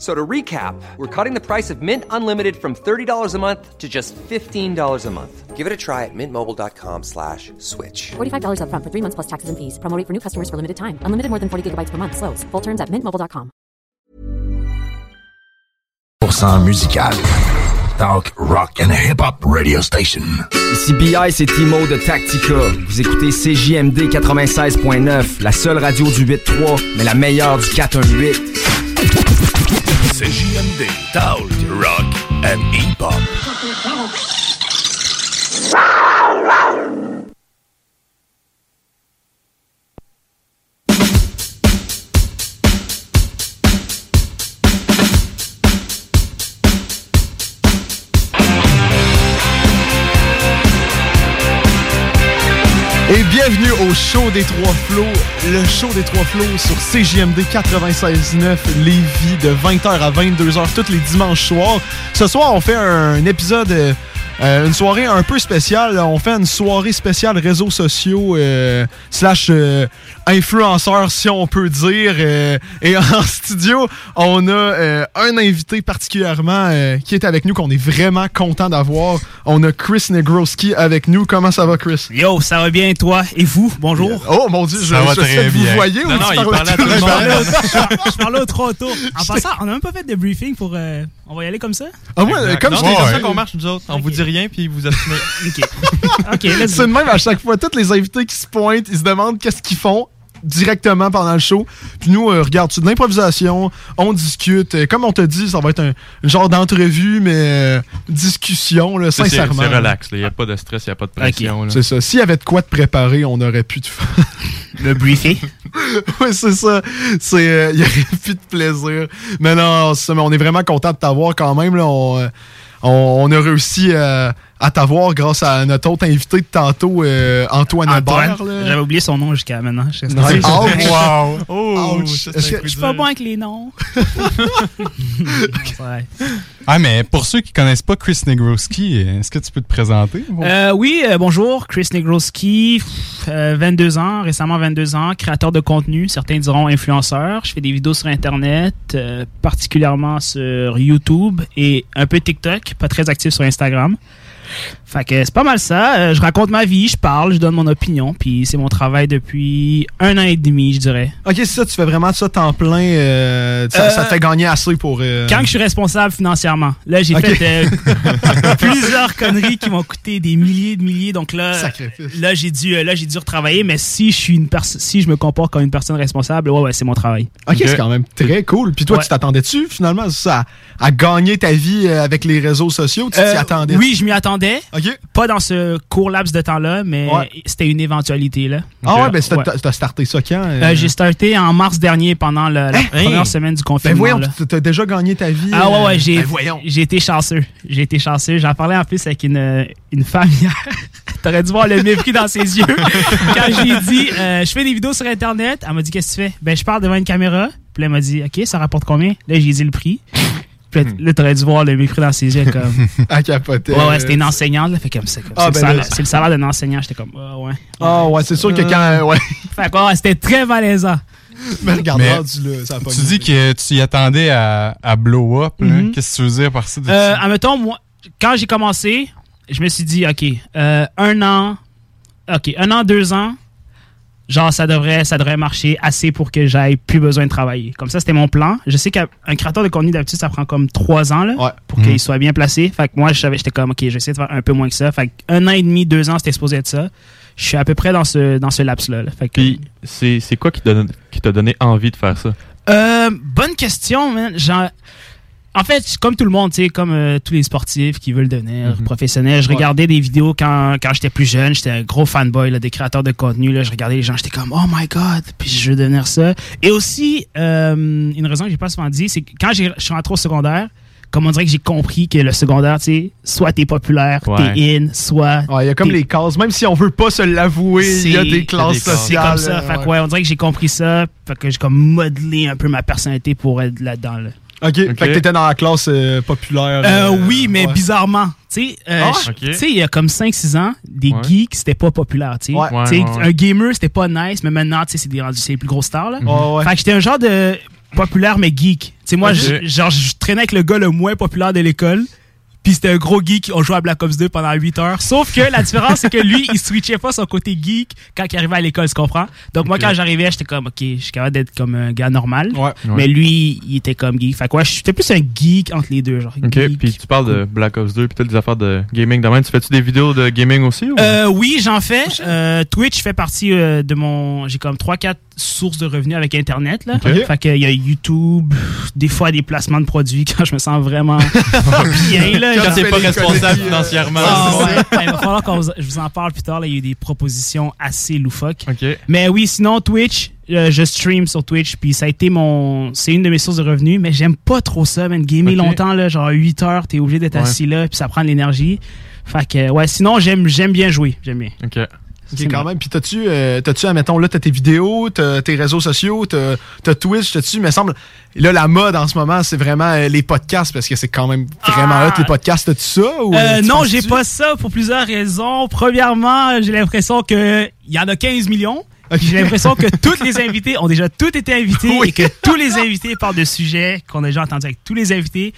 So to recap, we're cutting the price of Mint Unlimited from $30 a month to just $15 a month. Give it a try at mintmobile.com slash switch. $45 upfront for three months plus taxes and fees. Promo rate for new customers for limited time. Unlimited more than 40 gigabytes per month. Slows. Full terms at mintmobile.com. Pourcent musical. Talk, rock and hip-hop radio station. Ici BI, c'est Timo de Tactica. Vous écoutez CJMD 96.9, la seule radio du 8-3, mais la meilleure du 418. CJMD, Talk, rock and hip-hop. Et bienvenue au show des Trois Flots, le show des Trois Flots sur CJMD 96.9 Lévis de 20h à 22h tous les dimanches soirs. Ce soir, on fait un épisode, euh, euh, une soirée un peu spéciale. On fait une soirée spéciale réseaux sociaux euh, slash influenceurs, si on peut dire. euh, et en studio, on a euh, un invité particulièrement euh, qui est avec nous, qu'on est vraiment content d'avoir. On a Chris Negroski avec nous. Comment ça va, Chris? Yo, ça va bien, toi? Et vous? Bonjour. Oh mon dieu, je, Ça va je très sais que vous voyez Non, ou non, tu parles à tout le monde. Je parlais au trois autour. En passant, on n'a même pas fait de briefing pour. euh, on va y aller comme ça? Ah ouais, Exact. comme c'est t'ai comme ça qu'on marche, nous autres. On Ok. vous dit rien, puis vous assumez. Ok. Ok, let's C'est de même à chaque fois. Tous les invités qui se pointent, ils se demandent qu'est-ce qu'ils font directement pendant le show. Puis nous, euh, regarde, c'est de l'improvisation, on discute. Euh, Comme on te dit, ça va être un, un genre d'entrevue, mais euh, discussion, là, sincèrement. c'est relax, il n'y a pas de stress, il n'y a pas de pression. C'est ça. S'il y avait de quoi te préparer, on aurait pu te faire. Le briefing? oui, c'est ça. C'est, euh, il y aurait plus de plaisir. Mais non, c'est ça, mais on est vraiment content de t'avoir quand même. Là. On, on, on a réussi euh, à t'avoir grâce à notre autre invité de tantôt, euh, Antoine, Antoine. J'avais oublié son nom jusqu'à maintenant. Je sais- Nice. Ouch. Wow! Oh! Ouch. que- Je suis pas bon avec les noms. Ouais. Ah, mais pour ceux qui connaissent pas Chris Negroski, est-ce que tu peux te présenter? Euh, oui, euh, bonjour, Chris Negroski, euh, 22 ans, récemment 22 ans, créateur de contenu, certains diront influenceur. Je fais des vidéos sur Internet, euh, particulièrement sur YouTube et un peu TikTok, pas très actif sur Instagram. Fait que c'est pas mal ça. Euh, je raconte ma vie, je parle, je donne mon opinion, puis c'est mon travail depuis un an et demi, je dirais. Ok, c'est ça, tu fais vraiment ça temps plein. euh, ça, Euh, ça te fait gagner assez pour. euh, Quand je suis responsable financièrement. Là, j'ai fait euh, plusieurs conneries qui m'ont coûté des milliers de milliers. Donc là, Sacrifice. là j'ai dû, euh, là j'ai dû retravailler. Mais si je suis une personne, si je me comporte comme une personne responsable, ouais, ouais, c'est mon travail. Ok, c'est quand même très cool. Puis toi, Ouais. tu t'attendais-tu finalement ça, à, à gagner ta vie euh, avec les réseaux sociaux? Tu t'y Euh, attendais? Oui, je m'y attendais. Ok. Pas dans ce court laps de temps-là, mais Ouais. c'était une éventualité là. Ah ouais, ben t'as starté ça quand? euh? Euh, j'ai starté en mars dernier pendant le- la Hein? première semaine du Ben confinement. voyons, là. tu- t'as déjà gagné ta vie. Ah ouais, euh, ouais, j'ai, ben voyons. j'ai été chanceux. J'ai été chanceux. J'en parlais en plus avec une, une femme hier. T'aurais dû voir le mépris dans ses yeux. Quand j'ai dit, euh, je fais des vidéos sur Internet, elle m'a dit, qu'est-ce que tu fais? Ben, je parle devant une caméra. Puis là, elle m'a dit, OK, ça rapporte combien? Là, j'ai dit le prix. Puis là, là, t'aurais dû voir le mépris dans ses yeux. Comme, À capoter. ouais, ouais, c'était une enseignante. Là, fait comme ça. comme, Ah, c'est, ben le là. salaire, c'est le salaire d'un enseignant. J'étais comme, ah ouais. Ah ouais, c'est sûr que quand. Ouais. Fait que, ouais, c'était très malaisant. Mais regarde, Mais là, ça a pas Tu dis que tu y attendais à, à blow up. là. Mhm. Qu'est-ce que tu veux dire par ça? Euh, admettons, moi, quand j'ai commencé, je me suis dit, OK, euh, un an, OK, un an, deux ans, genre, ça devrait, ça devrait marcher assez pour que j'aille plus besoin de travailler. Comme ça, c'était mon plan. Je sais qu'un créateur de contenu, d'habitude, ça prend comme trois ans, là, Ouais. pour Mhm. qu'il soit bien placé. Fait que moi, je savais, j'étais comme, OK, j'essaie de faire un peu moins que ça. Fait que un an et demi, deux ans, c'était exposé être ça. Je suis à peu près dans ce, dans ce laps-là. là. Fait que, Puis, c'est c'est quoi qui t'a donné- qui t'a donné envie de faire ça? Euh, bonne question, man. Genre, en fait, comme tout le monde, tu sais, comme euh, tous les sportifs qui veulent devenir Mhm. professionnels, je Ouais. regardais des vidéos quand, quand j'étais plus jeune. J'étais un gros fanboy là, des créateurs de contenu. Là. Je regardais les gens, j'étais comme, oh my god, puis je veux devenir ça. Et aussi, euh, une raison que j'ai pas souvent dit, c'est que quand j'ai- je suis rentré au secondaire, comme on dirait que j'ai compris que le secondaire, tu sais, soit t'es populaire, Ouais. t'es in, soit. Ouais, il y a comme les cases, même si on veut pas se l'avouer, il y a des classes des classes. C'est sociales. comme ça. euh, Fait que ouais, on dirait que j'ai compris ça. Fait que j'ai comme modelé un peu ma personnalité pour être là-dedans. Là. OK, fait que t'étais dans la classe euh, populaire. Euh, euh, oui, mais ouais. bizarrement. Tu sais, euh, Ah, tu sais, il y a comme 5-6 ans, des Ouais. geeks, c'était pas populaire. Ouais. Un gamer, c'était pas nice, mais maintenant, tu sais, c'est des c'est les plus grosses stars. Là. Ouais, ouais. Fait que j'étais un genre de populaire, mais geek. Tu sais, moi, genre, je traînais avec le gars le moins populaire de l'école. Puis c'était un gros geek, on jouait à Black Ops 2 pendant 8 heures. Sauf que la différence, c'est que lui, il switchait pas son côté geek quand il arrivait à l'école, tu comprends? Donc moi, quand j'arrivais, j'étais comme, ok, je suis capable d'être comme un gars normal. Ouais. Mais lui, il était comme geek. Fait que ouais, j'étais plus un geek entre les deux. Genre, Ok, geek. puis tu parles de Black Ops 2 puis toutes des affaires de gaming. Demain, tu fais-tu des vidéos de gaming aussi ou? Euh, oui, j'en fais. Euh, Twitch fait partie euh, de mon. J'ai comme 3-4 sources de revenus avec Internet. Là. Ok. Fait qu'il y a YouTube, des fois des placements de produits quand je me sens vraiment bien. Là, Quand t'es pas responsable euh, financièrement. Ah, ouais. Il va falloir que je vous en parle plus tard. Là. Il y a eu des propositions assez loufoques. Mais oui, sinon, Twitch, euh, je stream sur Twitch, puis ça a été mon. C'est une de mes sources de revenus, mais j'aime pas trop ça, man. Gamer longtemps, là, genre 8 heures, t'es obligé d'être Ouais. assis là, puis ça prend de l'énergie. Fait que, ouais, sinon, j'aime j'aime bien jouer. J'aime bien. Ok. Ok, quand même. Puis t'as-tu, euh, t'as-tu, admettons, là, t'as tes vidéos, t'as tes réseaux sociaux, t'as, t'as Twitch, t'as-tu, me semble, là, la mode en ce moment, c'est vraiment euh, les podcasts, parce que c'est quand même vraiment Ah. hot, les podcasts. T'as-tu ça? Ou, Euh, non, j'ai pas ça pour plusieurs raisons. Premièrement, j'ai l'impression que il y en a 15 millions. J'ai l'impression que tous les invités ont déjà tous été invités Oui. et que tous les invités parlent de sujets qu'on a déjà entendus avec tous les invités.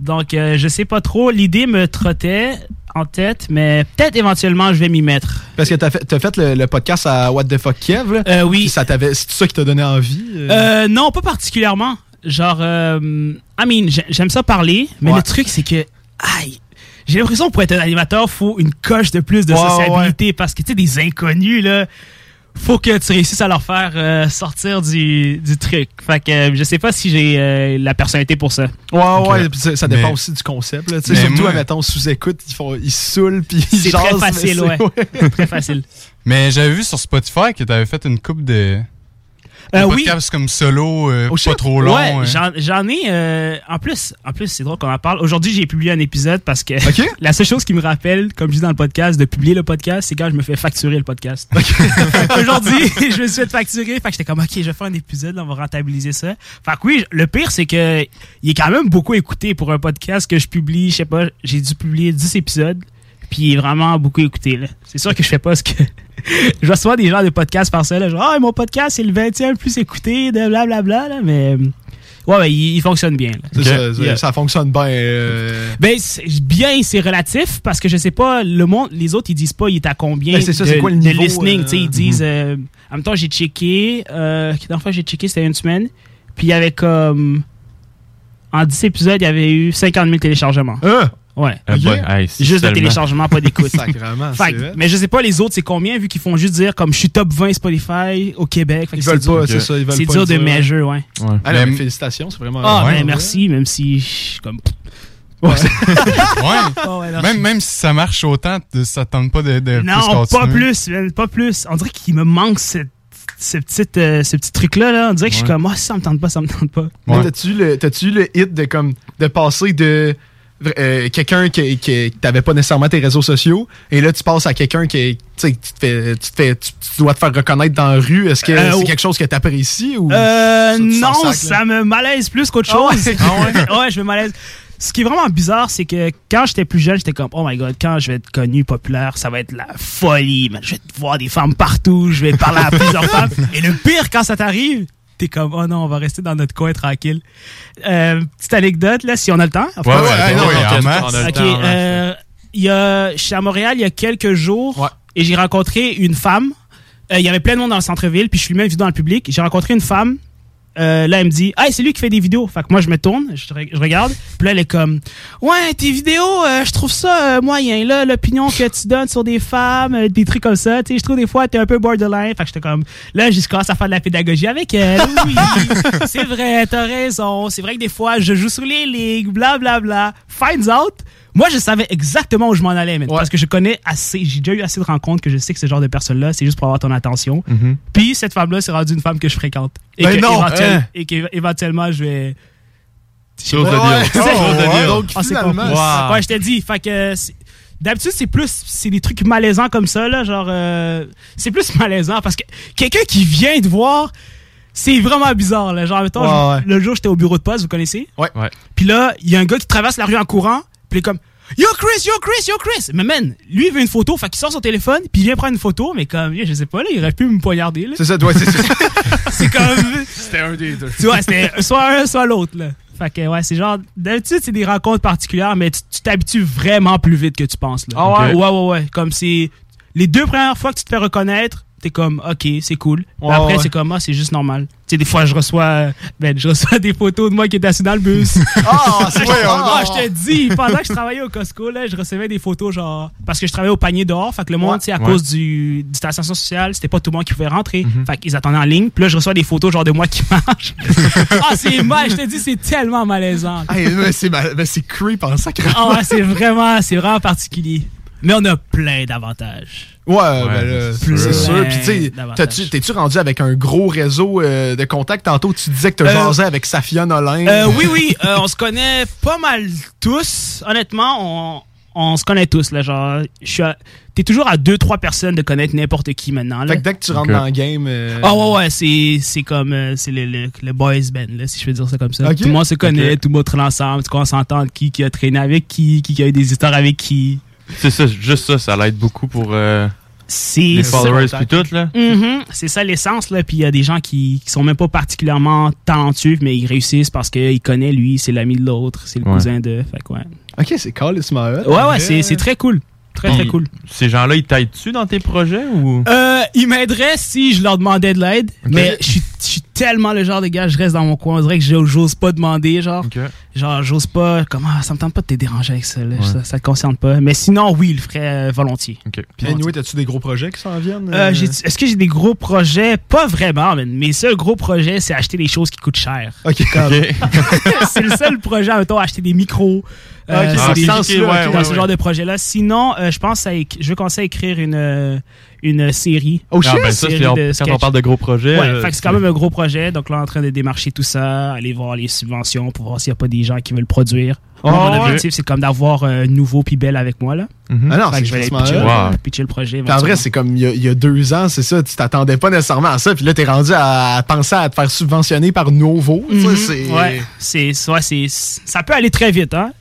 Donc, euh, je sais pas trop. L'idée me trottait en tête, mais peut-être éventuellement je vais m'y mettre. Parce que t'as fait, t'as fait le, le podcast à What the Fuck Kev, là. Euh, oui. ça t'avait, c'est ça qui t'a donné envie? euh? Euh, non, pas particulièrement. Genre, euh, I mean, j'ai- j'aime ça parler, mais Ouais. le truc, c'est que, aïe, j'ai l'impression que pour être un animateur, faut une coche de plus de Ouais, sociabilité parce que, tu sais, des inconnus, là, faut que tu réussisses à leur faire euh, sortir du, du truc. Fait que euh, je sais pas si j'ai euh, la personnalité pour ça. Ouais, ouais, puis ça, ça dépend Mais- aussi du concept. Là. Tu Surtout, admettons, sous-écoute, ils, font, ils se saoulent, puis ils C'est très facile, c'est- ouais. Très facile. Mais j'avais vu sur Spotify que t'avais fait une coupe de, de Euh, oui. podcasts comme solo, euh, pas shit. trop long. ouais, hein. j'en- ai. euh, en plus, en plus c'est drôle qu'on en parle. Aujourd'hui, j'ai publié un épisode parce que OK? la seule chose qui me rappelle, comme je dis dans le podcast, de publier le podcast, c'est quand je me fais facturer le podcast. Aujourd'hui, je me suis fait facturer. Fait que j'étais comme, OK, je vais faire un épisode, là, on va rentabiliser ça. Fait que oui, le pire, c'est que il est quand même beaucoup écouté pour un podcast que je publie. Je sais pas, j'ai dû publier 10 épisodes. Puis il est vraiment beaucoup écouté. C'est sûr que je fais pas ce que. je vois souvent des gens de podcasts par ça. Là, genre, ah, mon podcast, c'est le 20e le plus écouté, de blablabla. Là, mais. euh, Ouais, ouais, il, il fonctionne bien. ça, ça- Yeah. ça fonctionne bien. euh. Ben, c'est- bien, c'est relatif parce que je sais pas, le monde, les autres, ils disent pas, il est à combien Ben, c'est ça, de, c'est quoi le de niveau, listening. euh, tu sais, ils disent, euh, en même temps, j'ai checké, euh, la dernière fois que j'ai checké, c'était une semaine, puis il y avait comme, en 10 épisodes, il y avait eu 50 000 téléchargements. Ouais. Hey, c'est Juste de téléchargement, pas d'écoute. C'est mais je sais pas les autres, c'est combien, vu qu'ils font juste dire, comme je suis top 20 Spotify au Québec. Ils veulent c'est pas, c'est ça, ils veulent C'est pas dur le de measure, ouais. Ouais. Ah, Mais- félicitations, c'est vraiment. Ah, ouais, ben merci, même si je suis comme. Ouais. Même, même si ça marche autant, ça tente pas de, de plus Non, pas plus, pas plus. On dirait qu'il me manque ce, ce petit, euh, ce petit truc-là. Là. On dirait que je suis comme, ah, ça me tente pas, ça me tente pas. Mais Ouais. T'as-tu le, t'as-tu le hit de, comme, de passer de euh, quelqu'un qui, qui, t'avait pas nécessairement tes réseaux sociaux et là tu passes à quelqu'un qui tu te fais tu te fais tu, tu dois te faire reconnaître dans la rue est-ce que Euh, c'est quelque chose que t'apprécies ou Euh, non, sac, ça me malaise plus qu'autre Ah ouais? chose. ouais? je me malaise. Ce qui est vraiment bizarre, c'est que quand j'étais plus jeune, j'étais comme, oh my god, quand je vais être connu, populaire, ça va être la folie, man. Je vais voir des femmes partout, je vais parler à plusieurs femmes. Et le pire, quand ça t'arrive, t'es comme, oh non, on va rester dans notre coin tranquille. Euh, petite anecdote, là, si on a le temps. Ouais, ouais, ouais, non, euh, y a, je suis à Montréal il y a quelques jours Ouais. et j'ai rencontré une femme. Euh, Il y avait plein de monde dans le centre-ville, puis je suis même venu dans le public. J'ai rencontré une femme euh, là, elle me dit, ah, c'est lui qui fait des vidéos. Fait que moi, je me tourne, je, re- je regarde. Puis là, elle est comme, ouais, tes vidéos, euh, je trouve ça euh, moyen. Là, l'opinion que tu donnes sur des femmes, euh, des trucs comme ça. Tu sais, je trouve des fois, t'es un peu borderline. Fait que j'étais comme, là, je commence à faire de la pédagogie avec elle. Oui, c'est vrai, t'as raison. C'est vrai que des fois, je joue sur les ligues, bla, bla, bla. Finds out. Moi, je savais exactement où je m'en allais, man, parce que je connais assez, j'ai déjà eu assez de rencontres que je sais que ce genre de personne-là, c'est juste pour avoir ton attention. Mhm. Puis cette femme-là, c'est rendue une femme que je fréquente. Et Ben que non, éventuellement, hein. qu'éventuellement, je vais. Chose de Ouais, dire. ouais. Oh, ouais. Donc, c'est pas- Wow. Ouais, je t'ai dit. Fait que c'est- d'habitude, c'est plus c'est des trucs malaisants comme ça là, genre euh, c'est plus malaisant parce que quelqu'un qui vient te voir c'est vraiment bizarre là. Genre mettons, Ouais, je- le jour j'étais au bureau de poste, vous connaissez? Ouais. Ouais. Puis là, il y a un gars qui traverse la rue en courant, puis il est comme Yo Chris, yo Chris, yo Chris. Mais man, lui il veut une photo, fait qu'il sort son téléphone, puis il vient prendre une photo, mais comme je sais pas là, il aurait pu me poignarder là. C'est ça, toi, c'est ça. C'est comme C'était un des deux. tu vois, c'était soit un, soit l'autre, là. Fait que, ouais, c'est genre, d'habitude, c'est des rencontres particulières, mais tu tu t'habitues vraiment plus vite que tu penses, là. Ah ouais? Ouais, ouais, ouais. Comme c'est. Les deux premières fois que tu te fais reconnaître, t'es comme, ok, c'est cool. Après, ouais. c'est comme, ah, c'est juste normal. Tu sais, des fois, je reçois, ben, je reçois des photos de moi qui est assis dans le bus. Ah, c'est vrai, Ah, je te dis, pendant que je travaillais au Costco, là, je recevais des photos, genre, parce que je travaillais au panier dehors, fait que le monde, Ouais. tu sais, à Ouais. cause du, distanciation sociale, c'était pas tout le monde qui pouvait rentrer. Mhm. Fait qu'ils attendaient en ligne, puis là, je reçois des photos, genre, de moi qui marche. ah, c'est mal, je te dis, c'est tellement malaisant. Hey, c'est creep en sacré. Ah, c'est vraiment, c'est vraiment particulier. Mais on a plein d'avantages. Ouais, ben là, c'est sûr. sûr. Puis tu t'es-tu rendu avec un gros réseau euh, de contacts? Tantôt, tu disais que t'as Euh, jasé avec Safia Nolin. Euh, oui, oui, euh, on se connaît pas mal tous. Honnêtement, on, on se connaît tous. Là, genre, je suis à- t'es toujours à deux, trois personnes de connaître n'importe qui maintenant. Là. Fait que dès que tu rentres dans le game... euh, Ah ouais, ouais, c'est, c'est comme euh, c'est le, le, le boys band, là, si je peux dire ça comme ça. Tout le monde se connaît, tout le monde traîne ensemble, tu commences à entendre qui, qui a traîné avec qui, qui a eu des histoires avec qui. C'est ça, juste ça, ça l'aide beaucoup pour euh, C'est les ça. followers puis tout, là. Mhm, c'est ça l'essence là puis il y a des gens qui, qui sont même pas particulièrement talentueux mais ils réussissent parce qu'ils connaissent lui c'est l'ami de l'autre c'est le Ouais. cousin de fait que ouais Ok, c'est Carl Ismaël. ouais ouais c'est, c'est très cool très très cool Ces gens-là, ils t'aident-tu dans tes projets ou? euh, ils m'aideraient si je leur demandais de l'aide mais je suis je suis tellement le genre de gars je reste dans mon coin on dirait que j'ose- j'ose pas demander genre genre j'ose pas comment ça me tente pas de te déranger avec ça là. Ouais. ça, ça te concerne pas mais sinon oui il le ferait euh, volontiers Ok. Puis anyway, t'as-tu des gros projets qui s'en viennent? Euh, j'ai- Est-ce que j'ai des gros projets? Pas vraiment, man. Mes seuls gros projets, c'est acheter des choses qui coûtent cher. Ok. Comme- Ok. c'est le seul projet, mettons, acheter des micros. Euh, Ok, c'est ah, des- dans ce sens-là, dans ouais, ce ouais, genre ouais. de projet-là. Sinon, euh, je pense à je veux commencer à écrire une, euh, une série. Oh Ah, shit! ben ça, série de quand on parle de gros projets. Ouais, euh, fait que c'est quand même un gros projet. Donc là, en train de démarcher tout ça, aller voir les subventions pour voir s'il n'y a pas des gens qui veulent produire. Oh, mon ouais. objectif, c'est comme d'avoir euh, nouveau puis belle avec moi. Là. mhm. Ah non, Fait c'est que je vais pitcher. Wow. pitcher le projet. En vrai, c'est comme il y, a, il y a deux ans, c'est ça. Tu t'attendais pas nécessairement à ça. Puis là, t'es rendu à penser à te faire subventionner par Novo. tu sais, Mhm. c'est- Ouais, c'est, ouais, c'est, ça peut aller très vite, hein?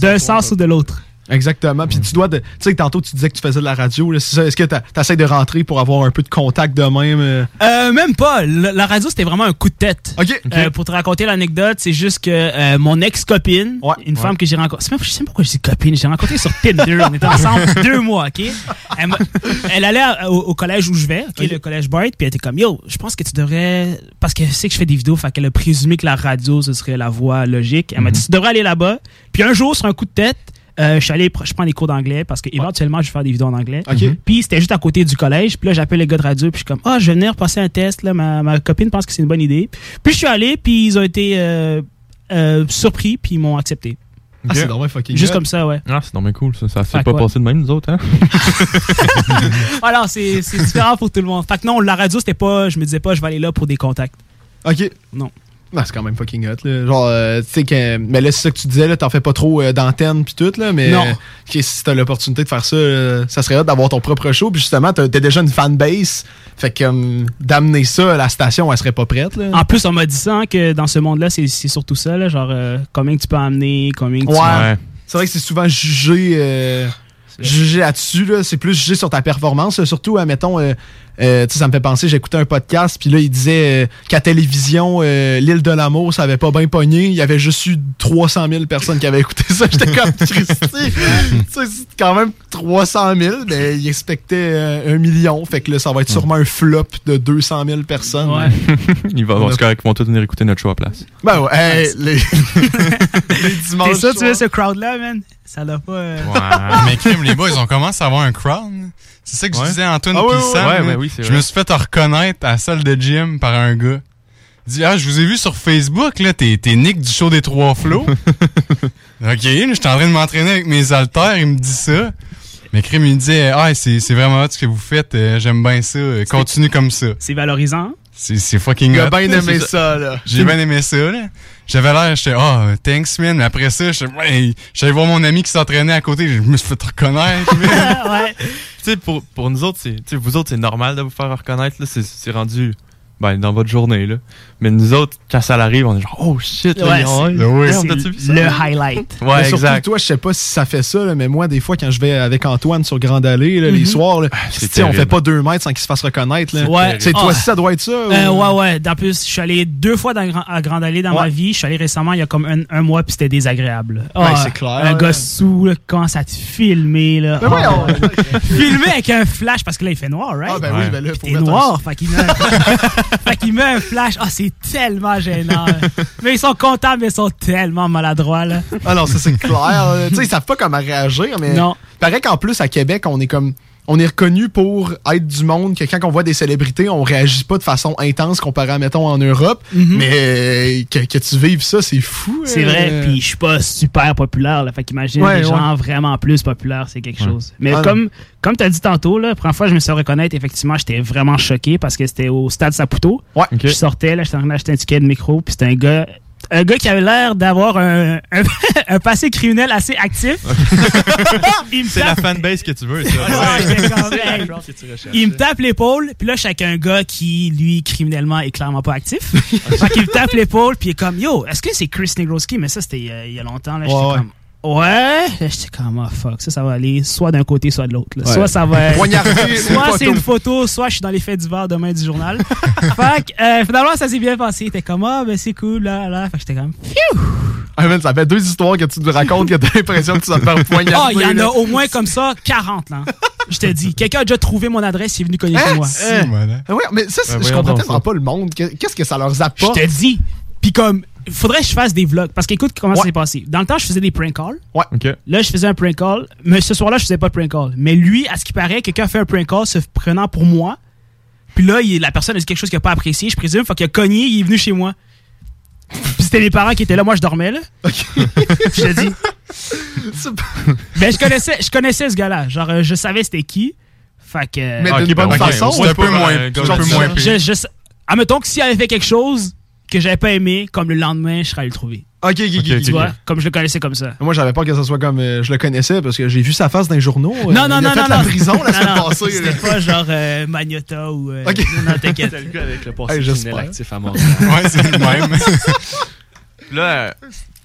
D'un sens ou de l'autre. Exactement. Puis tu dois. de- Tu sais, que tantôt, tu disais que tu faisais de la radio. Est-ce que t'a- t'essayes de rentrer pour avoir un peu de contact de même? euh? Euh, même pas. La, la radio, c'était vraiment un coup de tête. Ok. Euh, pour te raconter l'anecdote, c'est juste que euh, mon ex-copine, Ouais. une femme que j'ai rencontrée, je sais même pourquoi je dis copine, j'ai rencontré sur Tinder, on était ensemble deux mois, ok? Elle, elle allait à- au, au collège où je vais, ok, Ok. le collège Bart, puis elle était comme, yo, je pense que tu devrais, parce qu'elle sait que je fais des vidéos, fait qu'elle a présumé que la radio, ce serait la voie logique. Elle m'a dit, tu devrais aller là-bas. Puis un jour, sur un coup de tête, euh, je suis allé, je prends des cours d'anglais, parce que éventuellement, je vais faire des vidéos en anglais. Ok. Puis c'était juste à côté du collège. Puis là, j'appelle les gars de radio. Puis je suis comme, ah, je vais venir passer un test. Là, ma, ma copine pense que c'est une bonne idée. Puis je suis allé. Puis ils ont été euh, euh, surpris. Puis ils m'ont accepté. Ah, c'est fucking Juste comme ça, ouais. Ah, c'est normal cool, ça. Ça Fait s'est pas passé de même, nous autres, hein? Alors, c'est c'est différent pour tout le monde. Fait que non, la radio, c'était pas, je me disais pas, je vais aller là pour des contacts. Ok. Non. Ah, c'est quand même fucking hot. Là. Genre, euh, tu sais que. Mais là, c'est ça que tu disais, là, t'en fais pas trop euh, d'antenne pis tout, là. Mais Non. euh, ok, si t'as l'opportunité de faire ça, euh, ça serait hot d'avoir ton propre show. Puis justement, t'as t'as déjà une fanbase. Fait que comme, d'amener ça à la station, elle serait pas prête, là. En plus, on m'a dit ça, hein, que dans ce monde-là, c'est c'est surtout ça, là, genre euh, combien que tu peux amener, combien que tu... Ouais. C'est vrai que c'est souvent jugé, euh, jugé là-dessus. Là. C'est plus jugé sur ta performance. Surtout, admettons, euh, tu sais, ça me fait penser, j'écoutais un podcast, puis là, il disait euh, qu'à télévision, euh, l'île de l'amour, ça avait pas bien pogné. Il y avait juste eu 300 000 personnes qui avaient écouté ça. J'étais comme Christy. Tu sais, c'est quand même 300 000, mais il expectait euh, un million. Fait que là, ça va être sûrement un flop de 200 000 personnes. Ouais. Il va avoir ce correct, vont tous venir écouter notre show à place. Ben ouais, hey, les, les dimanches. T'es ça, tu veux ce crowd-là, man? Ça l'a pas. euh, mais crime, les boys, ils ont commencé à avoir un crowd. C'est ça que je disais à Antoine Ah ouais, pis ouais, Sam, ouais, là. mais oui, Je vrai. me suis fait reconnaître à la salle de gym par un gars. Il dit Ah, je vous ai vu sur Facebook, là, t'es t'es Nick du show des trois flots. ok, là, j'étais en train de m'entraîner avec mes haltères, il me dit ça. Mais crime, il me disait Ah, c'est c'est vraiment hot ce que vous faites, euh, j'aime bien ça, euh, continue comme ça. C'est valorisant. C'est c'est fucking hot. bien aimé ça, là. J'ai bien aimé ça, là. J'avais l'air, j'étais, ah, thanks, man. Mais après ça, j'étais, ouais, j'allais voir mon ami qui s'entraînait à côté, je me suis fait reconnaître, ouais. Sais, pour, pour nous autres, c'est, vous autres, c'est normal de vous faire reconnaître, là. C'est rendu, ben, dans votre journée, là. Mais nous autres, quand ça arrive, on est genre, oh shit, là, Ouais, a-tu vu ça? le highlight. Ouais, Mais surtout, exact. toi, je sais pas si ça fait ça, là, mais moi, des fois, quand je vais avec Antoine sur Grande Allée, là, les Mhm. soirs, là, sais, on fait pas deux mètres sans qu'il se fasse reconnaître. Là. Ouais. C'est toi Ah. aussi, ça doit être ça? Euh, ou- ouais, ouais. En plus, je suis allé deux fois dans, à Grande Allée dans Ouais. ma vie. Je suis allé récemment, il y a comme un, un mois, puis c'était désagréable. Ben, Ah, c'est clair, Un là. gars sous, là, commence à te filmer. Là? Ben Ah. voyons. filmer avec un flash, parce que là, il fait noir, right? Ah, ben oui, ben là, faut noir, fait qu'il. fait qu'il met un flash. Ah, c'est tellement gênant. mais ils sont contents, mais ils sont tellement maladroits, là. Ah non, ça c'est clair. tu sais, ils savent pas comment réagir, mais. Non. Paraît qu'en plus, à Québec, on est comme. On est reconnu pour être du monde que quand on voit des célébrités, on réagit pas de façon intense comparé à, mettons, en Europe. Mais euh, que, que tu vives ça, c'est fou. C'est euh. vrai, puis je suis pas super populaire, là, fait qu'imagine Ouais, des ouais. gens vraiment plus populaires, c'est quelque chose. Mais Ah, comme comme tu as dit tantôt, là, la première fois que je me suis reconnaître, effectivement, j'étais vraiment choqué parce que c'était au stade Saputo. Ouais. Je sortais, là, j'étais en train d'acheter un ticket de micro, puis c'était un gars un gars qui avait l'air d'avoir un, un, un passé criminel assez actif. Il me C'est la tape- fanbase que tu veux, ça. Ouais, hey. Il me tape l'épaule, puis là, je suis avec un gars qui, lui, criminellement, est clairement pas actif. fait qu'il me tape l'épaule, puis il est comme, yo, est-ce que c'est Chris Negroski? Mais ça, c'était euh, il y a longtemps, là. J'étais Ouais, ouais. comme, ouais. Là, J'étais comme, oh fuck, ça, ça va aller soit d'un côté, soit de l'autre. Ouais. Soit ça va être. Soit c'est une photo, soit je suis dans les faits divers demain du journal. fait que, euh, finalement, ça s'est bien passé. Il était comme, ah, ben c'est cool, là, là. Fait que j'étais comme, phew! Ah, man, ça fait deux histoires que tu te racontes que t'as l'impression que tu vas faire poignarder. Ah, il y en a au moins comme ça 40, là. Je te dis. Quelqu'un a déjà trouvé mon adresse, il est venu cogner chez Hein? moi. Euh, ouais, mais ça, c'est- Ben, je comprends tellement pas le monde. Que- Qu'est-ce que ça leur Je apporte? te dis. Puis comme, faudrait que je fasse des vlogs. Parce qu'écoute comment ça Ouais. s'est passé. Dans le temps, je faisais des prank calls. OK. Là, je faisais un prank call. Mais ce soir-là, je faisais pas de prank call. Mais lui, à ce qui paraît, quelqu'un a fait un prank call se prenant pour moi. Puis là, il- la personne a dit quelque chose qu'il a pas apprécié, je présume. Fait qu'il a cogné, il est venu chez moi. Puis c'était mes parents qui étaient là. Moi, je dormais, là. je te dis. C'est pas- Mais je connaissais, je connaissais ce gars-là. Genre, euh, je savais c'était qui. Fait que. Mais Ah, d'une ok, bonne ben, ok, façon. on C'est un peu moins, euh, un peu moins pire. je, je, admettons que s'il avait fait quelque chose que j'avais pas aimé, comme le lendemain, je serais allé le trouver. Ok, ok, Tu vois? Comme je le connaissais comme ça. Moi, j'avais peur que ça soit comme euh, je le connaissais parce que j'ai vu sa face dans les journaux. Euh, Non, non, il a non, fait non. la non. prison la Non, semaine non, passée. C'était pas genre euh, Magnota ou. euh, Ok. Non, t'inquiète. le gars avec le Hey, passé j'espère. criminel actif à Montréal. Ouais, c'est le même. Là, euh,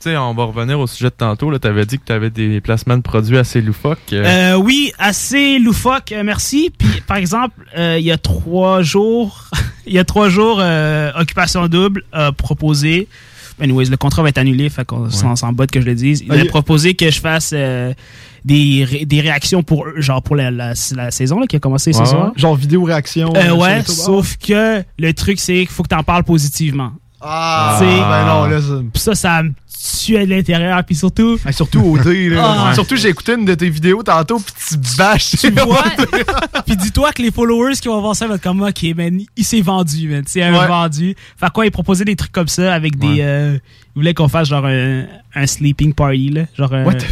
sais, on va revenir au sujet de tantôt. Là, t'avais dit que t'avais des placements de produits assez loufoques. euh, Euh, oui, assez loufoque, euh, merci. Puis, par exemple, euh, il y a trois jours, il y a trois jours, euh, Occupation Double a proposé. Anyways, le contrat va être annulé, fait qu'on s'en s'en botte que je le dise. Il Ah, a proposé que je fasse euh, des, ré- des réactions pour eux, genre pour la, la, la saison là, qui a commencé ce Ouais, soir. Genre vidéo réaction. Euh, ouais, sauf que le truc, c'est qu'il faut que t'en parles positivement. Ah, C'est- ben non, là, ça, ça me tuait de l'intérieur. Puis surtout, Hey, surtout au dé, là. Ah. Surtout, j'ai écouté une de tes vidéos tantôt, pis tu bâches. tu vois, puis dis-toi que les followers qui vont voir ça vont être comme, ok, man, il s'est vendu, man. C'est un Ouais. vendu. Fait quoi, il proposait des trucs comme ça avec des. Ouais. euh, il voulait qu'on fasse genre un, un sleeping party, là. Genre un- What the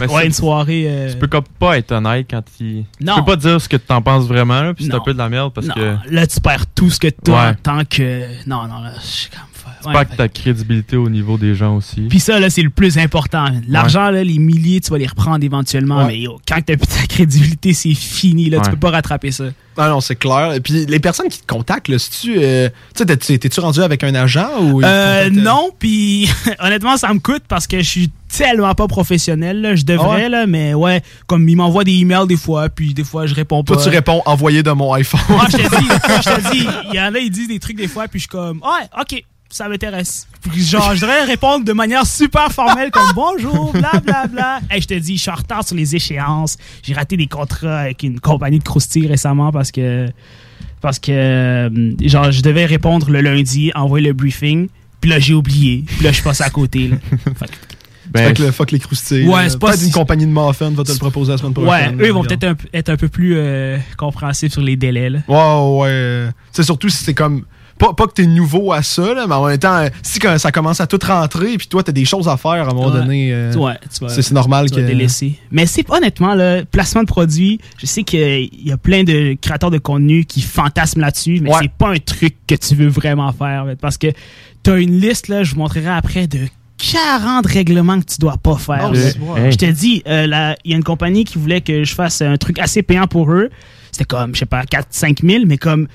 mais ouais, une soirée. euh, Tu peux comme pas être honnête quand il. Non. Tu peux pas dire ce que t'en penses vraiment, là, puis c'est un peu de la merde parce non, que. là, tu perds tout ce que t'as Ouais. en tant que. Non, non, là, je suis comme. Fuck. impactes ta crédibilité au niveau des gens aussi. Puis ça, là, c'est le plus important. L'argent, là, les milliers, tu vas les reprendre éventuellement. Ouais. Mais yo, quand t'as plus ta crédibilité, c'est fini. Là, Tu Ouais. peux pas rattraper ça. Ah non, c'est clair. Et puis les personnes qui te contactent, là, si tu. euh, tu sais, t'es- t'es-tu rendu avec un agent ou. Euh, contactent, non, puis honnêtement, ça me coûte parce que je suis tellement pas professionnel. là. Je devrais, Ah ouais? là, mais ouais, comme ils m'envoient des emails des fois, puis des fois, je réponds pas. Toi, tu réponds envoyé de mon iPhone. Ah, je te dis, je te dis, il y en a, ils disent des trucs des fois, puis je suis comme, ouais, ok, ça m'intéresse. Puis Genre, je devrais répondre de manière super formelle, comme bonjour, bla bla bla. Hey, je te dis, je suis en retard sur les échéances. J'ai raté des contrats avec une compagnie de croustilles récemment parce que, parce que, euh, genre, je devais répondre le lundi, envoyer le briefing, puis là, j'ai oublié. Puis là, je passe à côté. Là. Fait que- Ben, Fait que le fuck les croustilles. Ouais, c'est pas Peut-être si- une compagnie de muffins va te le proposer la semaine Ouais, prochaine. eux, ils vont peut-être un- être un peu plus euh, compréhensifs sur les délais. Là. Ouais, ouais, ouais. C'est surtout si c'est comme. Pas, pas que t'es nouveau à ça, là, mais en même temps, si quand ça commence à tout rentrer, puis toi, t'as des choses à faire à un moment Ouais. donné. euh, Ouais, c'est normal tu que. vas délaisser. Mais c'est honnêtement, le placement de produits, je sais qu'il y a plein de créateurs de contenu qui fantasment là-dessus, mais Ouais. c'est pas un truc que tu veux vraiment faire. Parce que tu as une liste, là, je vous montrerai après, de 40 règlements que tu dois pas faire. Je te dis, euh, il y a une compagnie qui voulait que je fasse un truc assez payant pour eux. C'était comme, je sais pas, 4-5 000, mais comme,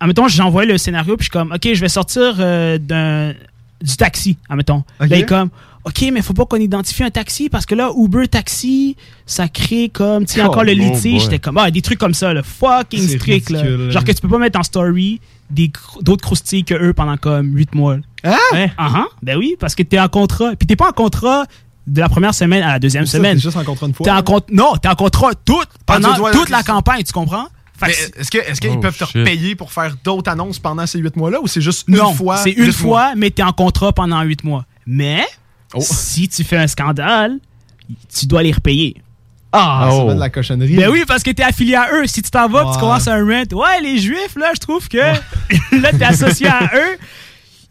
admettons, j'envoie le scénario, puis je suis comme, OK, je vais sortir euh, d'un du taxi, admettons. Ok. Là, il est comme, OK, mais faut pas qu'on identifie un taxi, parce que là, Uber Taxi, ça crée comme, tu sais, Oh, encore le oh litige. J'étais comme, ah, des trucs comme ça, là, fucking strict, là. Genre que tu peux pas mettre en story d'autres croustilles que eux pendant comme 8 mois. Hein? Ouais, ah, ah, ben oui, parce que t'es en contrat. Puis t'es pas en contrat de la première semaine à la deuxième Ça, semaine. T'es juste rencontré une fois. T'es en contrat. Non, t'es en contrat toute, Ah, pendant tu dois- toute la campagne, tu comprends? Est-ce que- est-ce qu'ils Oh, peuvent te payer pour faire d'autres annonces pendant ces huit mois-là ou c'est juste une non, fois? c'est une mois? fois, mais t'es en contrat pendant huit mois. Mais Oh. si tu fais un scandale, tu dois les repayer. Ah, ça Oh. va de la cochonnerie. Ben oui, parce que t'es affilié à eux. Si tu t'en vas, tu commences un rent, ouais, les juifs, là, je trouve que là, t'es associé à eux.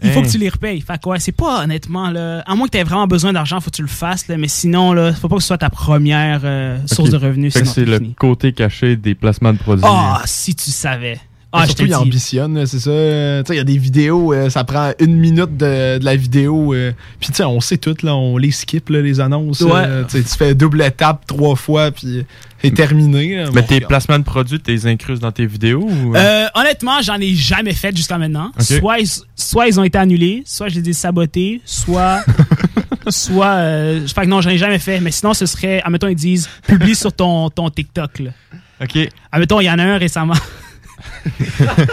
Il faut Hein? que tu les repayes. Fait que ouais, c'est pas honnêtement, là. À moins que t'aies vraiment besoin d'argent, faut que tu le fasses, là. Mais sinon, là, faut pas que ce soit ta première euh, source de revenus. C'est le fini. côté caché des placements de produits. Ah, si tu savais. Ah, je surtout, il ambitionne, c'est ça. Tu sais, il y a des vidéos, euh, ça prend une minute de, de la vidéo. euh, Puis, tu sais, on sait tout, là, on les skip, là, les annonces. Ouais. euh, tu tu fais double étape trois fois, puis c'est terminé. là. Mais Bon, tes regarde. placements de produits, t'es incrustes dans tes vidéos ou... Euh, honnêtement, j'en ai jamais fait jusqu'à maintenant. Soit, ils- soit ils ont été annulés, soit je les ai sabotés, soit. soit. Euh, fait que non, j'en ai jamais fait. Mais sinon, ce serait. Admettons, ils disent publie sur ton, ton TikTok. Là. Ok. Admettons, il y en a un récemment.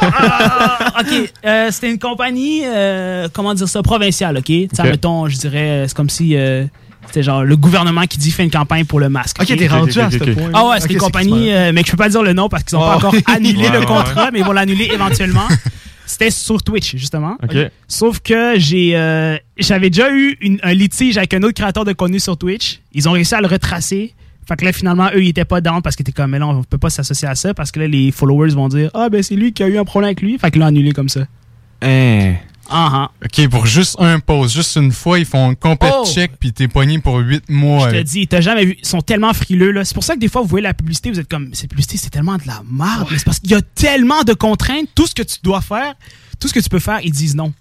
Ah, ok, euh, c'était une compagnie, euh, comment dire ça, provinciale, ok? Tu sais, Ok. admettons, je dirais, c'est comme si euh, c'était genre le gouvernement qui dit fait une campagne pour le masque. Ok, t'es rendu à ce point. Ah ouais, c'est une compagnie, euh, mais que je peux pas dire le nom parce qu'ils ont pas Oh. encore annulé Ouais, le ouais, contrat, mais ils vont l'annuler éventuellement. C'était sur Twitch, justement. Ok. Sauf que j'ai, euh, j'avais déjà eu une- un litige avec un autre créateur de contenu sur Twitch. Ils ont réussi à le retracer. Fait que là, finalement, eux, ils étaient pas down parce qu'ils étaient comme, mais là, on peut pas s'associer à ça parce que là, les followers vont dire, ah, ben, c'est lui qui a eu un problème avec lui. Fait que l'ont annulé comme ça. Hein. Ah, ah. OK, pour juste un pause, juste une fois, ils font un complet Oh! check puis t'es pogné pour 8 mois. Je te avec- dis, t'as jamais vu. Ils sont tellement frileux, là. C'est pour ça que des fois, vous voyez la publicité, vous êtes comme, cette publicité, c'est tellement de la merde. Mais c'est parce qu'il y a tellement de contraintes. Tout ce que tu dois faire, tout ce que tu peux faire, ils disent non.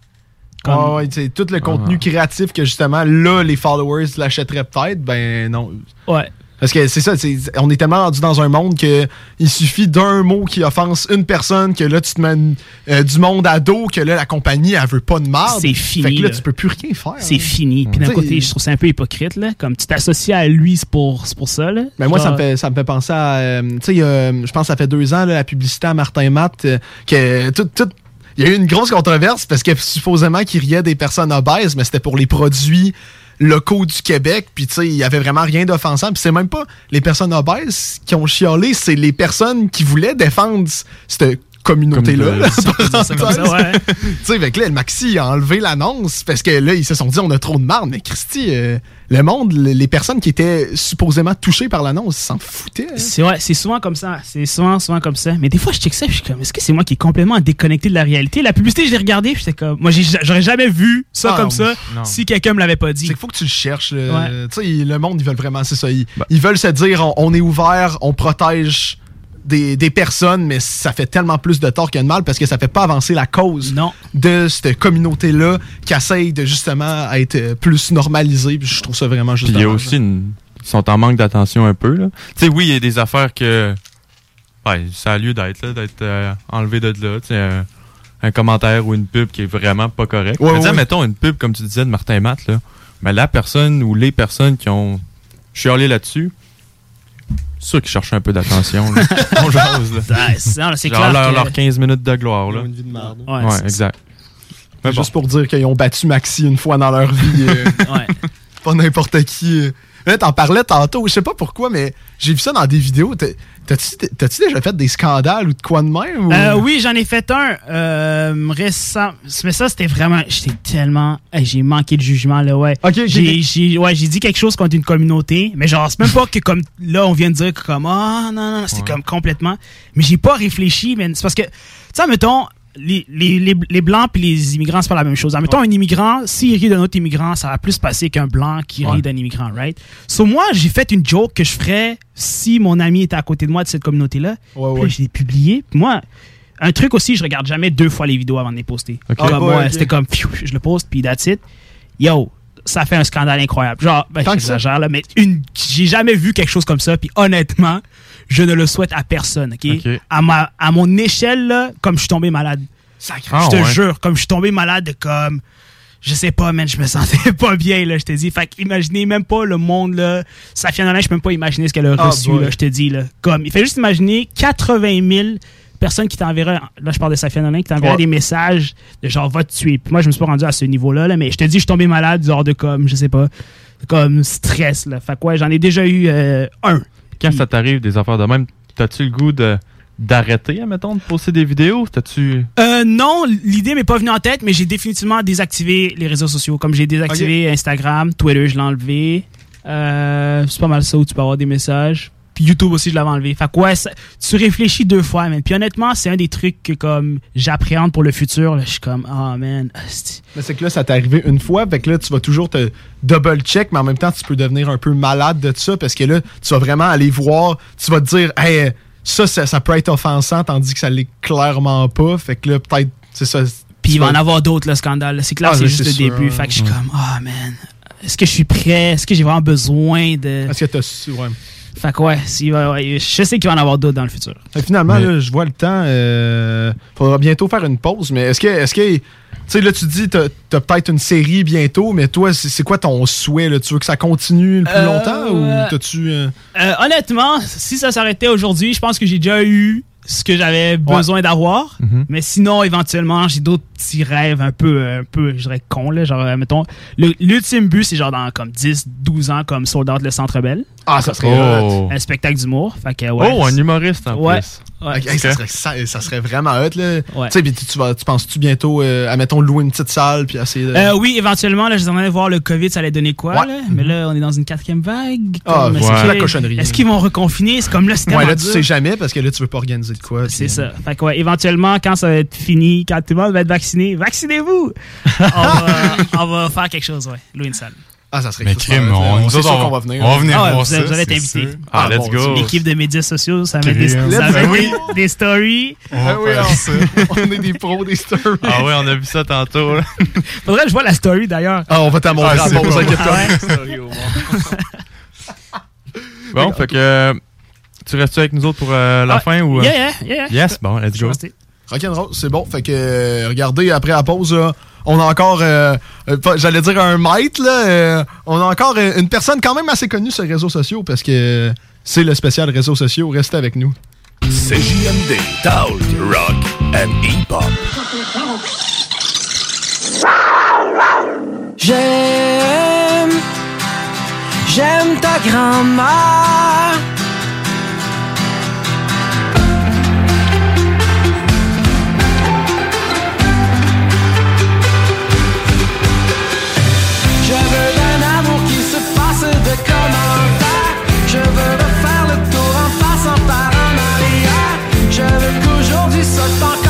Comme- Ah ouais, tu sais, tout le contenu créatif que justement, là, les followers l'achèteraient peut-être, ben non. Ouais. Parce que c'est ça, c'est- on est tellement rendu dans un monde que il suffit d'un mot qui offense une personne que là tu te mets euh, du monde à dos que là la compagnie elle veut pas de marde. C'est fini, Fait que là, là. tu peux plus rien faire. C'est fini. Puis d'un côté, je trouve ça un peu hypocrite, là. Comme tu t'associes à lui, c'est pour, c'est pour ça, là. Mais moi, ça me, fait, ça me fait penser à. euh, tu sais, je pense que ça fait deux ans, là, la publicité à Martin Matt, euh, que tout. tout il y a eu une grosse controverse parce que supposément qu'il riait des personnes obèses, mais c'était pour les produits locaux du Québec. Puis, tu sais, il y avait vraiment rien d'offensant. Puis, c'est même pas les personnes obèses qui ont chialé, c'est les personnes qui voulaient défendre cette communauté-là. Tu sais, que là, le Maxi a enlevé l'annonce parce que là, ils se sont dit, on a trop de marde. Mais Christy, euh, le monde, le- les personnes qui étaient supposément touchées par l'annonce s'en foutaient. hein. C'est ouais, c'est souvent comme ça. C'est souvent, souvent comme ça. Mais des fois, je check ça, puis je suis comme, est-ce que c'est moi qui est complètement déconnecté de la réalité? La publicité, je l'ai regardée, puis j'étais comme, moi, j'ai- j'aurais jamais vu ça Ah, comme ça non. si quelqu'un me l'avait pas C'est dit. qu'il faut que tu le cherches. Ouais. Tu sais, le monde, ils veulent vraiment, c'est ça. Ils, Bah. ils veulent se dire, on, on est ouvert, on protège des, des personnes, mais ça fait tellement plus de tort que de mal parce que ça fait pas avancer la cause de cette communauté-là qui essaye de justement être euh, plus normalisée. Puis je trouve ça vraiment juste Puis il y a aussi une. Ils sont en manque d'attention un peu, là. Tu sais, oui, il y a des affaires que. Ouais, ça a lieu d'être, là, d'être euh, enlevé de là. Tu sais, un, commentaire ou une pub qui est vraiment pas correct. Ouais, Mais ouais. mettons une pub, comme tu disais, de Martin Matt, là. Mais la personne ou les personnes qui ont chialé là-dessus, c'est sûr qu'ils cherchent un peu d'attention, là. On jase, là. Ouais, c'est- non, c'est Genre clair leur, que- leur 15 minutes de gloire, là. une vie de merde. Ouais, Ouais, c'est- exact. C'est Juste pour dire qu'ils ont battu Maxi une fois dans leur vie. euh, Ouais. pas n'importe qui. euh. Là, t'en parlais tantôt, je sais pas pourquoi, mais j'ai vu ça dans des vidéos. T'as- T'as-tu déjà fait des scandales ou de quoi de même? ou- Euh, oui, j'en ai fait un euh, récent. Mais ça, c'était vraiment. J'étais tellement. j'ai manqué de jugement, là, ouais. Ok, J'ai j'ai- ouais, j'ai dit quelque chose contre une communauté, mais genre, c'est même pas que comme là, on vient de dire que comme. Ah, non, non, non, c'était comme complètement. Mais j'ai pas réfléchi, mais c'est parce que. Tu sais, mettons. Les, les, les, les blancs puis les immigrants, c'est pas la même chose. Mettons, un immigrant, s'il rit d'un autre immigrant, ça va plus passer qu'un blanc qui rit Ouais. d'un immigrant, right? So, moi, j'ai fait une joke que je ferais si mon ami était à côté de moi de cette communauté-là. Ouais, Puis ouais. je l'ai publié. Puis moi, un truc aussi, je regarde jamais deux fois les vidéos avant de les poster. Ok. Comme Ah, moi, ouais, c'était comme, pfiou, je le poste, puis that's it. Yo, ça fait un scandale incroyable. Genre, ben, j'exagère, là, mais une, j'ai jamais vu quelque chose comme ça. Puis honnêtement, je ne le souhaite à personne, OK? À, ma, à mon échelle, là, comme je suis tombé malade. Sacré. Ah, je te ouais. jure, comme je suis tombé malade, comme... Je sais pas, man, je me sentais pas bien, là, je te dis. Fait imaginez même pas le monde, là. Safia Nolin, je peux même pas imaginer ce qu'elle a Ah, reçu, boy. là, je te dis, là. Comme, il fait juste imaginer 80 000 personnes qui t'enverraient, là, je parle de Safia Nolin, qui t'enverraient Ouais. des messages de genre, va te tuer. Puis moi, je me suis pas rendu à ce niveau-là, là, mais je te dis, je suis tombé malade, genre de comme, je sais pas, comme stress, là. Fait que ouais, j'en ai déjà eu euh, un. Quand ça t'arrive des affaires de même, t'as-tu le goût de d'arrêter, admettons, de poster des vidéos? T'as-tu. Euh, non, l'idée m'est pas venue en tête, mais j'ai définitivement désactivé les réseaux sociaux. Comme j'ai désactivé Instagram, Twitter, je l'ai enlevé. Euh, c'est pas mal ça où tu peux avoir des messages. Puis YouTube aussi, je l'avais enlevé. Fait que ouais, ça- tu réfléchis deux fois, man. Puis honnêtement, c'est un des trucs que comme j'appréhende pour le futur. là. Je suis comme, oh man, asti. Mais c'est que là, ça t'est arrivé une fois, fait que là, tu vas toujours te double-check, mais en même temps, tu peux devenir un peu malade de ça parce que là, tu vas vraiment aller voir, tu vas te dire, hey, ça, ça, ça peut être offensant, tandis que ça l'est clairement pas. Fait que là, peut-être, c'est ça. Puis il va en avoir d'autres, le scandale. C'est clair, Ah, c'est juste le sûr, début. hein. Fait que je suis comme, oh man, est-ce que je suis prêt? Est-ce que j'ai vraiment besoin de. Est-ce que t'as su, ouais. Fait que ouais, je sais qu'il va en avoir d'autres dans le futur. Fait que finalement, Mais- là, je vois le temps. Euh, faudra bientôt faire une pause, mais est-ce que. Est-ce que tu sais, là, tu dis, t'as as, peut-être une série bientôt, mais toi, c'est c'est quoi ton souhait? Là? Tu veux que ça continue le plus Euh, longtemps ou t'as-tu. euh, Euh, honnêtement, si ça s'arrêtait aujourd'hui, je pense que j'ai déjà eu ce que j'avais besoin d'avoir. Mhm. Mais sinon, éventuellement, j'ai d'autres petits rêves un peu, un peu, je dirais, cons, là. Genre, euh, mettons, l'ultime but, c'est genre dans comme 10, 12 ans, comme Sold Out le Centre Bell. Ah, ça serait. Oh, Un spectacle d'humour. Ouais. oh un humoriste en Ouais. plus. Ouais. Ok, hey, ça, serait, ça, ça serait vraiment hot, là. Ouais. Tu sais, puis tu, tu vas- tu penses-tu bientôt, euh, à, mettons, louer une petite salle, puis essayer de. Euh, oui, éventuellement, là, je suis en train de voir le COVID, ça allait donner quoi, Ouais. là? Mais là, on est dans une quatrième vague. Ah, est-ce que- la cochonnerie. Est-ce qu'ils vont reconfiner? C'est comme là, c'est ouais, là, tu dur. sais jamais, parce que là, tu veux pas organiser de quoi. C'est ça. Fait que, ouais, éventuellement, quand ça va être fini, quand tout le monde va être vacciné, vaccinez-vous! on, va, on va faire quelque chose, ouais. Louer une salle. Ah, ça serait Mais crime, on, nous autres, on, qu'on va venir. on va venir Ah ouais, voir vous- ça. vous allez être invités. Ah, Ah, let's bon, go. L'équipe de médias sociaux, ça met des, ça met Oui. des, stories. On Ah oui, on- ça. on est des pros des stories. Ah ouais, on a vu ça tantôt. là. Faudrait que je vois la story d'ailleurs. Ah, on va t'en montrer Ah, pas inquiète-toi. Ah ouais? Bon, fait que. euh, Tu restes avec nous autres pour euh, la Ah, fin ou. euh? Yeah, yeah, yeah. Yes, bon, let's go. Rock'n'roll, c'est bon. Fait que, euh, regardez, après la pause, là, on a encore, euh, euh, j'allais dire un maître, là, euh, on a encore une personne quand même assez connue sur les réseaux sociaux parce que c'est le spécial réseaux sociaux. Restez avec nous. CJMD, Talk, Rock and Hip-Hop. J'aime, j'aime ta grand-mère. Je veux qu'aujourd'hui soit encore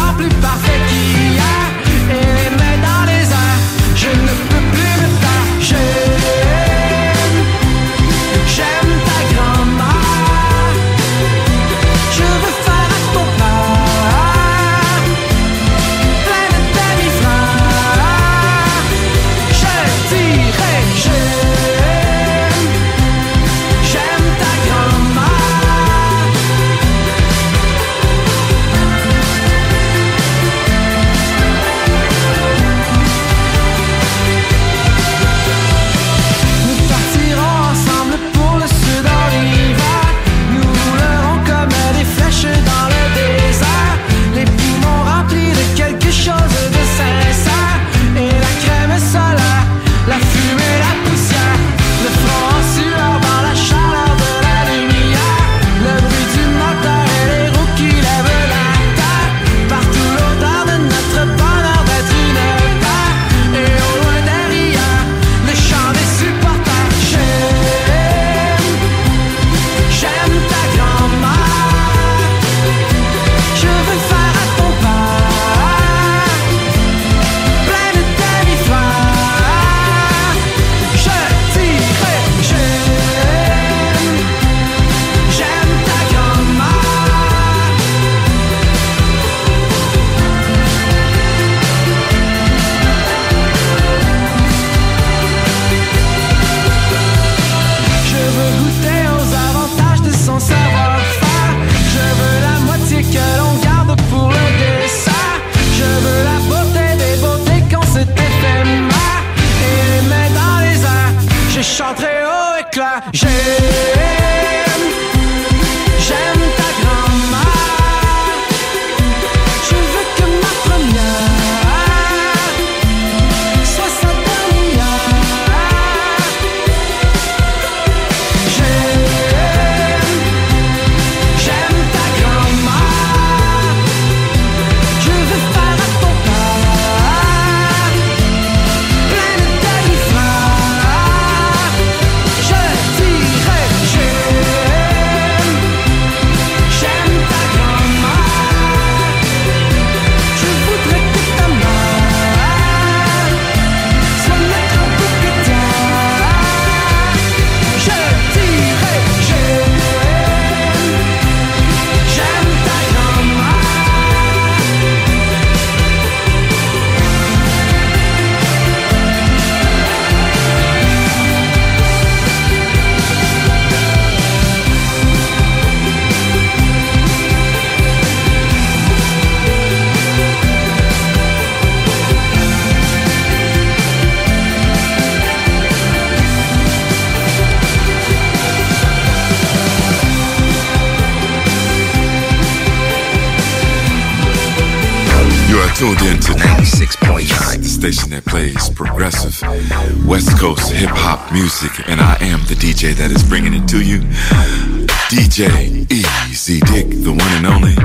DJ Easy Dick, the one and only.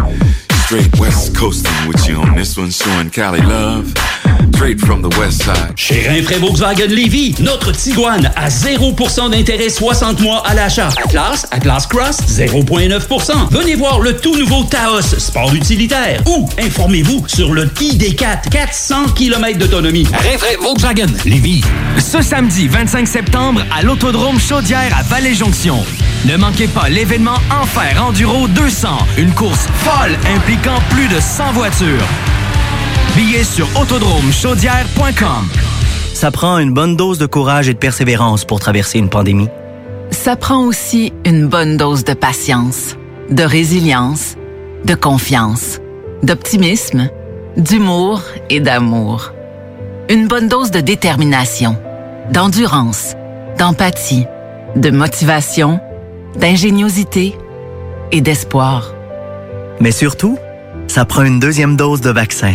Straight West Coasting with you on this one, showing Cali love. Straight from the West Side. Chez Rinfraie Volkswagen Lévy, notre Tiguan à 0% d'intérêt 60 mois à l'achat. Atlas, Atlas Cross, 0,9%. Venez voir le tout nouveau Taos, sport utilitaire. Ou informez-vous sur le ID4, 400 km d'autonomie. Rinfraie Volkswagen Lévy. Ce samedi 25 septembre à l'Autodrome Chaudière à Vallée-Jonction. Ne manquez pas l'événement Enfer Enduro 200, une course folle impliquant plus de 100 voitures. Billets sur autodromechaudière.com. Ça prend une bonne dose de courage et de persévérance pour traverser une pandémie. Ça prend aussi une bonne dose de patience, de résilience, de confiance, d'optimisme, d'humour et d'amour. Une bonne dose de détermination, d'endurance, d'empathie, de motivation, d'ingéniosité et d'espoir. Mais surtout, ça prend une deuxième dose de vaccin.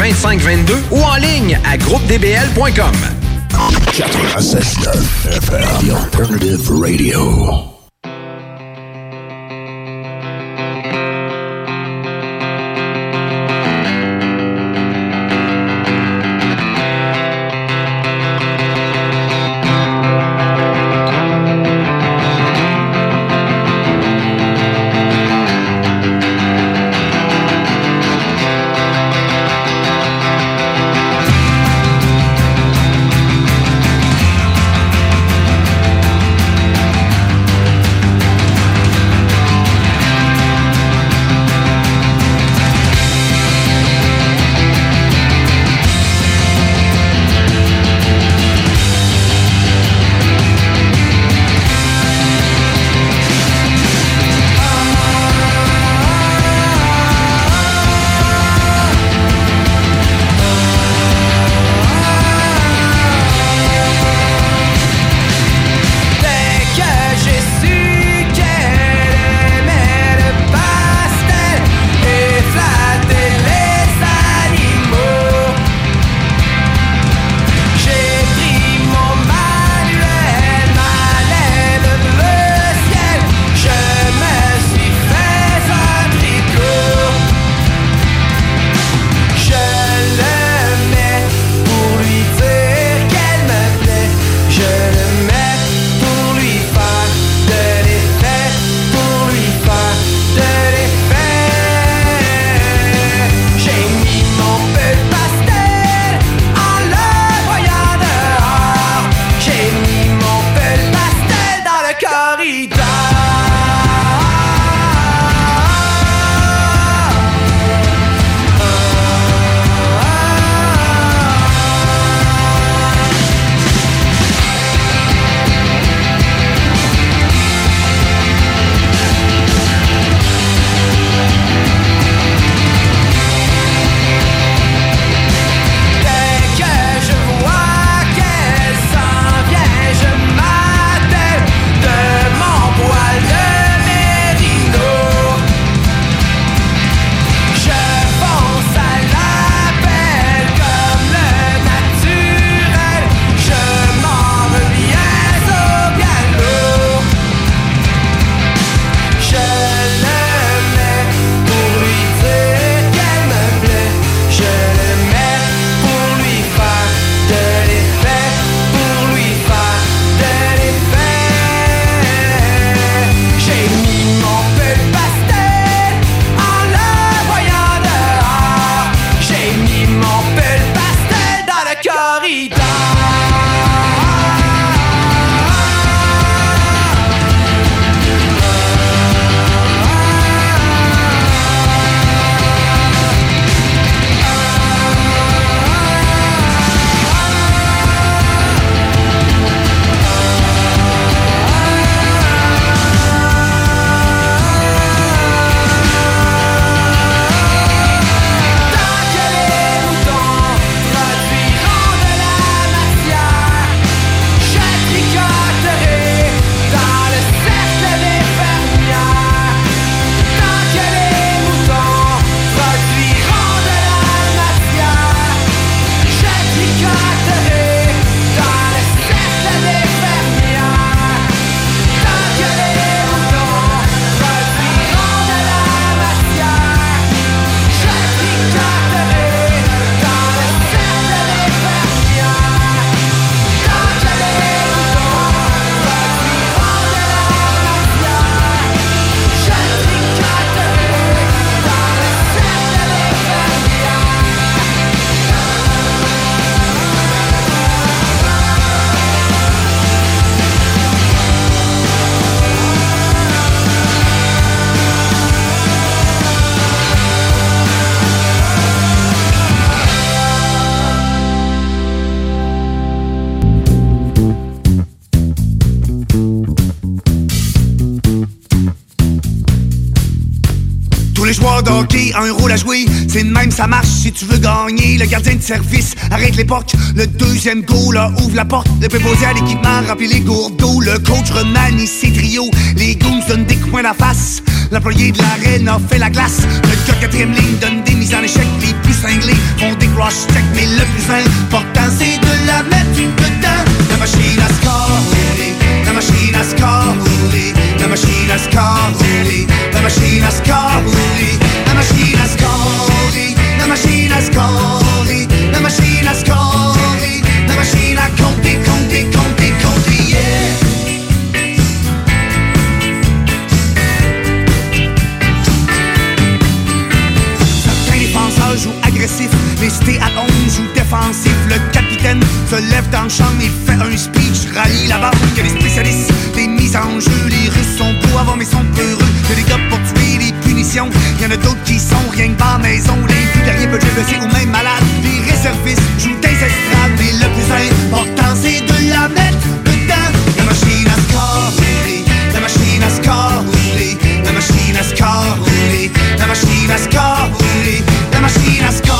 2522 ou en ligne à groupedbl.com. 96.9 FM, The. Ça marche si tu veux gagner. Le gardien de service arrête l'époque. Le deuxième goal là, ouvre la porte. Le préposé à l'équipement remplit les gourdes. Le coach remanie ses trios. Les goons donnent des coups la face. L'employé de l'arène a fait la glace. Le gars quatrième ligne donne des mises en échec. Les plus cinglés font des cross-check. Mais le plus important, c'est de la mettre dedans. La machine à score, roulé. La machine à score, roulé. La machine à score, roulé. La machine à score, roulé. La machine à score, roulé. La machine à score, roulé. La machine à score, roulé. La machine à compter, compter, compter, compter, yeah. Jouent agressif, les cités à 11 jouent défensif. Le capitaine se lève dans le champ et fait un speech, rallie là-bas. Il y a des spécialistes, des mises en jeu. Les Russes sont beaux avant, mais sont peureux. Il a des gars pour tuer, Il y a d'autres qui sont rien que par maison. Plus derrière peuvent être blessés ou même malades. Les réservistes jouent des estrades, mais le plus important, c'est de la mettre dedans. La machine à score, roulé. La machine à score, roulé. La machine à score, roulé. La machine à score, roulé. La machine à score,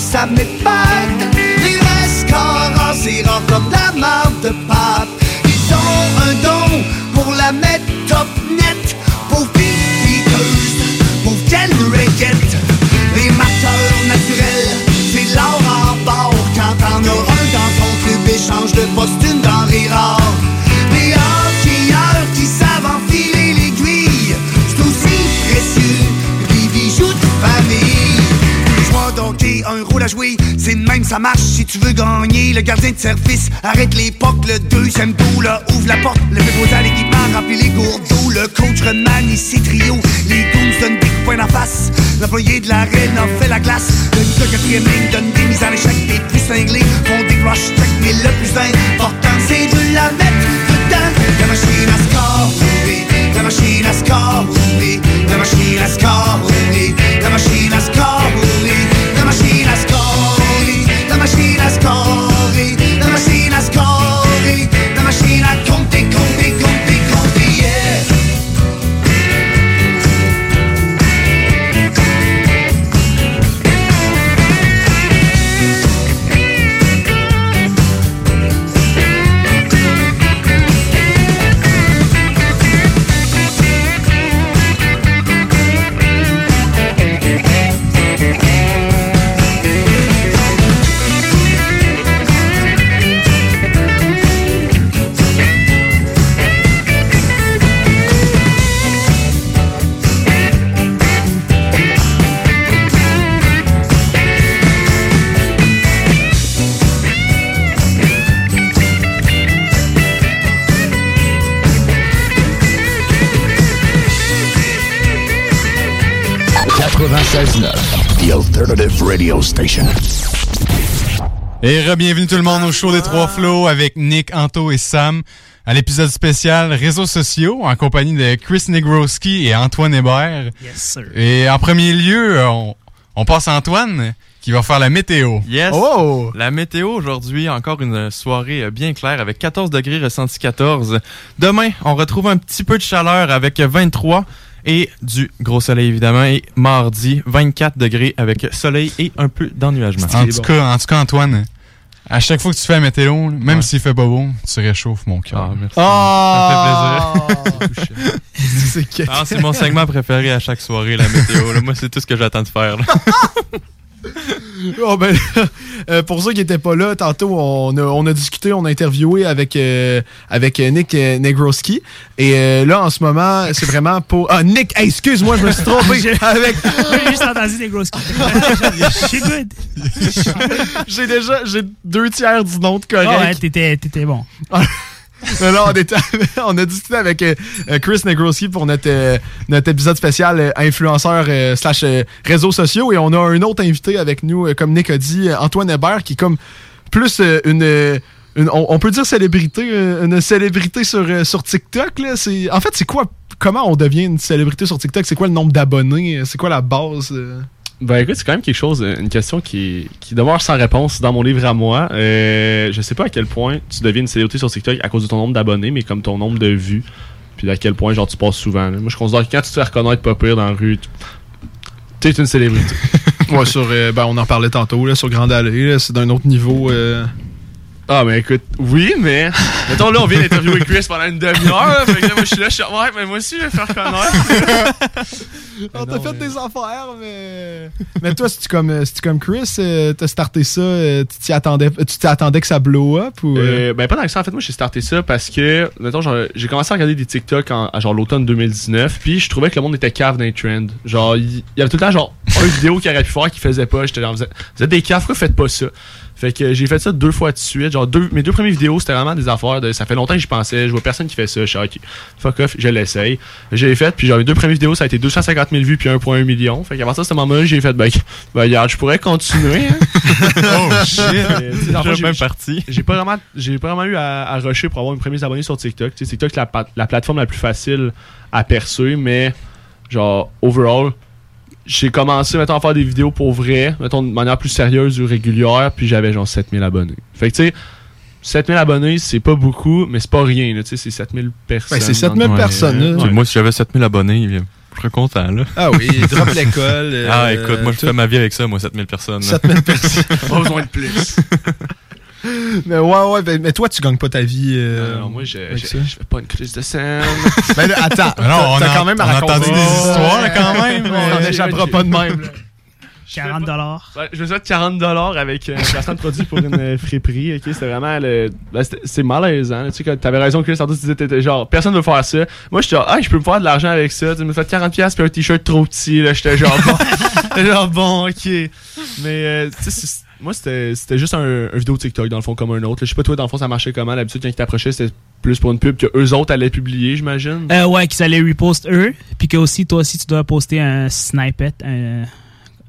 ça m'épate. Les c'est rare comme la marque de pape. Ils ont un don pour la mettre top net. Pauvre beaters, pauvre Ken Rickett. Les marqueurs naturels, c'est l'or en bord. Quand t'en as un dans ton club, échange de poste une denrée rare. Rôle à jouer, c'est de même, ça marche si tu veux gagner. Le gardien de service arrête l'époque, le deuxième goal là, ouvre la porte. Le préposé à l'équipement remplit les gourdes d'eau. Le coach remanie ses trios, les goons donnent des poing en face. L'employé de l'arène a fait la glace. Le quatrième ligne donne des mises en échec. Les plus cinglés font des rush mais le plus important, c'est de la mettre dedans. La machine à score, roulé. La machine à score, roulé. La machine à score, roulé. La machine à score, machine Radio Station. Et re-bienvenue tout le monde au show des Trois Flots avec Nick, Anto et Sam à l'épisode spécial Réseaux sociaux en compagnie de Chris Negroski et Antoine Hébert. Yes, sir. Et en premier lieu, on, on passe à Antoine qui va faire la météo. Yes. Oh! La météo aujourd'hui, encore une soirée bien claire avec 14 degrés ressenti 14. Demain, on retrouve un petit peu de chaleur avec 23 et du gros soleil évidemment. Et mardi, 24 degrés avec soleil et un peu d'ennuagement. En tout, cas, en tout cas, Antoine, à chaque fois que tu fais la météo, même s'il fait pas beau, tu réchauffes mon cœur. Ah, merci. Ah! Ça fait plaisir. c'est Ah, c'est mon segment préféré à chaque soirée, la météo. là. Moi, c'est tout ce que j'attends de faire. Oh, ben, euh, pour ceux qui n'étaient pas là, tantôt, on a, on a discuté, on a interviewé avec, euh, avec euh, Nick Negroski. Et euh, là, en ce moment, c'est vraiment pour. Ah, Nick, hey, excuse-moi, je me suis trompé. avec. J'ai juste entendu good. j'ai déjà j'ai deux tiers du nom de correct. Ah ouais, t'étais bon. On, a discuté avec euh, Chris Negroski pour notre, euh, notre épisode spécial euh, influenceur slash réseaux sociaux et on a un autre invité avec nous, comme Nick a dit, Antoine Hébert, qui est comme plus une... on, peut dire célébrité, une célébrité sur, sur TikTok. Là. En fait, c'est quoi, comment on devient une célébrité sur TikTok? C'est quoi le nombre d'abonnés? C'est quoi la base? Euh? Ben écoute, c'est quand même quelque chose, une question qui, qui demeure sans réponse dans mon livre à moi. Euh, je sais pas à quel point tu deviens une célébrité sur TikTok à cause de ton nombre d'abonnés, mais comme ton nombre de vues. Puis à quel point genre tu passes souvent. Moi je considère que quand tu te fais reconnaître pas pire dans la rue, tu tu es une célébrité. Ouais, sur, euh, ben, on en parlait tantôt, là, sur Grande Allée, là, c'est d'un autre niveau. euh. Ah, mais écoute, oui, mais. Mettons, là, on vient d'interviewer Chris pendant une demi-heure. fait que là, moi, je suis là, je suis ouais, mais moi aussi, je vais faire connaître. On t'a fait des affaires, mais. mais toi, si tu comme, euh, comme Chris, euh, t'as starté ça, euh, tu t'y attendais, tu t'y attendais que ça blow up ou. euh? Ben, pas dans ça. En fait, moi, j'ai starté ça parce que, mettons, j'ai commencé à regarder des TikTok en, à genre l'automne 2019. Puis, je trouvais que le monde était cave dans les trends. Genre, il il y avait tout le temps, genre, une vidéo qui aurait pu faire qui faisait pas. J'étais genre, vous êtes, vous êtes des caves, pourquoi faites pas ça? Fait que j'ai fait ça deux fois de suite. Genre, deux, mes deux premières vidéos, c'était vraiment des affaires de. Ça fait longtemps que j'y pensais. Je vois personne qui fait ça. Je suis ok, fuck off, je l'essaye. J'ai fait, puis genre, mes deux premières vidéos, ça a été 250 000 vues puis 1,1 million. Fait partir de ce moment-là, j'ai fait, ben, ben, regarde, je pourrais continuer. hein. Oh, shit. J'ai- même parti. J'ai pas vraiment, j'ai pas vraiment eu à, à rusher pour avoir mes premiers abonnés sur TikTok. TikTok, c'est la, la plateforme la plus facile à percer, mais genre, overall, j'ai commencé, mettons, à faire des vidéos pour vrai, mettons, de manière plus sérieuse ou régulière, puis j'avais genre 7000 abonnés. Fait que, tu sais, 7000 abonnés, c'est pas beaucoup, mais c'est pas rien, là, tu sais, c'est 7000 personnes. C'est 7000 Ouais. personnes, là. Ouais. Moi, si j'avais 7000 abonnés, je serais content, là. Ah oui, drop l'école. euh, ah, écoute, moi, je fais ma vie avec ça, moi, 7000 personnes. là. 7000 personnes. Pas besoin de plus. mais ouais, ouais, ben, mais toi, tu gagnes pas ta vie. euh, Non, non, moi, je, je, fais pas une crise de scène. Ben là, attends, Mais non, on a- quand même à on a raconter entendu des histoires, là, quand même. on n'échappera pas de même. là. 40 dollars. Ouais, je me fait 40 dollars avec un placement de produit pour une euh, friperie. Ok, c'était vraiment le. c'est malaisant. là. Tu sais, quand t'avais raison, Chris, tantôt, tu disais, t'étais genre, personne veut faire ça. Moi, j'étais genre, ah, je peux me faire de l'argent avec ça. Tu me fais 40$ piastres puis un t-shirt trop petit. Là, j'étais genre, bon. J'étais genre, bon, ok. Mais, euh, tu sais, c'est- moi, c'était juste un, vidéo TikTok, dans le fond, comme un autre. Je sais pas, toi, dans le fond, ça marchait comment? D'habitude, quand ils t'approchaient, c'était plus pour une pub que eux autres allaient publier, j'imagine. Euh, ouais, qu'ils allaient repost eux, puis que aussi, toi aussi, tu dois poster un snippet,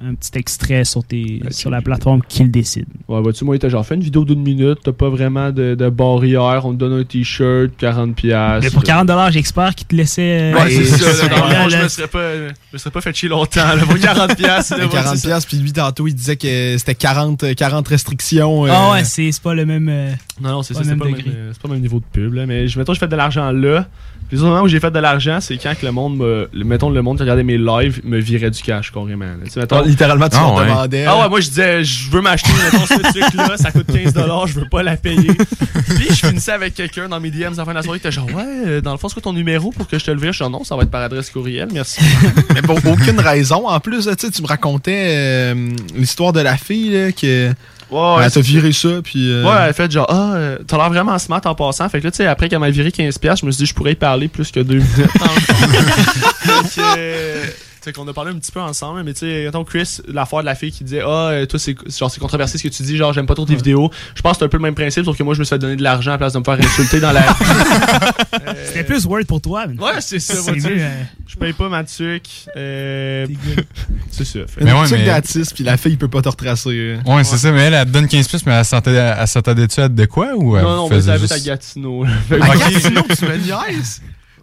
un petit extrait sur, tes, sur la plateforme qu'ils décident. Ouais, vois-tu, moi, il était genre, fait une vidéo d'une minute, t'as pas vraiment de, de barrière, on te donne un t-shirt, 40$. piastres. Mais pour 40 dollars, j'espère qu'ils te laissaient. Ouais, c'est ça. là, là, le je me serais pas, je me serais pas fait chier longtemps. Là, pour 40 piastres. là, Mais 40 ouais, c'est ça. piastres, puis lui, tantôt, il disait que c'était 40, euh, 40 restrictions. euh, Ah ouais, c'est c'est pas le même. euh, Non, non, c'est pas ça. le C'est même pas, le degré. même, euh, c'est pas le même niveau de pub. Là, mais je, mettons, j'ai fait de l'argent là. Les autres moments où j'ai fait de l'argent, c'est quand que le monde me. le- Mettons, le monde qui regardait mes lives me virait du cash, carrément. là. Tu sais, mettons- Ah, littéralement, tu Ah, leur ouais. demandais. Ah ouais, moi je disais, je veux m'acheter, mettons, ce truc-là, ça coûte 15$, je veux pas la payer. Puis je finissais avec quelqu'un dans mes DMs en fin de la soirée, qui était genre, ouais, euh, dans le fond, c'est quoi ton numéro pour que je te le vire? Je suis genre, non, ça va être par adresse courriel, merci. Mais pour aucune raison. En plus, tu sais, tu me racontais euh, l'histoire de la fille là, que. Ouais, elle t'a viré ça, puis. euh, Ouais, elle a fait genre, ah, euh, t'as l'air vraiment smart en passant. Fait que là, tu sais, après qu'elle m'a viré 15$, je me suis dit, je pourrais y parler plus que deux minutes. fait que, euh, sais, qu'on a parlé un petit peu ensemble, mais tu sais, mettons, Chris, l'affaire de la fille qui disait, ah, euh, toi, c'est genre, c'est controversé ce que tu dis, genre, j'aime pas trop tes vidéos. Je pense que c'est un peu le même principe, sauf que moi, je me suis fait donner de l'argent à la place de me faire insulter dans la. C'était plus Word pour toi. mais- Ouais, c'est ça, moi, tu sais, mieux, hein. Je paye pas ma tuque. Euh, c'est ça. Fait- Mais ouais, petite mais- gratis, puis la fille, il peut pas te retracer. euh. Ouais, c'est ça, mais elle, elle te donne 15 plus, mais elle s'attendait elle s'attendait-tu à de quoi ou elle Non, non, mais habite juste- à Gatineau. là. Fait que- À Gatineau, tu me niaises?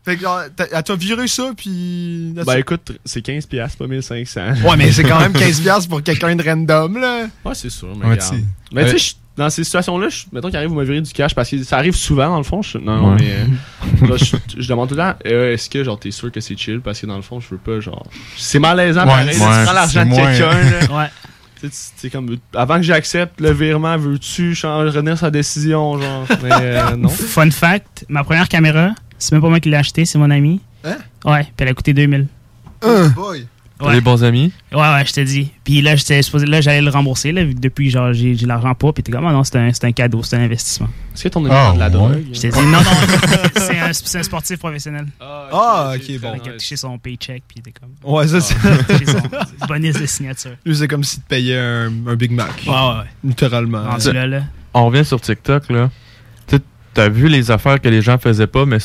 Fait que, genre, t'as- viré ça, puis. Ben écoute, c'est 15$, piastres, pas 1500. Ouais, mais c'est quand même 15$ piastres pour quelqu'un de random, là. Ouais, c'est sûr. Mais, Ouais, regarde. mais tu sais, je- dans ces situations-là, je- mettons qu'il arrive, vous me virez du cash parce que ça arrive souvent, dans le fond. je- non, non, Ouais. mais. euh, je, je demande tout le temps, euh, est-ce que, genre, t'es sûr que c'est chill? Parce que dans le fond, je veux pas, genre. C'est malaisant, Ouais, pareil. tu prends l'argent de quelqu'un, là. Ouais. Tu sais, tu- c'est comme. Avant que j'accepte le virement, veux-tu changer, revenir sa décision, genre? Mais euh, non. Fun fact, ma première caméra, c'est même pas moi qui l'ai acheté, c'est mon ami. Hein? Ouais, puis elle a coûté 2000. Un boy. T'as Ouais. des bons amis? Ouais, ouais, je te dis. Puis là, j'étais supposé, là, j'allais le rembourser, là, vu que depuis, genre, j'ai j'ai l'argent pas. Puis t'es comme, ah non, c'est un, c'est un cadeau, c'est un investissement. Est-ce que ton ami Ah, a de la ouais. drogue? Je t'ai dit, non, non, c'est un, c'est un sportif professionnel. Ah, ok, bon. Il a touché son paycheck, puis t'es comme. Ouais, ça, c'est. touché son bonus de signature. Lui, c'est comme si tu payais un, un Big Mac. Ouais, ouais, ouais. Littéralement. Rendu là, là. On revient sur TikTok, là. Tu sais, t'as vu les affaires que les gens faisaient pas, mais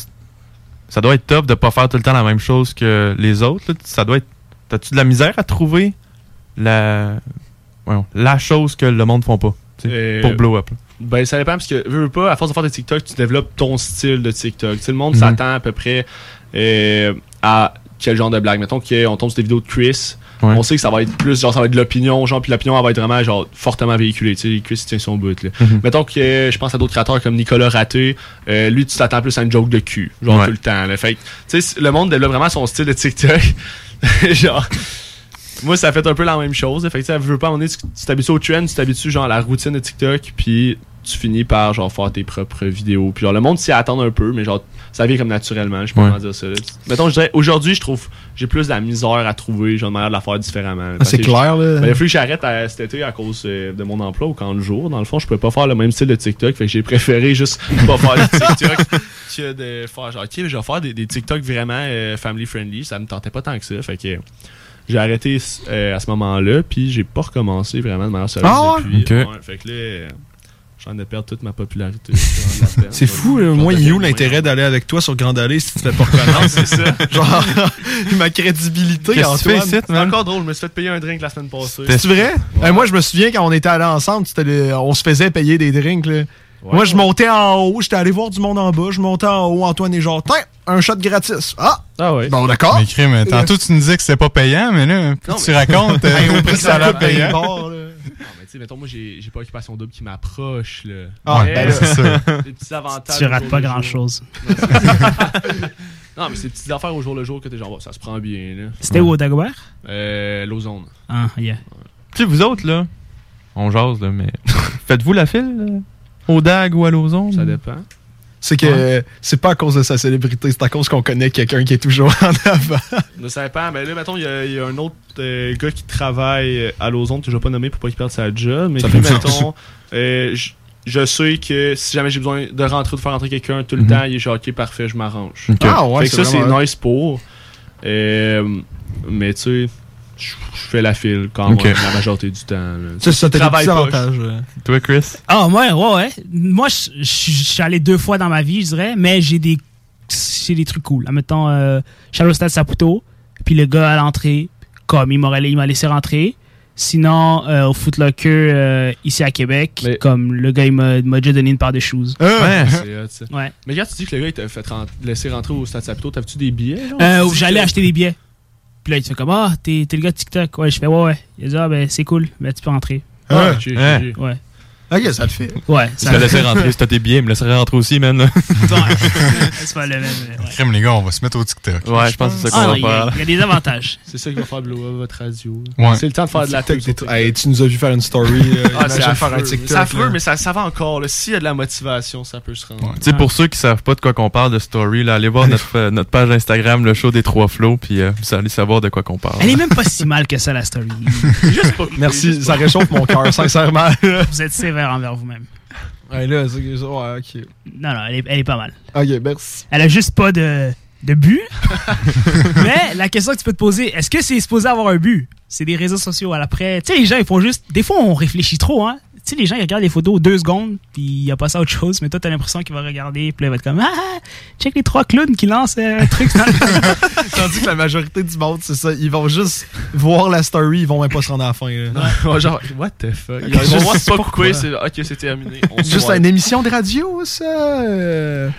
ça doit être top de pas faire tout le temps la même chose que les autres. là. Ça doit être. T'as-tu de la misère à trouver la. voyons, la chose que le monde font pas Euh, pour blow up? là? Ben, ça dépend, parce que, veux, veux pas, à force de faire des TikTok, tu développes ton style de TikTok. Tu sais, le monde Mhm. s'attend à peu près euh, à quel genre de blague. Mettons qu'on tombe sur des vidéos de Chris, On sait que ça va être plus, genre, ça va être de l'opinion, genre, puis l'opinion, elle va être vraiment, genre, fortement véhiculée, tu sais, Chris tient son bout, là. Mhm. Mettons que je pense à d'autres créateurs comme Nicolas Raté, euh, lui, tu t'attends plus à une joke de cul, genre, Ouais. tout le temps, là. Fait tu sais, le monde développe vraiment son style de TikTok. genre, moi, ça fait un peu la même chose. Fait que, tu sais, veux pas, donné, tu tu t'habitues au trend, tu t'habitues, genre, à la routine de TikTok, puis tu finis par, genre, faire tes propres vidéos. Puis, genre, le monde s'y attend un peu, mais, genre, ça vient comme naturellement. Je sais pas Ouais. dire ça. là. Mettons, je dirais, aujourd'hui, je trouve, j'ai plus de la misère à trouver, genre, une manière de la faire différemment. Parce c'est clair, là. Ben, il a fallu que j'arrête cet été à cause euh, de mon emploi au camp de jour. Dans le fond, je pouvais pas faire le même style de TikTok. Fait que j'ai préféré juste pas faire de TikTok que de faire, genre, ok, je vais faire des, des TikTok vraiment euh, family friendly. Ça me tentait pas tant que ça. Fait que j'ai arrêté euh, à ce moment-là, puis j'ai pas recommencé vraiment de manière sérieuse Ah depuis. Ouais, fait que là, je viens de perdre toute ma popularité. C'est fou, là. moi, il est où l'intérêt d'aller avec toi sur Grande Allée si tu te fais pas reconnaître? c'est ça. Genre, ma crédibilité, C'est encore drôle, je me suis fait payer un drink la semaine passée. C'est vrai? Euh, moi, je me souviens quand on était allés ensemble, on se faisait payer des drinks. Là. moi, je montais en haut, j'étais allé voir du monde en bas, je montais en haut, Antoine est genre, tiens, un shot gratis. Ah! Ah ouais. Bon, d'accord. Mais crime, tantôt tu nous disais que c'était pas payant, mais là, Non, tu mais- racontes, euh, au prix ça a payant. Non, mais tu sais, mettons, moi, j'ai j'ai pas occupation double qui m'approche, là. Ah, ben là, c'est sûr. Des petits avantages. Tu au rates jour pas le jour. grand-chose. Non, c'est- non, mais c'est des petites affaires au jour le jour que t'es genre, bah, ça se prend bien, là. C'était où, au Dagobert? Euh, l'ozone. Ah, yeah. Tu sais, vous autres, là, on jase, là, mais faites-vous la file là, au DAG ou à l'ozone? Ça dépend. C'est que c'est pas à cause de sa célébrité, c'est à cause qu'on connaît quelqu'un qui est toujours en avant. Ça dépend, mais là, mettons, il y, a- il y a un autre euh, gars qui travaille euh, à l'ozone que je vais pas nommer pour pas qu'il perde sa job, mais Ça lui, mettons, euh, je- je sais que si jamais j'ai besoin de rentrer ou de faire rentrer quelqu'un tout le Mhm. temps, il est genre, ok, parfait, je m'arrange. Ah ouais, Fait que c'est ça, c'est nice pour. Euh, mais tu sais, je je fais la file quand même la majorité du temps. là. C'est ça, t'as des Travaille petits pas, avantages. Toi, Chris? Ah, ouais, ouais, ouais. Moi, je je- je suis allé deux fois dans ma vie, je dirais, mais j'ai des, j'ai des trucs cool. Admettons, euh, je suis allé au stade Saputo, puis le gars à l'entrée, comme il m'a il m'a laissé rentrer. Sinon, euh, au Footlocker, euh, ici à Québec, comme le gars, il m'a déjà donné une paire de shoes. Ouais, hot, ça. Ouais. Mais quand tu dis que le gars il t'a fait rent- laisser rentrer au Stade Saputo, t'avais-tu des billets? Euh, j'allais acheter des billets. Puis là, il fait comme Ah, t'es t'es le gars de TikTok. Ouais, je fais Ouais, ouais. Il a dit Ah, ben, c'est cool. Ben, tu peux rentrer. Ah, ok, Hein? Ouais. Ok, ça le fait. Ouais. Si t'as laissé rentrer, si t'as tes billets, me laisserais rentrer aussi, man. là. c'est pas le même. ouais. Crime, les gars, on va se mettre au TikTok. Ouais, je pense que c'est ça Ah, qu'on non, va il y a- faire. il y a des avantages. C'est ça qui va faire blow up votre radio. Ouais. C'est le temps de faire de la TikTok. Hey, tu nous as vu faire une story. euh, Ah, c'est faire affreux. un TikTok. C'est affreux, là. mais ça, ça va encore. S'il y a de la motivation, ça peut se rendre. Tu sais, pour ceux qui savent pas de quoi qu'on parle de story, là, allez voir notre, euh, notre page Instagram, le show des trois flots, puis euh, vous allez savoir de quoi qu'on parle. Elle est même pas si mal que ça, la story. Juste pas Merci, ça réchauffe mon cœur, sincèrement. Vous êtes sévère envers vous-même. Ouais, là, c'est ouais, ok. Non, non, elle est, elle est pas mal. Ok, merci. Elle a juste pas de, de but. Mais la question que tu peux te poser, est-ce que c'est supposé avoir un but? C'est des réseaux sociaux. Après, tu sais, les gens, ils font juste. Des fois, on réfléchit trop, hein. Tu sais, les gens, ils regardent les photos deux secondes, puis il y a pas ça autre chose, mais toi, t'as l'impression qu'il va regarder, puis là, il va être comme Ah, check les trois clowns qui lancent euh, un truc. dans le- Tandis que la majorité du monde, c'est ça. Ils vont juste voir la story, ils vont même pas se rendre à la fin. là. Ouais, genre, what the fuck? Ils Juste vont voir c'est pas pourquoi. c'est ok, c'est terminé. On Juste une émission de radio, ça. euh,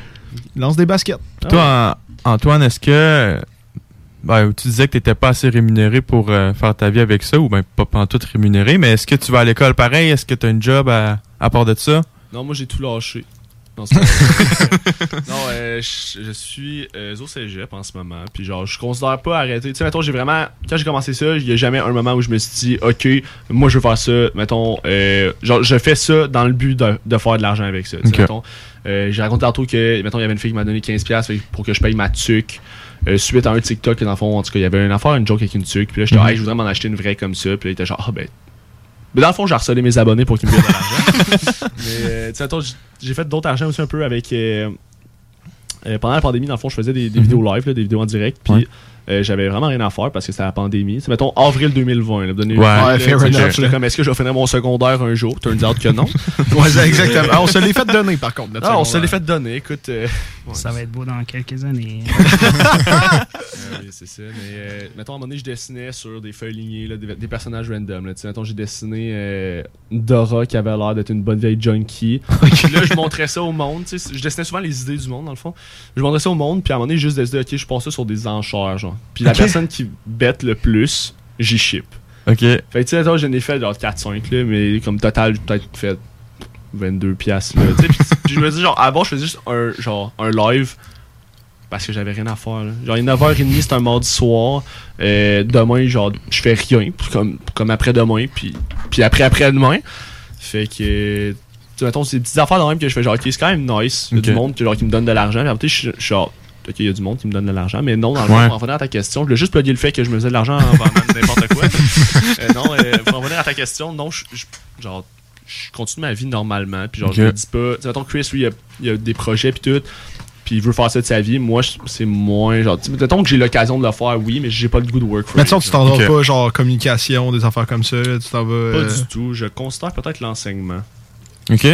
Lance des baskets. Toi, An- Antoine, est-ce que ben, tu disais que tu n'étais pas assez rémunéré pour euh, faire ta vie avec ça, ou ben pas en tout rémunéré, mais est-ce que tu vas à l'école pareil? Est-ce que tu as une job à, à part de ça? Non, moi j'ai tout lâché. Non, pas euh, je, je suis euh, au cégep en ce moment. Puis genre, je considère pas arrêter. Tu sais, mettons, j'ai vraiment. Quand j'ai commencé ça, il y a jamais un moment où je me suis dit, OK, moi je veux faire ça. Mettons, euh, genre, je fais ça dans le but de, de faire de l'argent avec ça. Mettons, euh, j'ai raconté tantôt que, mettons, il y avait une fille qui m'a donné 15$ fait que pour que je paye ma tuque. Euh, suite à un TikTok, dans le fond, en tout cas, il y avait une affaire, une joke avec une tuque. Puis là, j'étais, Mhm. hey, je voudrais m'en acheter une vraie comme ça. Puis là, il était genre, ah ben, mais dans le fond, j'ai harcelé mes abonnés pour qu'ils me donnent de l'argent. Mais euh, tu sais, j'ai fait d'autres argent aussi un peu avec. euh, euh, pendant la pandémie, dans le fond, je faisais des, des Mhm. vidéos live, là, des vidéos en direct. Puis Ouais. Euh, j'avais vraiment rien à faire parce que c'était la pandémie. C'est mettons avril 2020. Là, donner Ouais, J'étais là. comme, est-ce que je vais finir mon secondaire un jour? Turns out que non. Ouais, exactement. Ah, on se l'est fait donner, par contre. notre Ah, on se l'est fait donner. Écoute. euh, ouais, Ça va être beau dans quelques années. Ah oui, c'est ça. Mais euh, mettons, à un moment donné, je dessinais sur des feuilles lignées, là, des, des personnages random. Là. Tu sais, Mettons, j'ai dessiné euh, Dora qui avait l'air d'être une bonne vieille junkie. Puis là, je montrais ça au monde. tu sais, Je dessinais souvent les idées du monde, dans le fond. Je montrais ça au monde, puis à un moment donné, juste de se dire, OK, je passe ça sur des enchères. Genre. Puis la personne qui bête le plus, j'y ship. Ok. Fait que, tu sais, attends, j'en ai fait genre 4-5, là, mais comme total, j'ai peut-être fait 22 piastres, là. Tu sais, puis- je me dis, genre, avant, je faisais juste un, genre, un live parce que j'avais rien à faire, là. Genre, il est 9h30, c'est un mardi soir. Euh, demain, genre, je fais rien, comme, comme après-demain, puis, puis après-après-demain. Fait que, tu sais, mettons, c'est des petites affaires de même que je fais, genre, ok, c'est quand même nice. Il y a Ok. du monde qui, genre, qui me donne de l'argent. Puis après, je suis je suis genre, ok, il y a du monde qui me donne de l'argent, mais non, dans le fond, Ouais. pour en revenir à ta question, je voulais juste plugger le fait que je me faisais de l'argent en vendant n'importe quoi. Euh, non, euh, pour en revenir à ta question, non, je, je- genre, je continue ma vie normalement, puis genre, je Ok. me dis pas, tu sais, mettons, Chris, lui, il a, il a des projets, puis tout, puis il veut faire ça de sa vie. Moi, je- c'est moins, genre, tu sais, mettons que j'ai l'occasion de le faire, oui, mais j'ai pas le goût de work for Mais it, tu t'en vas pas, genre, communication, des affaires comme ça. Tu t'en vas. Pas euh, du tout. Je considère peut-être l'enseignement. Ok.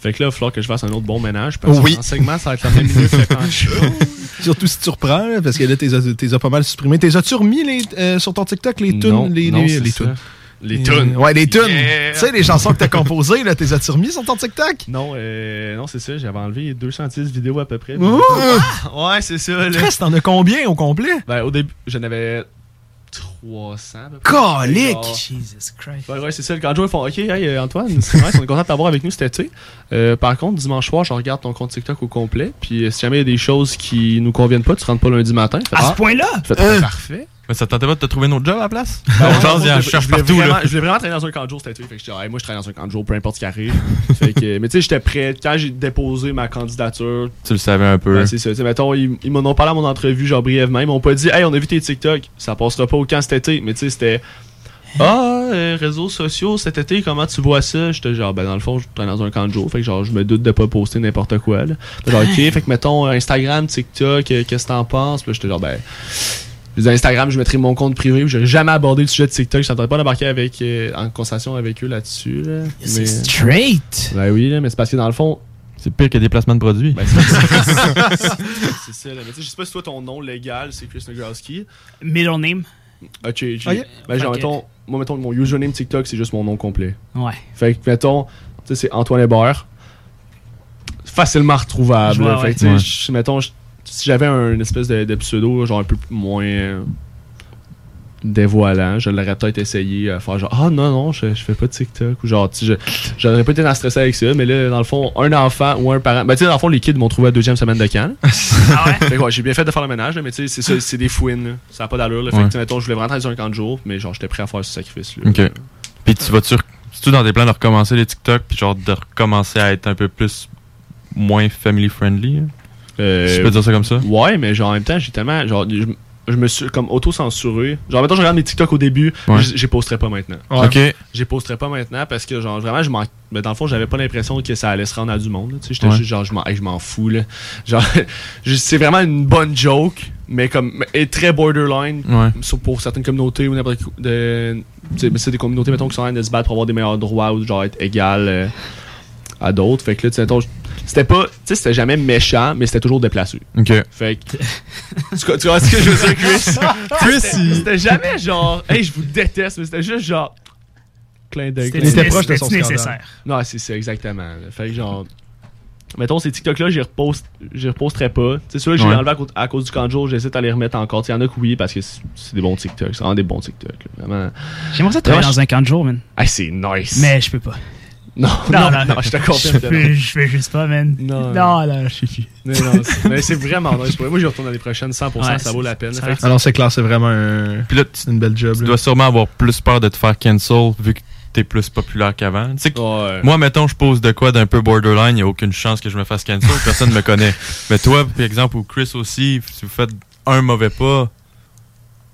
Fait que là, il va falloir que je fasse un autre bon ménage. Parce Oui. que l'enseignement, ça va être la même minute que quand je Surtout si tu reprends, parce que là, t'es as, pas mal supprimé. T'es as-tu remis les, euh, sur ton TikTok les Non, tunes? Les, non, les, c'est les tunes? Les tunes. Ouais, les tunes. Yeah. Tu sais, les chansons que t'as composées, là, t'es as-tu remis sur ton TikTok? Non, euh, non c'est ça. J'avais enlevé 210 vidéos à peu près. Ouh! Ah, ouais, c'est ça. Là. Chris, t'en as combien au complet? Ben, au début, j'en avais 300. à peu près. Calique! Genre- Jesus Christ. Ouais, ouais, c'est ça. Quand ils font OK, hey euh, Antoine, c'est nice, on est content de t'avoir avec nous cet été. Euh, par contre, dimanche soir, je regarde ton compte TikTok au complet. Puis euh, si jamais il y a des choses qui nous conviennent pas, tu rentres pas lundi matin. Fait, À ce point-là? Fait, Euh. parfait. Mais ça te tentait pas de te trouver un autre job à la place? Ben, On moi, genre, moi, je cherche partout, vraiment, là. Je voulais vraiment travailler dans un camp de jour cet été. Fait que j'étais, hey, moi, je travaille dans un camp de jour, peu importe ce qui arrive. fait que, mais tu sais, j'étais prêt. Quand j'ai déposé ma candidature, Tu le savais un peu. ben, c'est ça. Tu sais, mettons, ils, ils m'en ont parlé à mon entrevue, genre brièvement. Ils m'ont pas dit, hey, on a vu tes TikTok. Ça passera pas au camp cet été. Mais tu sais, c'était. Ah, euh, réseaux sociaux cet été, comment tu vois ça? J'étais genre, ben dans le fond, je travaille dans un camp de jour, fait que genre, je me doute de pas poster n'importe quoi. Là. Genre, ok, fait que mettons Instagram, TikTok, euh, qu'est-ce que t'en penses? Puis j'étais genre, ben. Je disais Instagram, je mettrais mon compte privé. J'aurais jamais abordé le sujet de TikTok. Je t'entendais pas d'embarquer avec, euh, en conversation avec eux là-dessus. Là. C'est Mais- straight. Ben oui, là, mais c'est parce que dans le fond, C'est pire que des placements de produits. ben, c'est c'est ça. Là. Mais tu sais, je sais pas si toi, ton nom légal, c'est Chris Negrowski. Middle name. Ok, j'ai- Ok. Ben, genre, mettons, moi, mettons, mon username TikTok, c'est juste mon nom complet. Ouais. Fait que, mettons, tu sais, c'est Antoine Hébert. Facilement retrouvable. Je vois, là. Fait ouais. que, tu sais, Ouais. je- mettons, je- si j'avais un espèce de, de pseudo, genre un peu moins dévoilant, je l'aurais peut-être essayé à faire genre, ah non, non, je, je fais pas de TikTok. Ou genre, tu j'aurais pas été dans stressé avec ça, mais là, dans le fond, un enfant ou un parent. Ben, tu sais, dans le fond, les kids m'ont trouvé à la deuxième semaine de camp. Ah ouais? Ouais, j'ai bien fait de faire le ménage, là, mais tu sais, c'est des fouines. là. Ça n'a pas d'allure. là. Fait que, tu mettons, je voulais vraiment travailler sur un camp de jour, mais genre, j'étais prêt à faire ce sacrifice-là. Ok. Puis tu vas-tu. C'est-tu dans tes plans de recommencer les TikTok, puis genre de recommencer à être un peu plus. moins family friendly? hein? Euh, je peux dire ça comme ça? Ouais, mais genre en même temps, j'ai tellement. Genre, je, je me suis comme auto-censuré. Genre, mettons, je regarde mes TikTok au début, Ouais. j- j'y posterai pas maintenant. Ouais. Ok. J'y posterai pas maintenant parce que, genre, vraiment, je m'en. Mais dans le fond, j'avais pas l'impression que ça allait se rendre à du monde. Tu sais, j'étais Ouais. juste genre, je m'en, hey, je m'en fous, là. Genre, c'est vraiment une bonne joke, mais comme. est très borderline. Pour certaines communautés ou n'importe quoi. De, tu sais, mais c'est des communautés, mettons, qui sont en train de se battre pour avoir des meilleurs droits ou genre être égal euh, à d'autres. Fait que là, tu sais, mettons, c'était pas. Tu sais, c'était jamais méchant, mais c'était toujours déplacé. Ok. Fait que. tu, vois ce que je veux dire, Chris? Chris, C'était- jamais genre, hey, je vous déteste, mais c'était juste genre. Clin d'œil. C'était- proche de son nécessaire. Non, c'est ça, exactement. là. Fait que genre. Mettons, ces TikTok-là, j'y reposte, reposterai pas. C'est sûr que j'ai Ouais. enlevé à, cause- à cause du camp de jour, j'essaie de les remettre encore. Il y en a que oui, parce que c'est des bons TikTok. C'est vraiment des bons TikTok. J'aimerais ça travailler dans un camp de jour, man. Ah, c'est nice. Mais je peux pas. Non, non, non, je te confirme Je je fais juste pas, man. Non. non, non, je suis plus. Mais c'est- c'est vraiment nice. Moi, j'y retourne l'année prochaine, 100%, Ouais, ça vaut la peine. Alors, c'est clair, c'est vraiment un- Puis là, une belle job. Tu là. dois sûrement avoir plus peur de te faire cancel vu que t'es plus populaire qu'avant. Tu sais Ouais. moi, mettons, je pose de quoi d'un peu borderline, il a aucune chance que je me fasse cancel, personne me connaît. Mais toi, par exemple, ou Chris aussi, si vous faites un mauvais pas,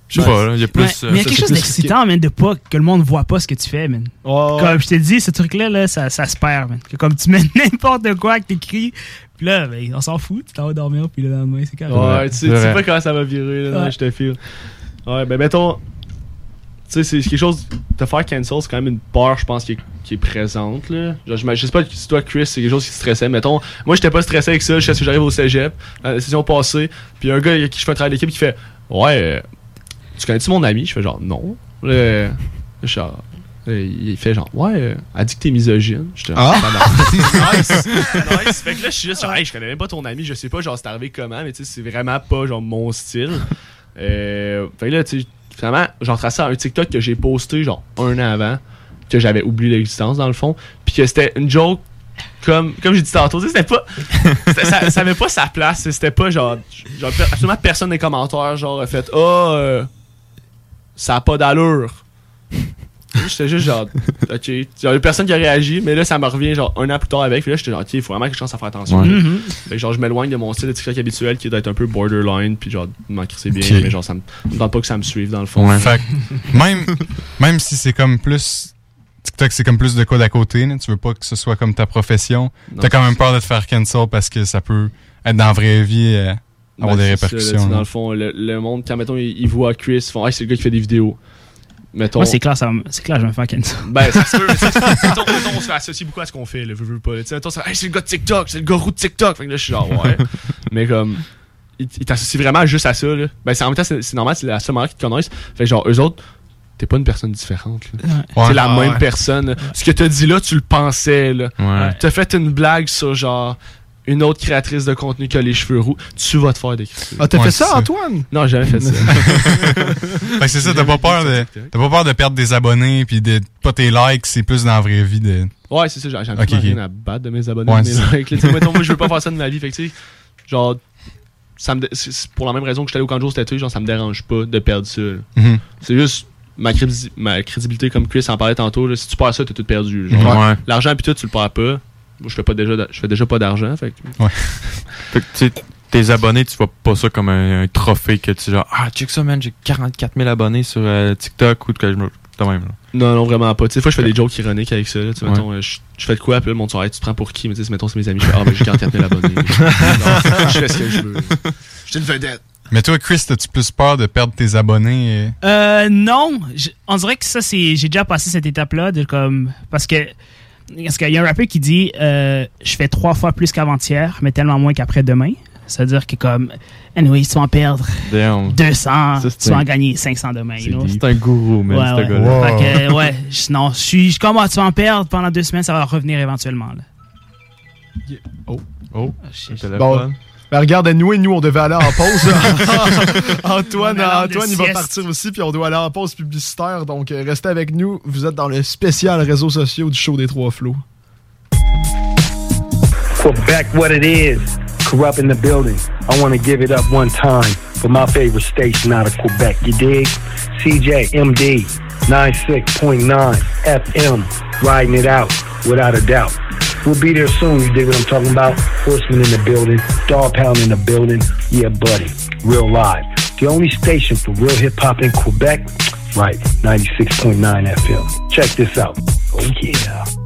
je sais Ouais. pas, il y a plus. Ouais, euh, mais il y a quelque chose d'excitant, man, de pas que le monde voit pas ce que tu fais, man. Ouais. Comme je te dis, ce truc-là, là, ça, ça se perd, man. Que comme tu mets n'importe quoi que t'écris, puis là, ben, on s'en fout, tu t'en vas dormir, puis le lendemain, c'est carré. Ouais, tu sais, tu pas comment ça va virer, là, non, je te file. Ouais, ben mettons. Tu sais, c'est quelque chose. Te faire cancel, c'est quand même une peur, je pense, qui est, qui est présente, là. Genre, je, je sais pas si toi, Chris, c'est quelque chose qui te stressait. Mettons, moi, j'étais pas stressé avec ça. Je sais que j'arrive au cégep, la session passée, puis un gars avec qui je fais un travail d'équipe qui fait Ouais, tu connais-tu mon ami? Je fais genre Non. Genre. euh, Il fait genre, ouais, euh, elle dit que t'es misogyne. J'étais genre, Ah! nice, nice. Fait que là, je suis juste genre, hey, je connais même pas ton ami, je sais pas, genre, c'est arrivé comment, mais tu sais, c'est vraiment pas, genre, mon style. Euh, fait que là, tu sais, finalement, j'en traçais un TikTok que j'ai posté genre un an avant, que j'avais oublié l'existence dans le fond, puis que c'était une joke comme, comme j'ai dit tantôt, tu sais, c'était pas. c'était- ça, ça avait pas sa place. C'était pas genre. genre absolument personne les commentaires, genre, a fait Ah, euh, ça a pas d'allure. J'étais juste genre, ok. Il y avait personne qui a réagi, mais là, ça me revient genre un an plus tard avec. Puis là, j'étais genre, ok, il faut vraiment que je chance à faire attention. Ouais. Fait que genre, je m'éloigne de mon style de TikTok habituel qui doit être un peu borderline, puis genre, m'en c'est bien, Ok. mais genre, ça me me tente pas que ça me suive dans le fond. Fait que même, même si c'est comme plus. TikTok, c'est comme plus de code à côté, là, tu veux pas que ce soit comme ta profession. Non, T'as quand même peur de te faire cancel parce que ça peut être dans la vraie vie, euh, avoir Ben, des c'est ça, là, répercussions. dans le fond, le, le monde, quand mettons, ils, ils voient Chris, ils font, hey, c'est le gars qui fait des vidéos. Mettons. Moi, c'est clair, ça c'est clair, je vais me faire cancel. Ben, ça se peut, mettons, mettons, on se fait associer beaucoup à ce qu'on fait, là, veux, veux pas. là. Tu sais, mettons, fait, hey, c'est le gars de TikTok, c'est le gars roux de TikTok. Fait que là, je suis genre, ouais. mais comme, ils ils t'associent vraiment juste à ça, là. Ben, c'est en même temps, c'est c'est normal, c'est la seule manière qu'ils te connaissent. Fait que genre, eux autres, t'es pas une personne différente, là. Ouais. C'est la Ah, même ouais. personne. là. Ce que t'as dit là, tu le pensais, là. Ouais. T'as fait une blague sur genre une autre créatrice de contenu qui a les cheveux roux. Tu vas te faire des critiques. Ah, t'as Ouais, fait ça, ça. Antoine? Non, j'ai jamais fait ça. Fait que c'est ça, t'as pas peur de, t'as pas peur de perdre des abonnés puis de pas tes likes, c'est plus dans la vraie vie de. Ouais, c'est ça, j'ai j'ai Ok, absolument ok. rien à battre de mes abonnés. Ouais, de mes likes, là. Mettons, moi, je veux pas faire ça de ma vie. Fait que, tu sais, genre, ça me pour la même raison que j'étais allé au cet été, genre, ça me dérange pas de perdre ça. Mhm. C'est juste ma, crédisi- ma crédibilité, comme Chris en parlait tantôt, là, si tu perds ça, t'as tout perdu. là. Genre, Ouais. L'argent, puis tout, tu le perds pas. Moi, je fais pas déjà, je fais déjà pas d'argent. Fait que- Fait que, tu sais, tes abonnés, tu vois pas ça comme un, un trophée que tu genre, ah, check ça, man, j'ai 44 000 abonnés sur euh, TikTok ou que je me. De même, là. Non, non, vraiment pas. Tu sais, des fois, je fais des jokes ironiques avec ça. Là. Tu sais, Ouais. mettons, euh, je, je fais de quoi, puis là, mon tu te prends pour qui? Mais tu sais, mettons, c'est mes amis. Je fais, ah, ben, j'ai 44 000 abonnés. Non, je fais ce que je veux. Je suis une vedette. Mais toi, Chris, as-tu plus peur de perdre tes abonnés? euh? Euh, non. Je- on dirait que ça, c'est. J'ai déjà passé cette étape-là de comme. Parce que. Parce qu'il y a un rappeur qui dit euh, Je fais trois fois plus qu'avant-hier, mais tellement moins qu'après-demain. C'est-à-dire que, comme. Anyway, tu vas en perdre Damn. 200, Ça, c'est tu vas un- en gagner 500 demain. C'est un gourou, man, Ouais, ouais. gars-là. Fait que, ouais, je- non, je suis. je- Comment tu vas en perdre pendant deux semaines, ça va revenir éventuellement. Là. Oh. Oh. Bon. Ben regarde, nous et nous, on devait aller en pause. Antoine, il va partir aussi, puis on doit aller en pause publicitaire. Donc, euh, restez avec nous. Vous êtes dans le spécial réseaux sociaux du show des Trois Flots. Quebec, what it is. Corrupt in the building. I want to give it up one time for my favorite station out of Quebec. You dig? CJMD 96.9 FM. Riding it out without a doubt. We'll be there soon. You dig what I'm talking about? Horseman in the building. Dog pound in the building. Yeah, buddy. Real live. The only station for real hip hop in Quebec? Right. 96.9 FM. Check this out. Oh, yeah.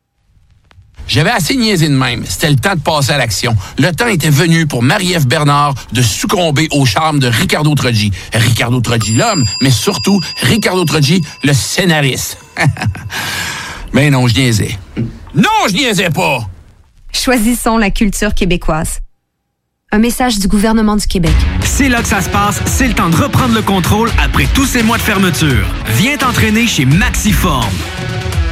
J'avais assez niaisé de même. C'était le temps de passer à l'action. Le temps était venu pour Marie-Ève Bernard de succomber au charme de Ricardo Troggi. Ricardo Troggi, l'homme, mais surtout Ricardo Troggi, le scénariste. ben non, je niaisais. Non, je niaisais pas! Choisissons la culture québécoise. Un message du gouvernement du Québec. C'est là que ça se passe, c'est le temps de reprendre le contrôle après tous ces mois de fermeture. Viens t'entraîner chez Maxiform.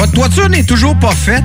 Votre toiture n'est toujours pas faite?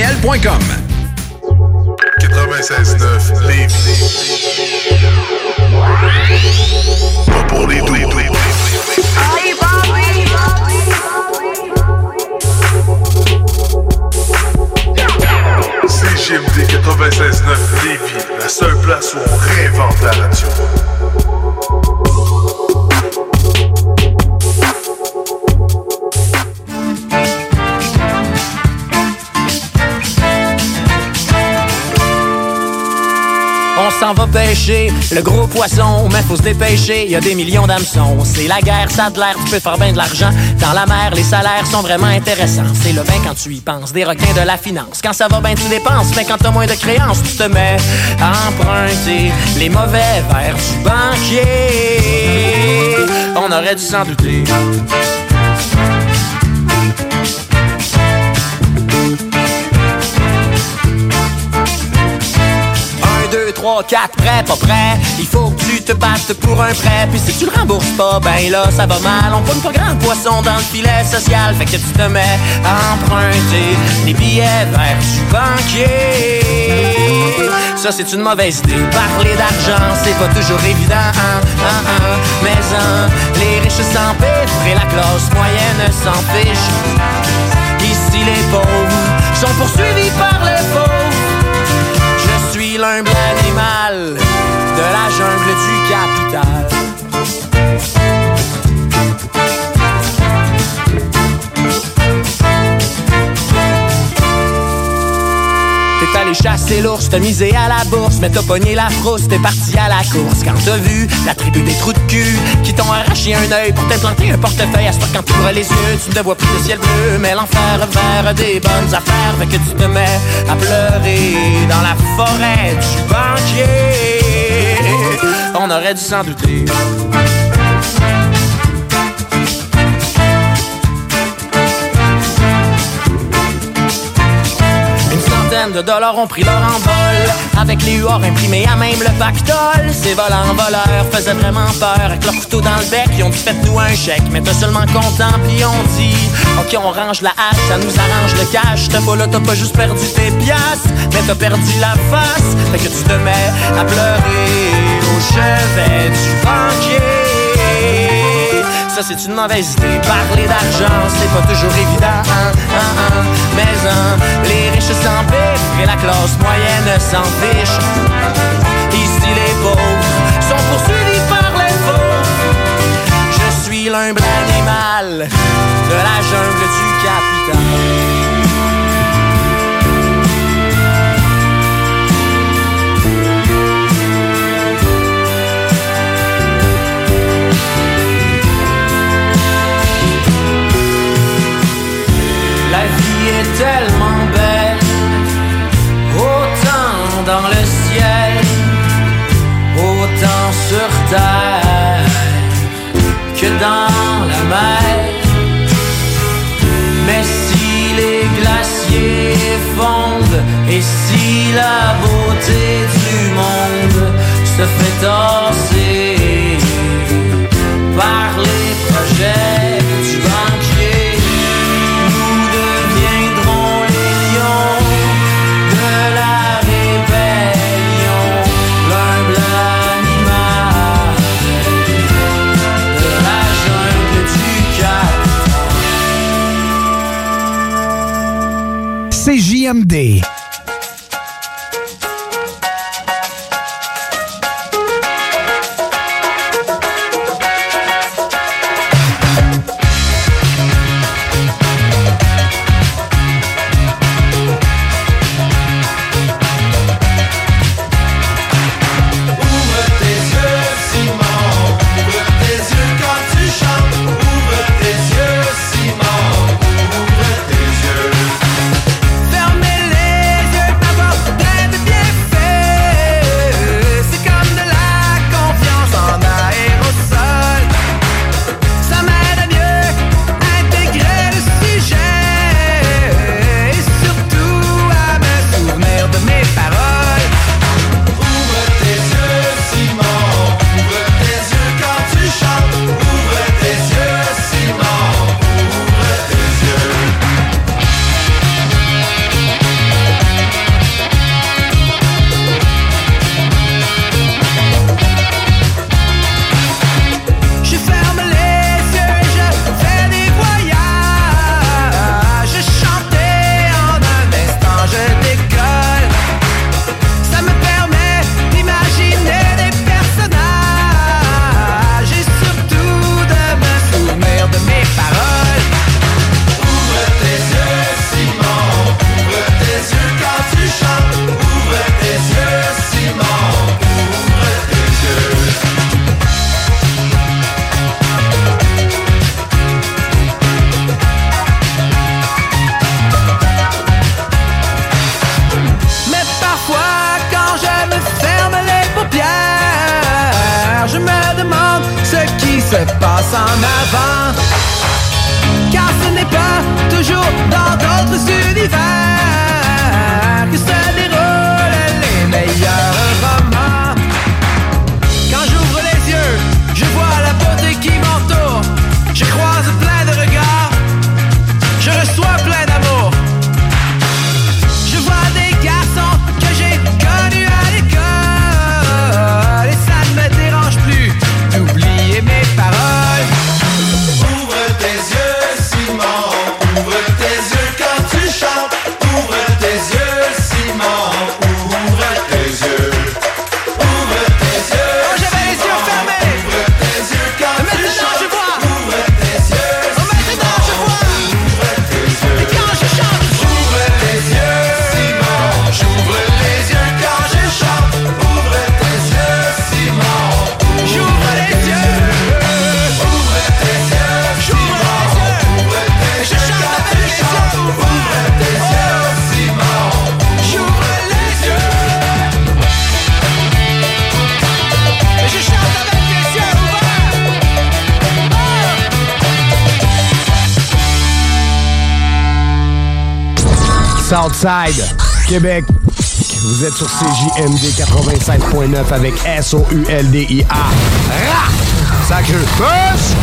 groupedbl.com. 96.9 Lévis. Le gros poisson, mais faut se dépêcher, y a des millions d'hameçons. C'est la guerre, ça de l'air, tu peux faire bien de l'argent. Dans la mer, les salaires sont vraiment intéressants. C'est le bain quand tu y penses, des requins de la finance. Quand ça va bien, tu dépenses, mais quand t'as moins de créances, tu te mets à emprunter les mauvais vers du banquier. On aurait dû s'en douter. 2, 3, 4, prêt, pas prêt. Il faut que tu te battes pour un prêt. Puis si tu le rembourses pas, ben là, ça va mal. On pogne pas grand poisson dans le filet social. Fait que tu te mets à emprunter des billets vers du banquier. Ça, c'est une mauvaise idée. Parler d'argent, c'est pas toujours évident. hein, hein, hein. Mais hein, les riches s'empiffrent et la classe moyenne s'en fiche. Ici, les pauvres sont poursuivis par les pauvres. De la jungle du capital. Allé chasser l'ours, t'as misé à la bourse, mais t'as pogné la frousse, t'es parti à la course. Quand t'as vu la tribu des trous de cul qui t'ont arraché un œil pour t'implanter un portefeuille, à ce quand tu ouvres les yeux, tu ne vois plus le ciel bleu, mais l'enfer vers des bonnes affaires, fait que tu te mets à pleurer dans la forêt du banquier. On aurait dû s'en douter. De dollars ont pris leur envol. Avec les huards imprimés à même le pactole Ces volants voleurs faisaient vraiment peur. Avec leur couteau dans le bec, ils ont dit faites-nous un chèque. Mais t'es seulement content, puis on dit Ok, on range la hache, ça nous arrange le cash. T'as pas là, t'as pas juste perdu tes piastres Mais t'as perdu la face. Fait que tu te mets à pleurer au chevet du banquier c'est une mauvaise idée. Parler d'argent c'est pas toujours évident hein, hein, hein. Mais les riches s'empiffrent Et la classe moyenne s'en fiche. Ici les pauvres sont poursuivis par les faux. Je suis l'humble animal De la jungle du capital tellement belle, autant dans le ciel, autant sur terre que dans la mer. Mais si les glaciers fondent et si la beauté du monde se fait tasser CJMD. Québec. Vous êtes sur CJMD 87.9 avec S-O-U-L-D-I-A. Ra! Sacré push!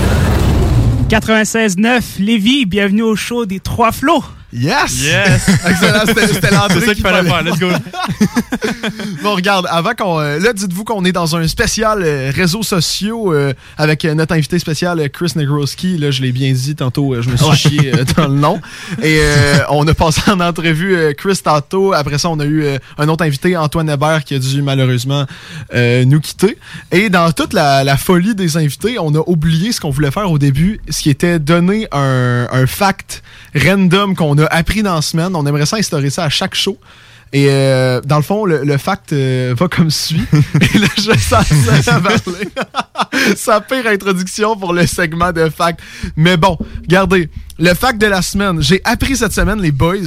96.9 Lévis, bienvenue au show des Trois Flots. Yes! Yes! Excellent, c'était c'était l'entrée C'est ça qu'il fallait faire, let's go. bon, regarde, avant qu'on. euh, là, dites-vous qu'on est dans un spécial euh, réseaux sociaux euh, avec euh, notre invité spécial, Chris Negroski. Là, je l'ai bien dit tantôt, je me suis chié dans le nom. Et on a passé en entrevue Chris tantôt. Après ça, on a eu un autre invité, Antoine Hébert, qui a dû malheureusement nous quitter. Et dans toute la, la folie des invités, on a oublié ce qu'on voulait faire au début, ce qui était donner un, un fact random qu'on a appris dans la semaine. On aimerait ça instaurer ça à chaque show. Et euh, dans le fond, le, le fact euh, va comme suit. Et là, je sens ça parler. Sa pire introduction pour le segment de fact. Mais bon, regardez, le fact de la semaine. J'ai appris cette semaine, les boys,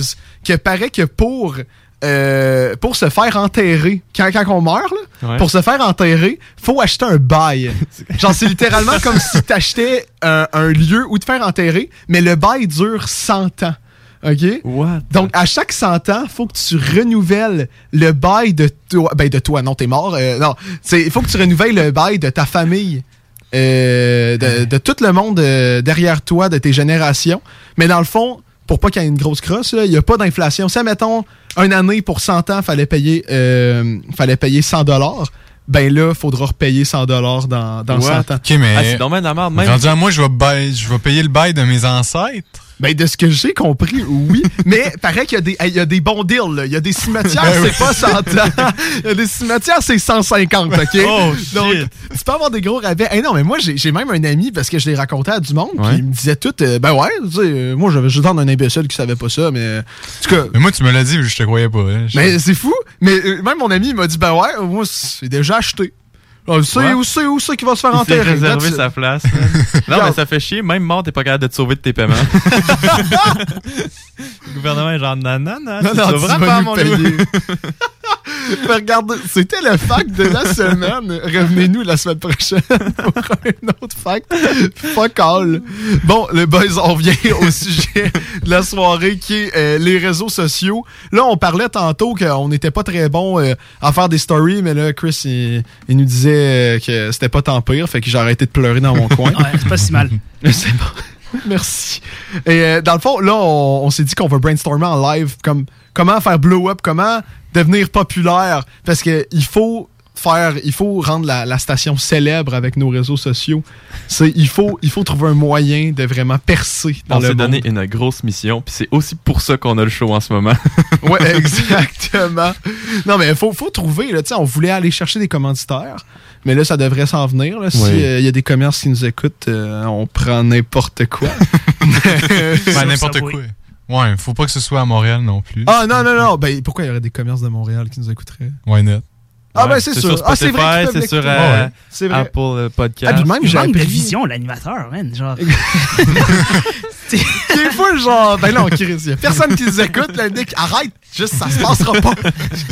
que paraît que pour... euh, pour se faire enterrer, quand, quand on meurt, là, Ouais. pour se faire enterrer, faut acheter un bail. Genre, c'est littéralement comme si t'achetais un, un lieu où te faire enterrer, mais le bail dure 100 ans. OK? Donc, à chaque 100 ans, faut que tu renouvelles le bail de toi. Ben, de toi, non, t'es mort. euh, non, il faut que tu renouvelles le bail de ta famille. euh, de, de tout le monde euh, derrière toi, de tes générations. Mais dans le fond, pour pas qu'il y ait une grosse crosse, il n'y a pas d'inflation. Si, mettons, une année pour 100 ans, fallait payer, euh, fallait payer 100 dollars, ben là, faudra repayer 100 dollars dans, dans 100 ans. Ok, mais. Ah, c'est dommage de la merde, même. Rendu à moi, je vais, bail- je vais payer le bail de mes ancêtres. Ben, de ce que j'ai compris, oui. Mais paraît qu'il y a des, il y a des bons deals, là. Il y a des cimetières, Ben c'est pas 100 ans. Il y a des cimetières, c'est 150, OK? Oh, Donc, tu peux avoir des gros rabais. Hey, non, mais moi, j'ai même un ami, parce que je l'ai raconté à du monde, puis Ouais. il me disait tout, euh, ben ouais, tu sais, euh, moi, j'avais juste un imbécile qui savait pas ça, mais, euh, en tout cas, Mais moi, tu me l'as dit, je te croyais pas. hein. Mais c'est fou. Mais euh, même mon ami, il m'a dit, ben ouais, moi, c'est déjà acheté. Alors, c'est Ouais. où c'est où c'est qui va se faire Il enterrer? it. sa place. non, mais ça fait chier. Même mort, t'es pas capable de te sauver de tes paiements. Le gouvernement est genre, non, non, non, Non, tu non, tu vraiment, vas nous mon loup. Regarde, c'était le fact de la semaine. Revenez-nous la semaine prochaine pour un autre fact. Fuck all. Bon, les boys, on revient au sujet de la soirée qui est euh, les réseaux sociaux. Là, on parlait tantôt qu'on n'était pas très bon euh, à faire des stories, mais là, Chris, il, il nous disait euh, que c'était pas tant pire, fait que j'ai arrêté de pleurer dans mon coin. Ouais, c'est pas si mal. C'est bon. Merci. Et euh, dans le fond, là, on, on s'est dit qu'on va brainstormer en live comme comment faire blow up, comment devenir populaire, parce que il faut faire, il faut rendre la, la station célèbre avec nos réseaux sociaux. C'est, il faut, il faut trouver un moyen de vraiment percer dans On le s'est donné une grosse mission, puis c'est aussi pour ça qu'on a le show en ce moment. Ouais, exactement. Non, mais il faut, faut trouver. Là, Tu sais, on voulait aller chercher des commanditaires, mais là, ça devrait s'en venir. là. Si Oui. euh, il y a des commerces qui nous écoutent, euh, on prend n'importe quoi. Ben, n'importe quoi. Ouais, faut pas que ce soit à Montréal non plus. Ah non, non, non. Ben, pourquoi il y aurait des commerces de Montréal qui nous écouteraient? Why not? Ah, ben, c'est sûr. Ah, c'est vrai c'est sur euh, Ouais. C'est vrai. Apple euh, Podcast. Ah, puis même, j'ai de appris- vision, l'animateur, man. Genre. Est fou, genre, ben non, Chris, il y a personne qui nous écoute, là, Nick, arrête, juste, ça se passera pas.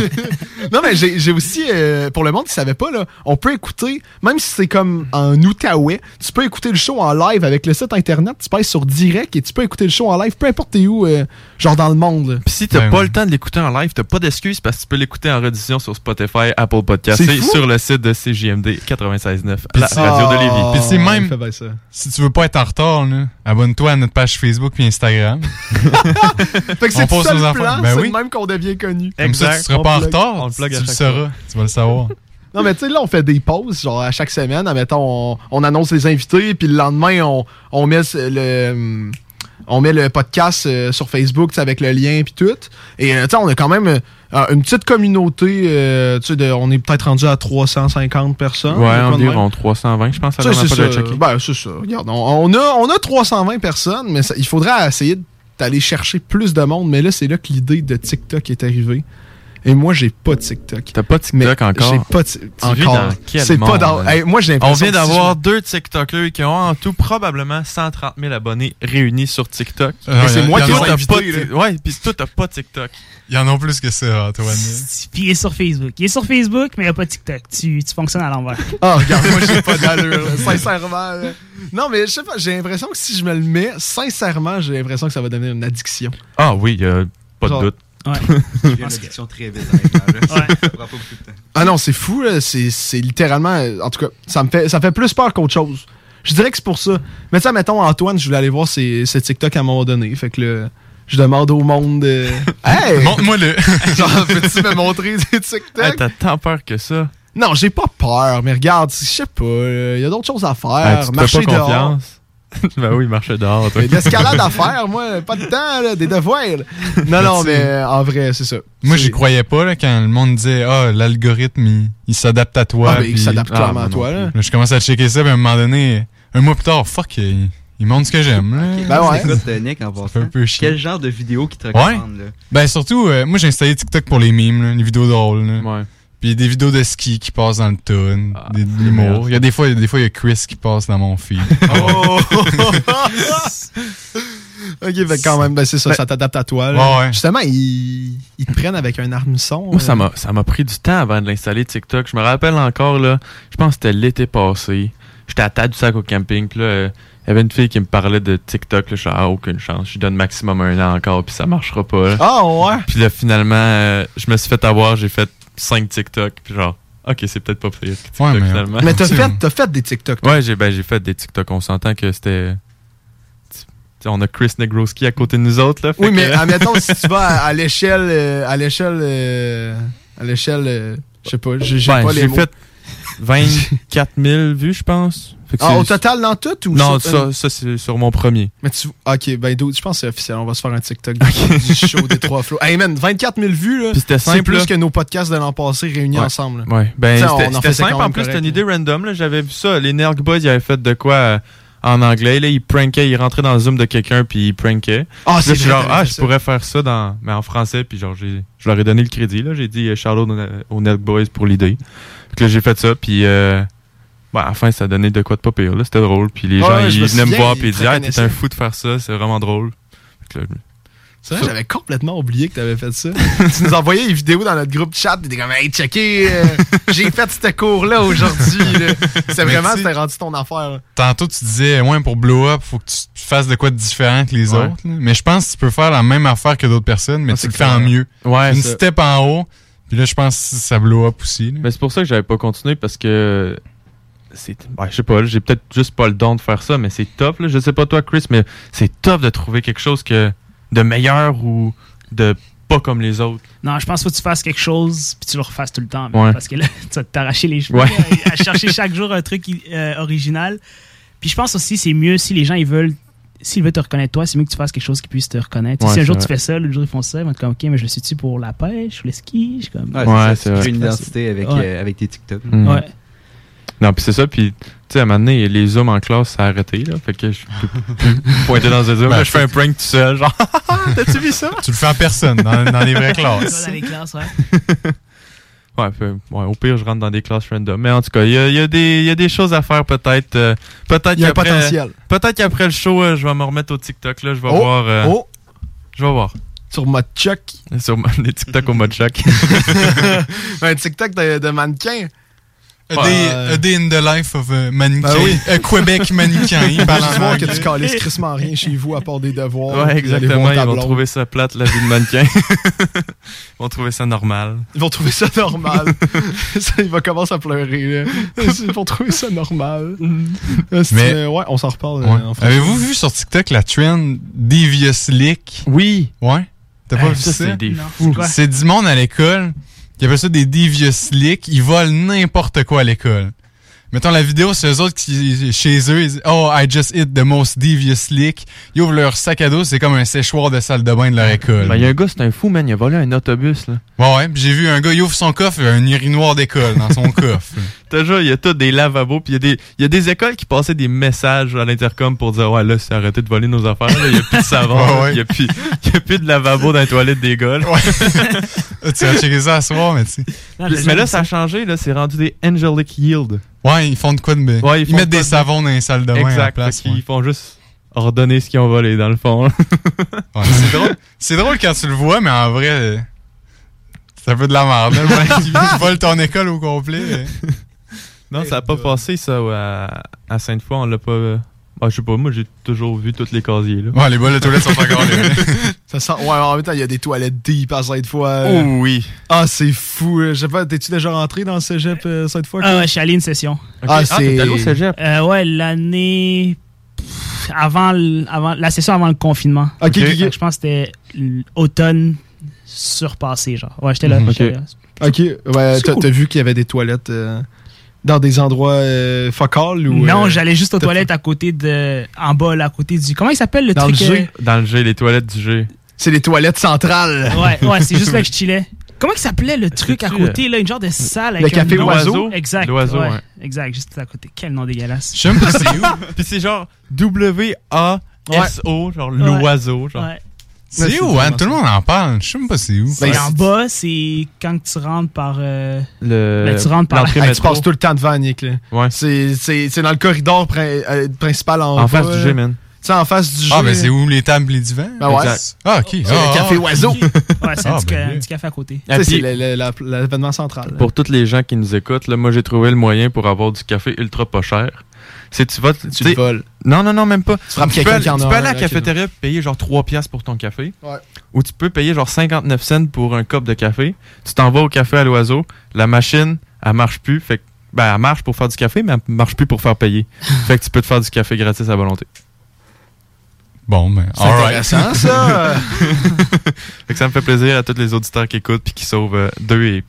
non, mais j'ai aussi, euh, pour le monde qui savait pas, là, on peut écouter, même si c'est comme en Outaouais, tu peux écouter le show en live avec le site internet, tu passes sur direct et tu peux écouter le show en live, peu importe t'es où, euh, genre dans le monde. Puis si t'as Ben pas ouais. le temps de l'écouter en live, t'as pas d'excuse parce que tu peux l'écouter en rediffusion sur Spotify, Apple Podcast C'est sur le site de CJMD 96.9, Puis la radio de Lévis. Puis c'est même, si tu veux pas être en retard, abonne-toi à notre page Facebook puis Instagram. Fait que c'est On tout ça le plan, Ben c'est oui. même qu'on devient connu. Comme ça, tu seras pas en retard. On le plug tu à le sauras. Tu vas le savoir. Non, mais tu sais, là, on fait des pauses, genre à chaque semaine. Admettons, on, on annonce les invités, puis le lendemain, on, on met le. On met le podcast euh, sur Facebook avec le lien puis tout. Et euh, on a quand même euh, une petite communauté. de- on est peut-être rendu à 350 personnes. Ouais, environ 320, je pense, c'est de. Ben, c'est ça. Regarde, on, on a, on a 320 personnes, mais ça- il faudra essayer d'aller chercher plus de monde. Mais là, c'est là que l'idée de TikTok est arrivée. Et moi, j'ai pas de TikTok. T'as pas de TikTok encore? J'ai pas de Tu vis encore. dans quel C'est pas dans. Hey, moi, j'ai On vient si d'avoir je- deux TikTokers qui ont en tout probablement 130 000 abonnés réunis sur TikTok. Mais c'est moi qui invité, pas Ouais, pis toi, t'as pas de TikTok. Il y en a plus que ça, Antoine. Puis il est sur Facebook. Il est sur Facebook, mais il n'y a pas de TikTok. Tu, tu fonctionnes à l'envers. Ah, regarde, moi, j'ai pas d'allure, sincèrement. là. Non, mais je sais pas, j'ai l'impression que si je me le mets, sincèrement, j'ai l'impression que ça va devenir une addiction. Ah oui, pas Genre, de doute. Je viens très vite. Ça pas beaucoup de temps. Ah non, c'est fou, là. C'est, c'est littéralement. euh, En tout cas, ça me fait, ça me fait plus peur qu'autre chose. Je dirais que c'est pour ça. Mais tu sais, mettons, Antoine, je voulais aller voir ses, ses TikTok à un moment donné. Fait que là, je demande au monde. euh, hey! Montre-moi le. Genre, peux-tu me montrer des TikTok? Hey, T'as tant peur que ça. Non, j'ai pas peur, mais regarde, je sais pas, il y a d'autres choses à faire. Hey, tu te marcher fais pas dehors. confiance? ben oui, dehors. toi. Il y a de l'escalade à faire, moi, pas de temps, là, des devoirs. Non, non, mais en vrai, c'est ça. Moi, j'y croyais pas là, quand le monde disait Ah, l'algorithme, il, il s'adapte à toi. Ah, ben, il puis- s'adapte clairement à toi, là. je commence à checker ça, puis à un moment donné, un mois plus tard, fuck, il, il montre ce que j'aime. là. Ben ouais. Écoute, Nick, en fait passant, un peu chier. quel genre de vidéo qui te Ouais. recommande, là? Ben surtout, euh, moi j'ai installé TikTok pour les memes, là, les vidéos drôles. là. Ouais. Puis des vidéos de ski qui passent dans le tune, des de c'est l'humour. Il y a des fois, des fois il y a Chris qui passe dans mon feed. Oh! ok, fait quand même, ben c'est ça, Ben- ça t'adapte à toi. là. Ouais, ouais. Justement, ils, ils te prennent avec un armeçon. Moi, ça euh. m'a, ça m'a pris du temps avant de l'installer TikTok. Je me rappelle encore, là, je pense que c'était l'été passé. J'étais à table du sac au camping, puis là, euh, il y avait une fille qui me parlait de TikTok. Là, je suis ah, aucune chance. Je lui donne maximum un an encore, puis ça marchera pas. Ah, ouais? Puis là, finalement, euh, je me suis fait avoir, j'ai fait 5 TikTok, puis genre, ok, c'est peut-être pas pire TikTok Ouais, mais- finalement. Mais t'as fait, t'as fait des TikTok. toi? Ouais, j'ai, ben, j'ai fait des TikTok. On s'entend que c'était. On a Chris Negroski à côté de nous autres, là. Oui, mais que- admettons, si tu vas à, l'échelle. euh, à l'échelle. euh, à l'échelle. euh, je sais pas, j'ai j'ai Ben, pas les j'ai mots. fait 24 000 vues, je pense. Ah, au total dans tout ou Non, ça, ça c'est sur mon premier. Mais tu. Ok, ben, je pense que c'est officiel. On va se faire un TikTok du show des trois flots. Hey, man, 24 000 vues, là. C'est plus là. que nos podcasts de l'an passé réunis Ouais. ensemble. là. Ouais, ben c'était simple. En plus, c'était une idée random. là. J'avais vu ça. Les Nerg Boys, ils avaient fait de quoi euh, en anglais. Là, ils prankaient, ils rentraient dans le Zoom de quelqu'un puis ils prankaient. Ah, c'est genre, ah, je ça. pourrais faire ça dans, mais en français. Puis genre, je leur ai donné le crédit. là. J'ai dit euh, Charlotte aux Nerg Boys pour l'idée. Puis là, j'ai fait ça. Puis euh, bah, à la fin, ça donnait de quoi de pas pire. là. C'était drôle. Puis les Ouais, gens, ouais, ils me venaient me voir ils puis ils disaient, ah, t'es un fou de faire ça. C'est vraiment drôle. Fait que là, C'est vrai, j'avais complètement oublié que t'avais fait ça. tu nous envoyais les vidéos dans notre groupe chat, t'étais comme, hey, checké, euh, j'ai fait ce cours-là aujourd'hui. Mais vraiment, c'était rendu ton affaire. là. Tantôt, tu disais, ouais, pour blow up, faut que tu fasses de quoi de différent que les Ouais. autres. là. Mais je pense que tu peux faire la même affaire que d'autres personnes, mais Ah, tu c'est le fais en mieux. Ouais, Une ça. step en haut, puis là, je pense que ça blow up aussi. là. Mais c'est pour ça que j'avais pas continué parce que c'est ben, je sais pas, là, j'ai peut-être juste pas le don de faire ça, mais c'est top là. Je sais pas toi Chris, mais c'est top de trouver quelque chose que de meilleur ou de pas comme les autres. Non, je pense qu'il faut que tu fasses quelque chose puis tu le refasses tout le temps. Ouais. Parce que là, tu vas t'arracher les cheveux Ouais. à chercher chaque jour un truc euh, original. Puis je pense aussi c'est mieux si les gens ils veulent s'ils veulent te reconnaître toi, c'est mieux que tu fasses quelque chose qui puisse te reconnaître. Ouais, si un jour vrai. tu fais ça, l'autre jour ils font ça, ils vont être comme OK, mais je le suis-tu pour la pêche ou le ski? Je suis comme Ouais, Ouais, c'est. Tu une identité avec, Ouais. euh, avec tes TikTok. Mm. Ouais. Non, puis c'est ça puis tu sais à un moment donné, les zooms en classe ça a arrêté là, fait que je pointais dans un zoom, Ben, là, je fais un prank tout seul genre t'as-tu vu ça? Tu le fais en personne, dans, dans les vraies classes. Dans les classes, ouais. Ouais, fait- ouais, au pire, je rentre dans des classes random. Mais en tout cas, il y a, y a des il y a des choses à faire peut-être. euh, peut-être Il y a un potentiel. Peut-être qu'après le show, euh, je vais me remettre au TikTok. Là, je vais Oh, voir. euh, oh. Je vais voir. Sur mode Chuck. Sur les TikTok au mode choc. un TikTok de, de mannequin. A day, a day in the life of a mannequin. Ben oui. A Québec mannequin. Il parle en que tu calisses crissement rien chez vous à part des devoirs. Ouais, exactement. Ils vont trouver ça plate, la vie de mannequin. Ils vont trouver ça normal. Ils vont trouver ça normal. Ça, il va commencer à pleurer. là. Ils vont trouver ça normal. Euh, c'est- Mais- euh, ouais, on s'en reparle. euh, Ouais. Avez-vous vu sur TikTok la trend Devious Lick? Oui. Ouais. T'as Hey, pas vu ça, ça? c'est des Non, fous. c'est quoi? C'est du monde à l'école qui appelle ça des Devious Lick. Ils volent n'importe quoi à l'école. Mettons la vidéo, c'est eux autres qui, chez eux, ils disent Oh, I just hit the most devious lick. Ils ouvrent leur sac à dos, c'est comme un séchoir de salle de bain de leur école. Ben, il y a un gars, c'est un fou, man. Il a volé un autobus, là. Ouais, ouais. Puis j'ai vu un gars, il ouvre son coffre, il y a un urinoir d'école dans son coffre. Toujours, il y a tout des lavabos, puis il y, a des- il y a des écoles qui passaient des messages à l'intercom pour dire Ouais, là, c'est arrêté de voler nos affaires, là. il n'y a plus de savon, Ouais, ouais. il n'y a, plus- il y a plus de lavabo dans les toilettes des gars. là. tu vas checker ça à soir, mais tu mais là, ça a changé, là, c'est rendu des Angelic Yield. Ouais, ils font de quoi de. Ouais, ils font mettent de des de- savons dans les salles de bain à la place. Qu'ils font juste ordonner ce qu'ils ont volé, dans le fond. Ouais, c'est drôle. C'est drôle quand tu le vois, mais en vrai, c'est un peu de la merde. là, le mec qui qui vole ton école au complet. non, ça n'a pas passé, ça, à, à Sainte-Foy. On l'a pas. Ah, je sais pas, moi j'ai toujours vu tous les casiers là. Ouais, les bols de toilettes sont encore là. Ça sent... Ouais, en même temps, il y a des toilettes deep à cette fois. Oh oui. Ah, c'est fou. euh, Je sais pas, t'es-tu déjà rentré dans le cégep euh, cette fois? Ah ouais, je suis allé à une session. Ah, c'est. Euh, ouais, l'année avant, l- avant la session avant le confinement. Ok, ok, ok. Fait que Je pense que c'était l'automne surpassé, genre. Ouais, j'étais là. Mhm. Ok. là. Ok, ouais, C'est t'as cool. t'as vu qu'il y avait des toilettes euh, dans des endroits euh, focales ou. Non, euh, j'allais juste aux toilettes à côté de. En bas, là, à côté du. Comment il s'appelle le Dans truc le euh, G? Dans le G, les toilettes du G. C'est les toilettes centrales. Ouais, ouais, c'est juste là que je chillais. Comment il s'appelait le truc à côté, là, une genre de salle Le avec café un nom? Oiseau? Exact. L'Oiseau, ouais. ouais. Exact, juste à côté. Quel nom dégueulasse. Je sais même pas c'est où. Puis c'est genre W-A-S-O, genre Ouais. l'oiseau, genre. Ouais. C'est où, hein? Tout le monde en parle. Je sais même pas c'est où. C'est en bas, c'est quand tu rentres par. euh, Le... Ben, tu rentres par l'entrée là. Hey, tu passes tout le temps devant, Nick. Là. Ouais. C'est, c'est, c'est dans le corridor prin- euh, principal en, En bas, face du là. G, man. Tu sais, en face du G. Ah, ben c'est où les tables et les divans? Ben ouais. Exact. Ah, ok. C'est Ah, le café ah. oiseau. Ouais, c'est un, Ah, petit, ben un petit café à côté. C'est la- l'événement central. Pour tous les gens qui nous écoutent, là, moi j'ai trouvé le moyen pour avoir du café ultra pas cher. C'est tu vas tu le voles. Non non non même pas. Tu, peux, aller- tu peux aller à la cafétéria et payer genre 3 piastres pour ton café. Ouais. Ou tu peux payer genre 59 cents pour un cup de café. Tu t'en vas au café à l'oiseau, la machine, elle marche plus, fait que ben elle marche pour faire du café mais elle marche plus pour faire payer. fait que tu peux te faire du café gratis à volonté. Bon, ben, C'est intéressant, ça. Fait que ça me fait plaisir à tous les auditeurs qui écoutent puis qui sauvent 2 et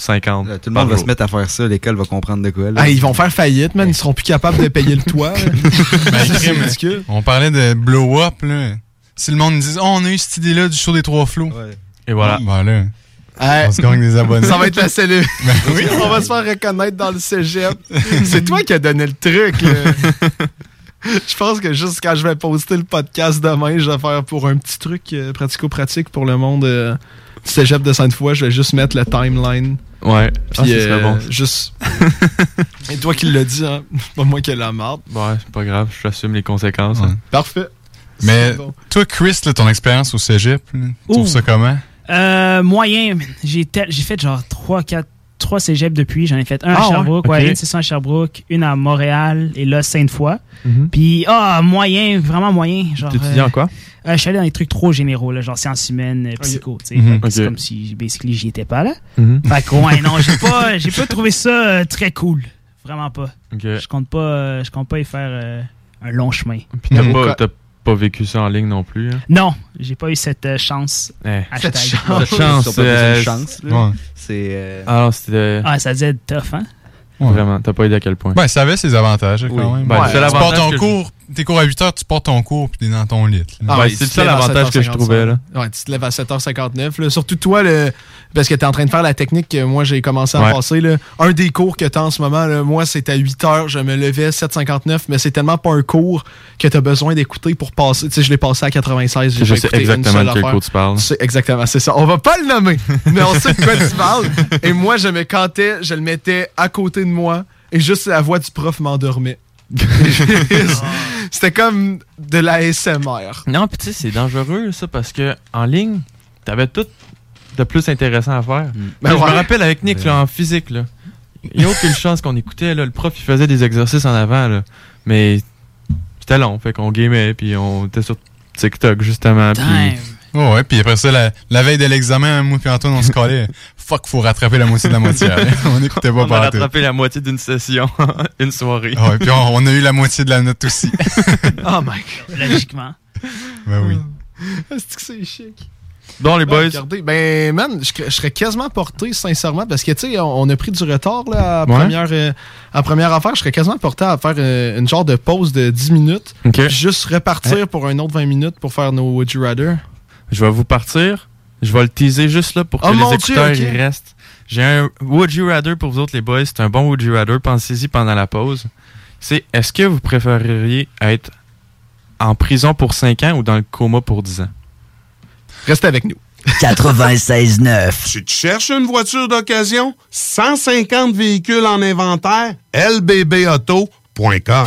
50. Là, tout le monde va se mettre à faire ça, l'école va comprendre de quoi. Là. Ah, ils vont faire faillite, man. Ils seront plus capables de payer le toit. Ben, c'est ridicule. On parlait de blow-up, là. Si le monde dit, oh, on a eu cette idée-là du show des trois flots. Et voilà. Ben là, Hey. on se gagne des abonnés. Ça va être la cellule. Ben oui. On va se faire reconnaître dans le cégep. C'est toi qui as donné le truc. là. Je pense que juste quand je vais poster le podcast demain, je vais faire pour un petit truc euh, pratico-pratique pour le monde euh, du cégep de Sainte-Foy. Je vais juste mettre le timeline. Ouais. Puis Ah, ça serait euh, bon. juste. Et toi qui l'as dit, hein? Pas moi qui ai la marde. Ouais, c'est pas grave, j'assume les conséquences. hein. Parfait. Mais bon. toi, Chris, là, ton expérience au cégep, là, tu trouves ça comment? Euh, moyen, j'ai tel- j'ai fait genre 3, 4, 3 cégeps depuis. J'en ai fait un Ah à ouais? Sherbrooke, ouais, une session à Sherbrooke, une à Montréal et là Sainte-Foy. Mhm. Puis, ah, moyen, vraiment moyen. Genre, T'étudies euh, en quoi? Euh, je suis allé dans des trucs trop généraux, là, genre sciences humaines, euh, psycho. tu sais. Fait que C'est comme si, basically, j'y étais pas là. Mhm. Fait que, ouais, non, j'ai pas, j'ai pas trouvé ça euh, très cool. Vraiment pas. Je compte pas, euh, je compte pas y faire euh, un long chemin. Puis t'as pas, t'as pas vécu ça en ligne non plus. Hein? Non, j'ai pas eu cette euh, chance. Eh. Hashtag. Cette chance. Cette chance, euh, chance. Ouais. Euh, Ah c'était Ah, ça être tough, hein? Ouais. vraiment, t'as pas idée à quel point? Ben, ça avait ses avantages, quand Oui. même. Ben, Ouais. c'est tu portes ton cours, tes cours à 8 heures, tu portes ton cours, puis t'es dans ton lit. Ah Ouais, c'est le seul à avantage que je 7h55. trouvais, là. Ouais, tu te lèves à 7h59. là. Surtout toi, le... parce que tu es en train de faire la technique que moi j'ai commencé à Ouais. passer. Là. Un des cours que tu as en ce moment, là, moi c'était à 8h, je me levais 7h59, mais c'est tellement pas un cours que tu as besoin d'écouter pour passer. Tu sais, je l'ai passé à 96. j'ai Je sais exactement seule de quel affaire. cours tu parles. C'est exactement, c'est ça. On va pas le nommer, mais on sait de quoi tu parles. Et moi, je me cantais, je le mettais à côté de moi, et juste la voix du prof m'endormait. C'était comme de la SMR. Non, puis tu sais, c'est dangereux ça parce que en ligne, t'avais tout de plus intéressant à faire. Ben je me rappelle avec Nick là, en physique là. Il n'y a aucune chance qu'on écoutait là, le prof il faisait des exercices en avant là, mais c'était long, fait qu'on gamait puis on était sur TikTok justement. Oh, ouais, puis après ça, la, la veille de l'examen, moi puis Antoine, on se collait. Fuck, faut rattraper la moitié de la moitié. on écoutait pas on a tout. rattrapé la moitié d'une session, une soirée. Ouais, puis on, on a eu la moitié de la note aussi. Oh my god. Logiquement. ben oui. Est-ce que c'est chic? Bon les boys, regardez, ben, man, je, je serais quasiment porté, sincèrement, parce que, tu sais, on, on a pris du retard, là, à Ouais. première, euh, à première affaire. Je serais quasiment porté à faire euh, une genre de pause de 10 minutes. Ok. puis Juste repartir pour un autre 20 minutes pour faire nos Would You Rather. Je vais vous partir. Je vais le teaser juste là pour que Oh les écouteurs Dieu, y restent. J'ai un Would You Rather pour vous autres les boys. C'est un bon Would You Rather. Pensez-y pendant la pause. C'est est-ce que vous préféreriez être en prison pour 5 ans ou dans le coma pour 10 ans? Restez avec nous. 96.9. Si tu cherches une voiture d'occasion, 150 véhicules en inventaire, lbbauto.com.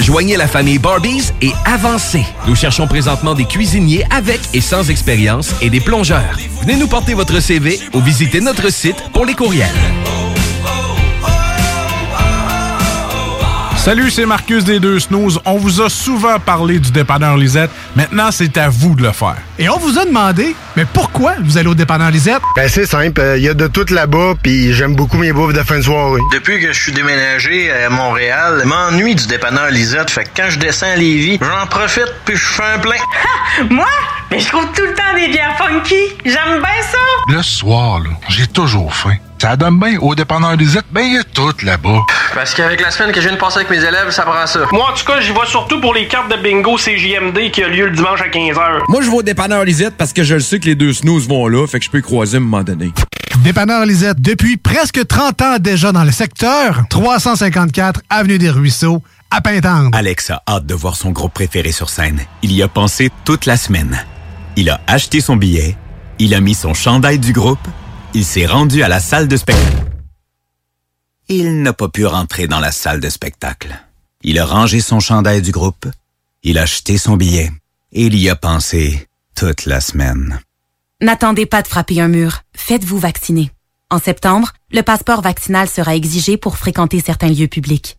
Joignez la famille Barbies et avancez. Nous cherchons présentement des cuisiniers avec et sans expérience et des plongeurs. Venez nous porter votre CV ou visitez notre site pour les courriels. Salut, c'est Marcus des Deux Snooze. On vous a souvent parlé du dépanneur Lisette. Maintenant, c'est à vous de le faire. Et on vous a demandé, mais pourquoi vous allez au dépanneur Lisette? Ben c'est simple, il y a de tout là-bas, puis j'aime beaucoup mes bouffes de fin de soirée. Depuis que je suis déménagé à Montréal, je m'ennuie du dépanneur Lisette. Fait que quand je descends à Lévis, j'en profite puis je fais un plein. Moi? Mais je trouve tout le temps des bières funky. J'aime bien ça. Le soir, là, j'ai toujours faim. Ça donne bien au dépanneur Lisette, ben il y a tout là-bas. Parce qu'avec la semaine que je viens de passer avec mes élèves, ça prend ça. Moi, en tout cas, j'y vais surtout pour les cartes de bingo CJMD qui a lieu le dimanche à 15h. Moi, je vais au dépanneur Lisette parce que je le sais que les deux snooze vont là, fait que je peux y croiser à un moment donné. Dépanneur Lisette, depuis presque 30 ans déjà dans le secteur, 354 Avenue des Ruisseaux, à Pintendre. Alex a hâte de voir son groupe préféré sur scène. Il y a pensé toute la semaine. Il a acheté son billet, il a mis son chandail du groupe, il s'est rendu à la salle de spectacle. Il n'a pas pu rentrer dans la salle de spectacle. Il a rangé son chandail du groupe, il a acheté son billet, et il y a pensé toute la semaine. N'attendez pas de frapper un mur. Faites-vous vacciner. En septembre, le passeport vaccinal sera exigé pour fréquenter certains lieux publics.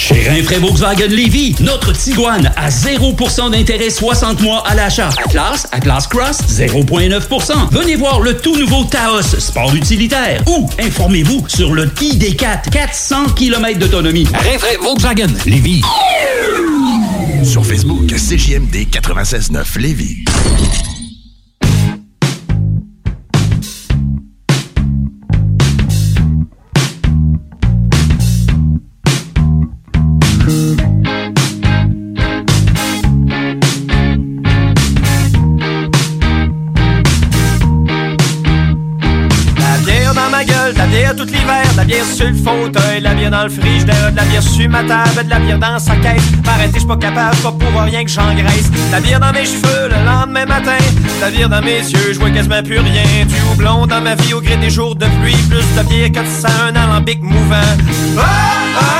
Chez Rinfraie Volkswagen Lévy, notre Tiguan à 0% d'intérêt 60 mois à l'achat. Atlas, Atlas Cross, 0,9%. Venez voir le tout nouveau Taos, sport utilitaire. Ou informez-vous sur le ID4, 400 km d'autonomie. Rinfraie Volkswagen Lévy. Sur Facebook, CJMD 96.9 Lévis. Bière tout l'hiver, de la bière sur le fauteuil, de la bière dans le frigidaire, de la bière sur ma table, de la bière dans sa caisse. M'arrêter, j'suis pas capable, pas pour rien que j'engraisse. De La bière dans mes cheveux le lendemain matin, de la bière dans mes yeux, je vois quasiment plus rien. Du houblon dans ma vie au gré des jours de pluie, plus de bière que ça un alambic mouvant. Ah, ah,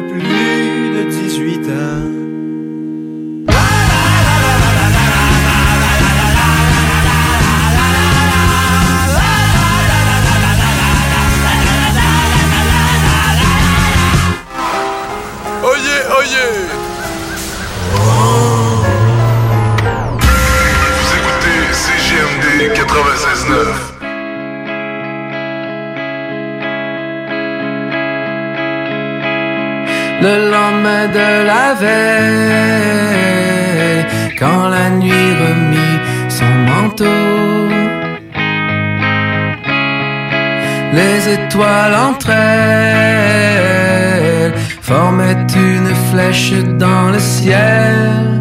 de plus de 18 ans. le lendemain de la veille, quand la nuit remit son manteau. Les étoiles entre elles formaient une flèche dans le ciel.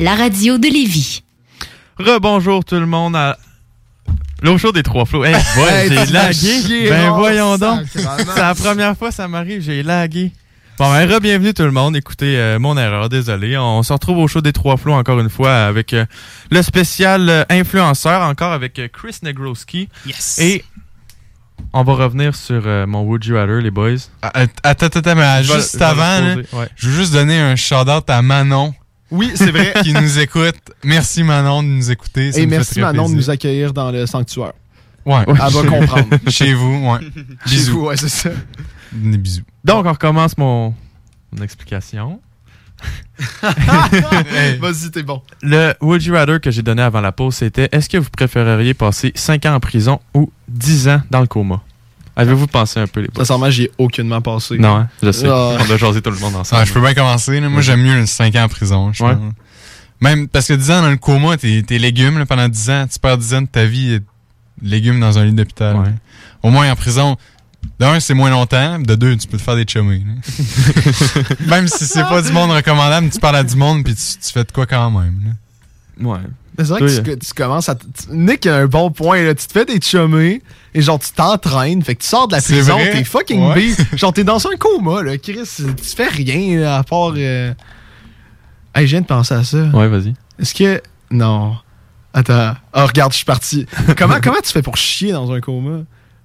la radio de Lévis. Rebonjour tout le monde à L'eau des trois flots. Eh, hey, ouais, j'ai lagué. Ben voyons donc. C'est la première fois ça m'arrive, j'ai lagué. Bon, ben, bienvenue tout le monde. Écoutez, euh, mon erreur, désolé. On se retrouve au show des Trois Flots encore une fois avec euh, le spécial euh, influenceur, encore avec Chris Negroski. Yes. Et on va revenir sur mon Would You Rather, les boys. Ah, attends, attends, mais juste avant, je veux juste donner un shout-out à Manon oui, c'est vrai. qui nous écoute. Merci Manon de nous écouter. ça Et merci très Manon de nous accueillir dans le sanctuaire. Ouais. Elle va comprendre. Chez vous, ouais. Chez Bisous. vous, ouais, c'est ça. Des bisous. Donc, on recommence mon, mon explication. Vas-y, t'es bon. Le Would You Rather que j'ai donné avant la pause, c'était est-ce que vous préféreriez passer 5 ans en prison ou 10 ans dans le coma? Avez-vous pensé un peu les boys? Sincèrement, j'y ai aucunement passé. Non, hein, je sais. Ah. On a jasé tout le monde ensemble. Ah, je peux bien commencer. là. Moi, j'aime mieux 5 ans en prison. je Ouais. pense. Même parce que 10 ans dans le coma, t'es t'es légumes là, pendant 10 ans. Tu perds 10 ans de ta vie euh, légumes dans un lit d'hôpital. là. Au moins en prison, d'un, c'est moins longtemps. De deux, tu peux te faire des chummés. même si c'est pas du monde recommandable, tu parles à du monde puis tu, tu fais de quoi quand même. là. Ouais. C'est vrai que tu, tu commences à. Nick a un bon point. Là. Tu te fais des chummés et genre tu t'entraînes. Fait que tu sors de la prison, t'es fucking Ouais. Genre t'es dans un coma, là. Chris, tu fais rien là, à part. euh, Hey, je viens de penser à ça. Ouais, vas-y. Est-ce que. Non. Attends. Oh, regarde, je suis parti. comment, comment tu fais pour chier dans un coma?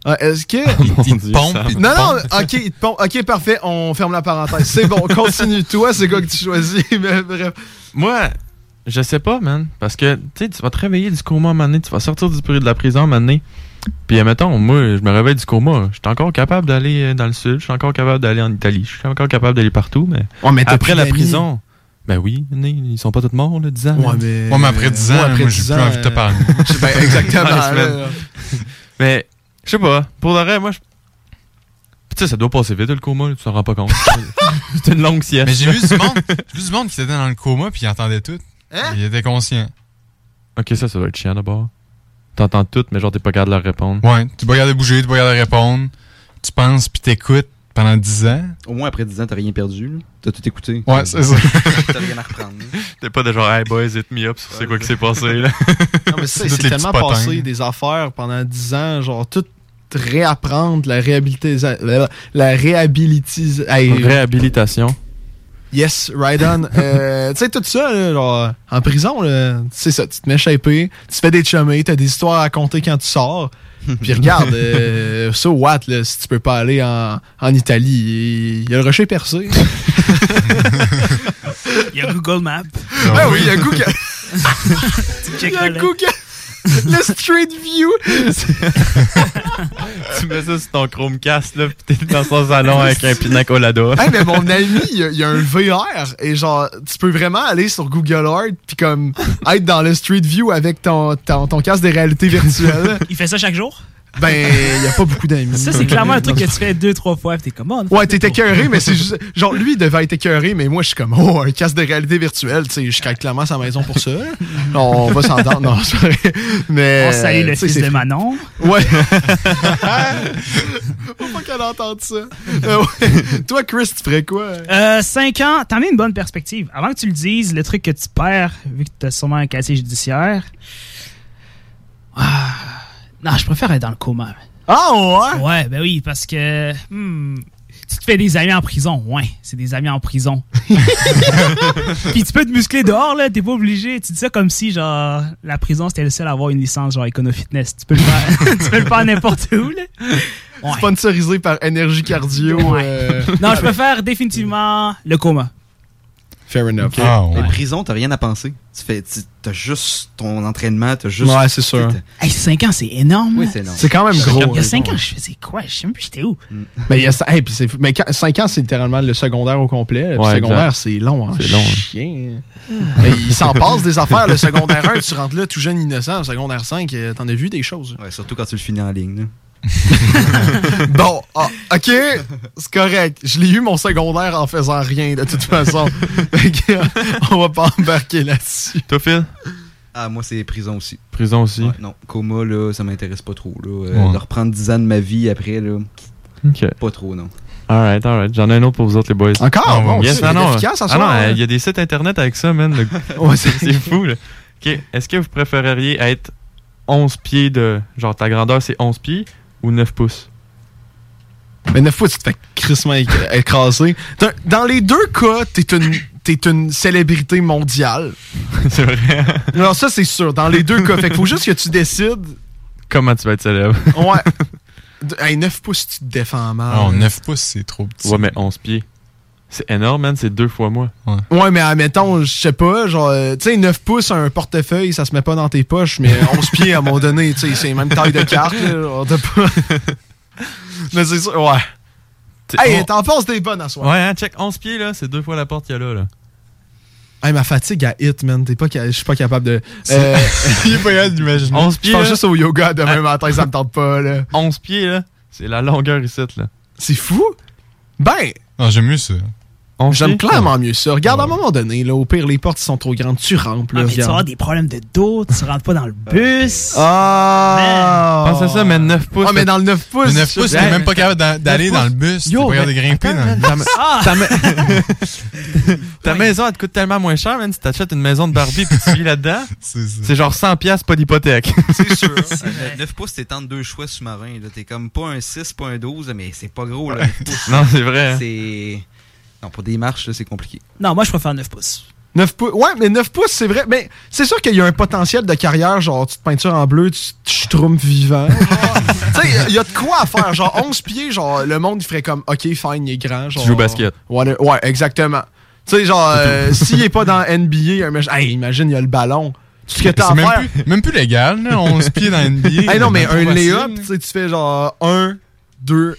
Ah, Est-ce que. Il te pompe, il te Non, non, ok, il te pompe. Ok, parfait, on ferme la parenthèse. C'est bon, continue. Toi, c'est quoi que tu choisis? Mais bref. Moi, je sais pas, man. Parce que, tu sais, tu vas te réveiller du coma à un moment donné, tu vas sortir du bruit de la prison à un moment donné. Puis, mettons, moi, je me réveille du coma. Je suis encore capable d'aller euh, dans le sud, je suis encore capable d'aller en Italie, je suis encore capable d'aller partout, mais, Ouais, mais t'as après la prison, ben oui, ils sont pas tous morts, là, 10 ans. Ouais, mais- Ouais, mais après 10 ans, Ouais, après moi, j'ai 10 plus ans, envie de te euh, parler. je sais pas, exactement, mais, je sais pas, pour de vrai, moi, je... Tu sais, ça doit passer vite, le coma, tu t'en rends pas compte. C'est une longue sieste. Mais j'ai vu du monde, j'ai vu du monde qui était dans le coma puis il entendait tout. Hein? Il était conscient. Ok, ça, ça doit être chiant d'abord. T'entends tout, mais genre, t'es pas capable de leur répondre. Ouais, tu peux regarder bouger, tu peux regarder répondre. Tu penses puis t'écoutes pendant 10 ans. Au moins, après 10 ans, t'as rien perdu. là. T'as tout écouté. Ouais, c'est ça. T'as rien à reprendre. là. T'es pas de genre, hey boys, hit me up sur c'est quoi qui s'est passé, là. Non, mais ça, C'est c'est tous les tellement petits potins. passé des affaires pendant 10 ans, genre tout réapprendre, la réhabilitation. La réhabilitis. hey, Réhabilitation. Yes, right on. Euh, tu sais, tout ça, là, genre, en prison, là, c'est ça, tu te mets shaper, tu fais des chummés, t'as des histoires à raconter quand tu sors. Puis regarde, euh, so what, là, si tu peux pas aller en, en Italie, il y a le rocher percé. Il y a Google Maps. Ah oui, il y a Google. Il y a. Google. Le Street View. tu mets ça sur ton Chromecast, là, pis t'es dans son salon avec un pina colada. Hey, mais mon ami, il y, y a un VR et genre, tu peux vraiment aller sur Google Art puis comme être dans le Street View avec ton, ton, ton casque de réalité virtuelle. Il fait ça chaque jour? Ben, il y a pas beaucoup d'amis. Ça, c'est clairement un truc que tu fais deux, trois fois. T'es comme, oh, on Ouais, t'es écœuré, mais c'est juste. Genre, lui, il devait être écœuré, mais moi, je suis comme, oh, un casque de réalité virtuelle, tu sais, je craque clairement sa maison pour ça. On va s'entendre. Non, c'est vrai. Mais. On salue le fils de Manon. Ouais. Faut pas qu'elle entende ça. Euh, ouais. Toi, Chris, tu ferais quoi? Euh, 5 ans, t'en as une bonne perspective. Avant que tu le dises, le truc que tu perds, vu que t'as sûrement un casier judiciaire. Ah, non, je préfère être dans le coma. Ah ouais? Ouais, ben oui, parce que. hmm, tu te fais des amis en prison, ouais, c'est des amis en prison. Puis tu peux te muscler dehors, là, t'es pas obligé. Tu dis ça comme si, genre, la prison c'était le seul à avoir une licence, genre, Econo-Fitness. Tu peux le faire, tu peux le faire n'importe où, là. Ouais. Sponsorisé par Énergie Cardio. euh, Non, je préfère définitivement le coma. Fair enough. Ah, Mais ouais. prison, t'as rien à penser. Tu fais, t'as juste ton entraînement, t'as juste. Ouais, c'est sûr. Hey, 5 ans, c'est énorme. Oui, c'est énorme. C'est quand même gros. Il y a hein. 5 ans, je faisais quoi? Je sais même plus j'étais où. Mais il y a hey, puis mais 5 ans c'est littéralement le secondaire au complet. Le secondaire c'est long hein. C'est long, hein. Chien. Mais il s'en passe des affaires le secondaire 1, tu rentres là tout jeune innocent, le secondaire 5, euh, t'en as vu des choses. Ouais, surtout quand tu le finis en ligne. là. Bon, ah, OK, c'est correct. Je l'ai eu mon secondaire en faisant rien de toute façon. Euh, On va pas embarquer là-dessus. Toi, Phil? Ah, moi, c'est prison aussi. Prison aussi? Ouais, non, coma, là, ça m'intéresse pas trop. Là. Euh, Ouais. De reprendre 10 ans de ma vie après, là, Ok. pas trop, non. Alright, alright. J'en ai un autre pour vous autres, les boys. Encore? Ah, Bon, yes, c'est ah non, efficace, ah soir, non, hein? il y a des sites internet avec ça, man. Le- Ouais, c'est c'est- c'est fou, là. Ok, est-ce que vous préféreriez être 11 pieds de. Genre, ta grandeur, c'est 11 pieds ou 9 pouces? Mais 9 pouces, tu te fais crissement éc- écraser. Dans- les deux cas, t'es une, t'es une célébrité mondiale. c'est vrai. Alors ça, c'est sûr. Dans les deux cas. Fait qu'il faut juste que tu décides. Comment tu vas être célèbre? Ouais. De- Hey, 9 pouces, tu te défends mal. Non, 9 pouces, c'est trop petit. Ouais, mais 11 pieds. C'est énorme, man. C'est deux fois moi. Ouais, mais admettons, je sais pas, genre, euh, tu sais, 9 pouces, un portefeuille, ça se met pas dans tes poches, mais 11 pieds, à un moment donné, tu sais, c'est même taille de carte, là, genre, t'as pas... mais c'est ça, ouais. Hey, on- t'en penses des bonnes à soi. Ouais, hein, check. 11 pieds, là, c'est deux fois la porte qu'il y a là. là. Hey, ma fatigue à hit, man, t'es pas, je suis pas capable de... C'est- Euh, Il est pas capable d'imaginer. 11 Je pense là. juste au yoga demain matin, ça me tente pas, là. 11 pieds, là. C'est la longueur ici, là. C'est fou? Ben, Non, j'aime mieux ça. 11 j'aime clairement mieux ça. Regarde, à un moment donné, là, au pire, les portes sont trop grandes, tu rentres, Ah, là, mais tu vas avoir regarde. des problèmes de dos, tu rentres pas dans le bus. Ah! Pense à ça, mais 9 pouces. Ah, mais dans le 9 pouces... Le 9 pouces, t'es même pas capable d'a- d'aller dans le bus. T'es Yo, pas capable de mais grimper attends, dans le man, bus. ta- Ah! Ta, ma- ta maison, elle te coûte tellement moins cher, man. Si t'achètes une maison de Barbie puis tu vis là-dedans, C'est genre 100 piastres, pas d'hypothèque. C'est sûr. 9 pouces, t'es entre deux choix sous-marins. T'es comme pas un 6, pas un 12, mais c'est pas gros. Là, 9 pouces. Non, c'est vrai, hein. C'est. Non, pour des marches, là, c'est compliqué. Non, moi, je préfère 9 pouces. 9 pouces. Ouais, mais 9 pouces, c'est vrai. Mais c'est sûr qu'il y a un potentiel de carrière, genre, tu te peintures en bleu, tu te schtroumpes vivant. tu sais, il y a de quoi à faire. Genre, 11 pieds, genre, le monde, il ferait comme, OK, fine, il est grand. Genre, joues au basket. Ouais, exactement. Tu sais, genre, euh, s'il est pas dans NBA, imagine, hey, imagine, il y a le ballon. Tout ce que t'as à même faire? plus, même plus légal, là, 11 pieds dans NBA. Hey, non, mais un layup, tu tu fais genre 1, 2,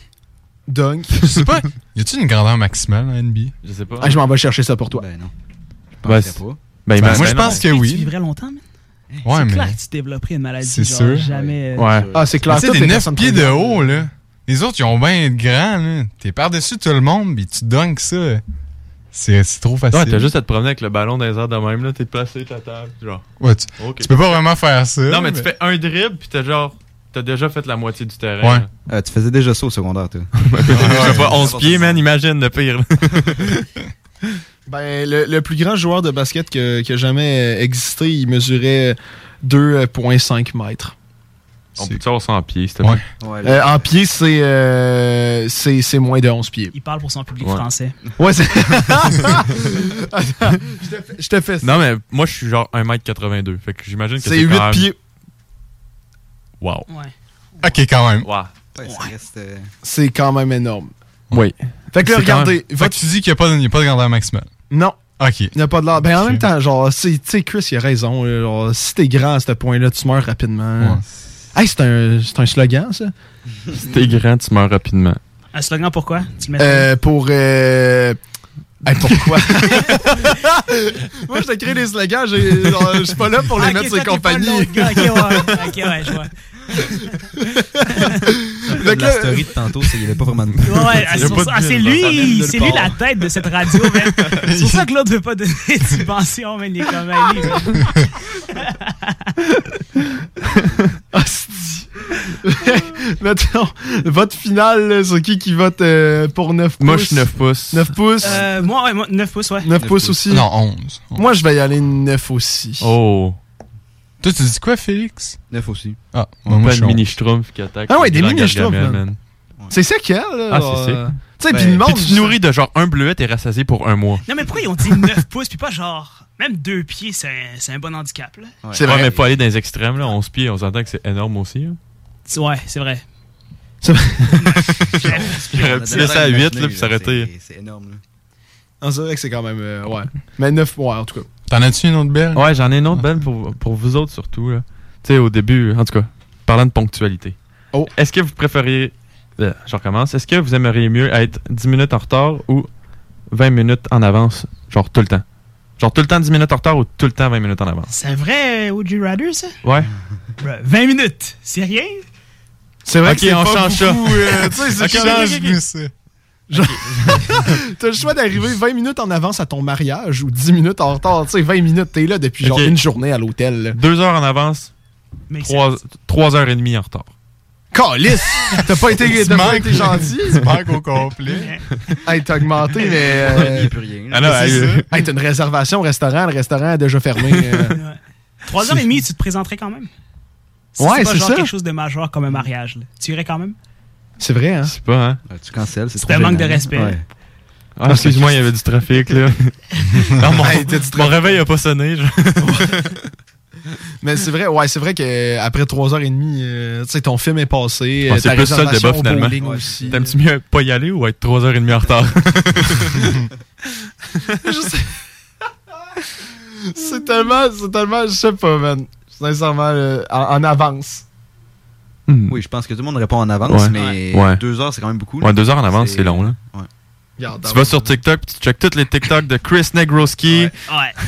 dunk. Je sais pas, y a-tu une grandeur maximale dans NBA? Je sais pas. Ah, je m'en vais chercher ça pour toi. Ben non. Ben, pas. ben, Ben, ben, moi, je non. pense que Tu oui. vivrais longtemps, man. Ouais, c'est mais. clair que tu développerais une maladie. C'est sûr. Jamais. euh, Ouais. Ah, c'est clair. Tu sais, toutes t'es les 9 personnes pieds de haut, là. Les autres, ils ont bien être grands, là. T'es par-dessus tout le monde, pis tu dunks ça. C'est c'est trop facile. Ouais, t'as juste à te promener avec le ballon dans les airs de même, là. T'es placé, ta table. Genre. Ouais, tu, tu peux pas vraiment faire ça. Non, mais tu fais un dribble, puis t'as genre. T'as déjà fait la moitié du terrain. Ouais. Euh, tu faisais déjà ça au secondaire, toi. Je sais pas, 11 pieds, man, imagine le pire. Ben, le, le plus grand joueur de basket que- qui a jamais euh, existé, il mesurait 2,5 mètres. On peut avoir 100 pieds, s'il te Ouais. plaît. Ouais, Euh, en pied, c'est euh, c'est c'est moins de 11 pieds. Il parle pour son public Ouais. français. Ouais, c'est. Attends, je te fais- je te fais ça. Non, mais moi, je suis genre 1m82. Fait que j'imagine que c'est. C'est 8 quand même- pieds. Wow. Ouais. Ok, quand même. Wow. Ouais, euh, C'est quand même énorme. Oui. Fait que là, regardez. Fait votre- que tu dis qu'il n'y a, pas de- y a pas de grandeur maximale. Non, Ok. il n'y a pas de l'art. Ben, en même temps, genre, c'est- tu sais, Chris, il a raison. genre, si t'es grand à ce point-là, tu meurs rapidement. Ouais. Hey, c'est un, c'est un slogan, ça? Si t'es grand, tu meurs rapidement. Un slogan pourquoi Tu le mets Euh, pour. Euh... Hey, pourquoi? Moi, je te crée des slogans, je suis pas là pour les Ah, mettre toi, sur t'es pas compagnie. l'autre gars, Ok, ouais. Ok, ouais, je vois. Comme la story de tantôt, c'est- il n'y avait pas vraiment de. Ouais, ah, c'est ah, lui, c'est lui la tête de cette radio, man. C'est pour ça que l'autre veut pas donner de subvention, man. Il est comme. Hostie. Mettons, vote final, c'est qui qui vote euh, pour 9 pouces? Moi, je suis 9 pouces. 9 pouces? Euh, moi, ouais, moi, 9 pouces, ouais. 9 pouces aussi? Non, 11. Moi, je vais y aller 9 aussi. Oh. Toi, tu dis quoi, Félix? 9 aussi. Ah, On moi, pas je de suis mini schtroumpf qui attaque. Ah ouais, des mini schtroumpfs, man. C'est ça qu'elle, là? Ah, c'est sick. euh, Tu sais, Ben, puis le monde. Puis tu te nourris de genre un bleuet, t'es rassasié pour un mois. Non, mais pourquoi ils ont dit 9 pouces, puis pas genre. Même 2 pieds, c'est un, c'est un bon handicap, là? Ouais. C'est Ouais, vrai. mais pas aller dans les extrêmes, là. 11 pieds, on s'entend que c'est énorme aussi. hein. Ouais, c'est vrai. C'est vrai. J'aurais pu laisser à 8, là, puis s'arrêter. C'est- C'est énorme, là. C'est vrai que c'est quand même. euh, ouais. Mais 9, ouais, en tout cas. T'en as-tu une autre belle? Ouais, j'en ai une autre belle pour, pour vous autres surtout. là. Tu sais, au début, en tout cas, parlant de ponctualité. Oh. Est-ce que vous préfériez. euh, je recommence. Est-ce que vous aimeriez mieux être 10 minutes en retard ou 20 minutes en avance, genre tout le temps? Genre tout le temps 10 minutes en retard ou tout le temps 20 minutes en avance? C'est vrai euh, Would You Rather, ça? Ouais. Bruh, 20 minutes, c'est rien? C'est vrai Ok, que c'est on pas change ça. beaucoup, euh, tu sais, c'est Ok, comme- ok, ok, Change-nous ça. T'as le choix d'arriver 20 minutes en avance à ton mariage ou 10 minutes en retard. Tu sais, 20 minutes, t'es là depuis genre une journée à l'hôtel. Deux heures en avance, Mais 3, trois heures et demie en retard. Calice! T'as pas été, Tu t'as pas manques- été gentil? Tu manques au complet. Hey, t'as augmenté, mais. Il n'y Euh, a plus rien. Ah non, c'est hey, ça. hey, t'as une réservation au restaurant, le restaurant a déjà fermé. euh. 3h30, tu te présenterais quand même? Si Ouais, c'est pas c'est genre ça. quelque chose de majeur comme un mariage, là. Tu irais quand même? C'est vrai, hein? C'est pas, hein? tu cancelles, c'est C'est un manque de respect. Ah, excuse-moi, il y avait du trafic, là. Non, mon, Hey, t'as du mon réveil a pas sonné. genre. Mais c'est vrai, ouais, c'est vrai qu'après 3h30, euh, tu sais, ton film est passé. Bon, euh, c'est plus ça le réservation débat, finalement. aussi. T'aimes-tu mieux pas y aller ou être 3h30 en retard? Je sais- c'est tellement, c'est tellement, je sais pas, man. Sincèrement, euh, en, en avance. Oui, je pense que tout le monde répond en avance, Ouais. mais Ouais. deux heures, c'est quand même beaucoup. Ouais, deux heures en avance, c'est long, là. Ouais. Tu vas sur TikTok puis tu checkes tous les TikTok de Chris Negroski. Ouais,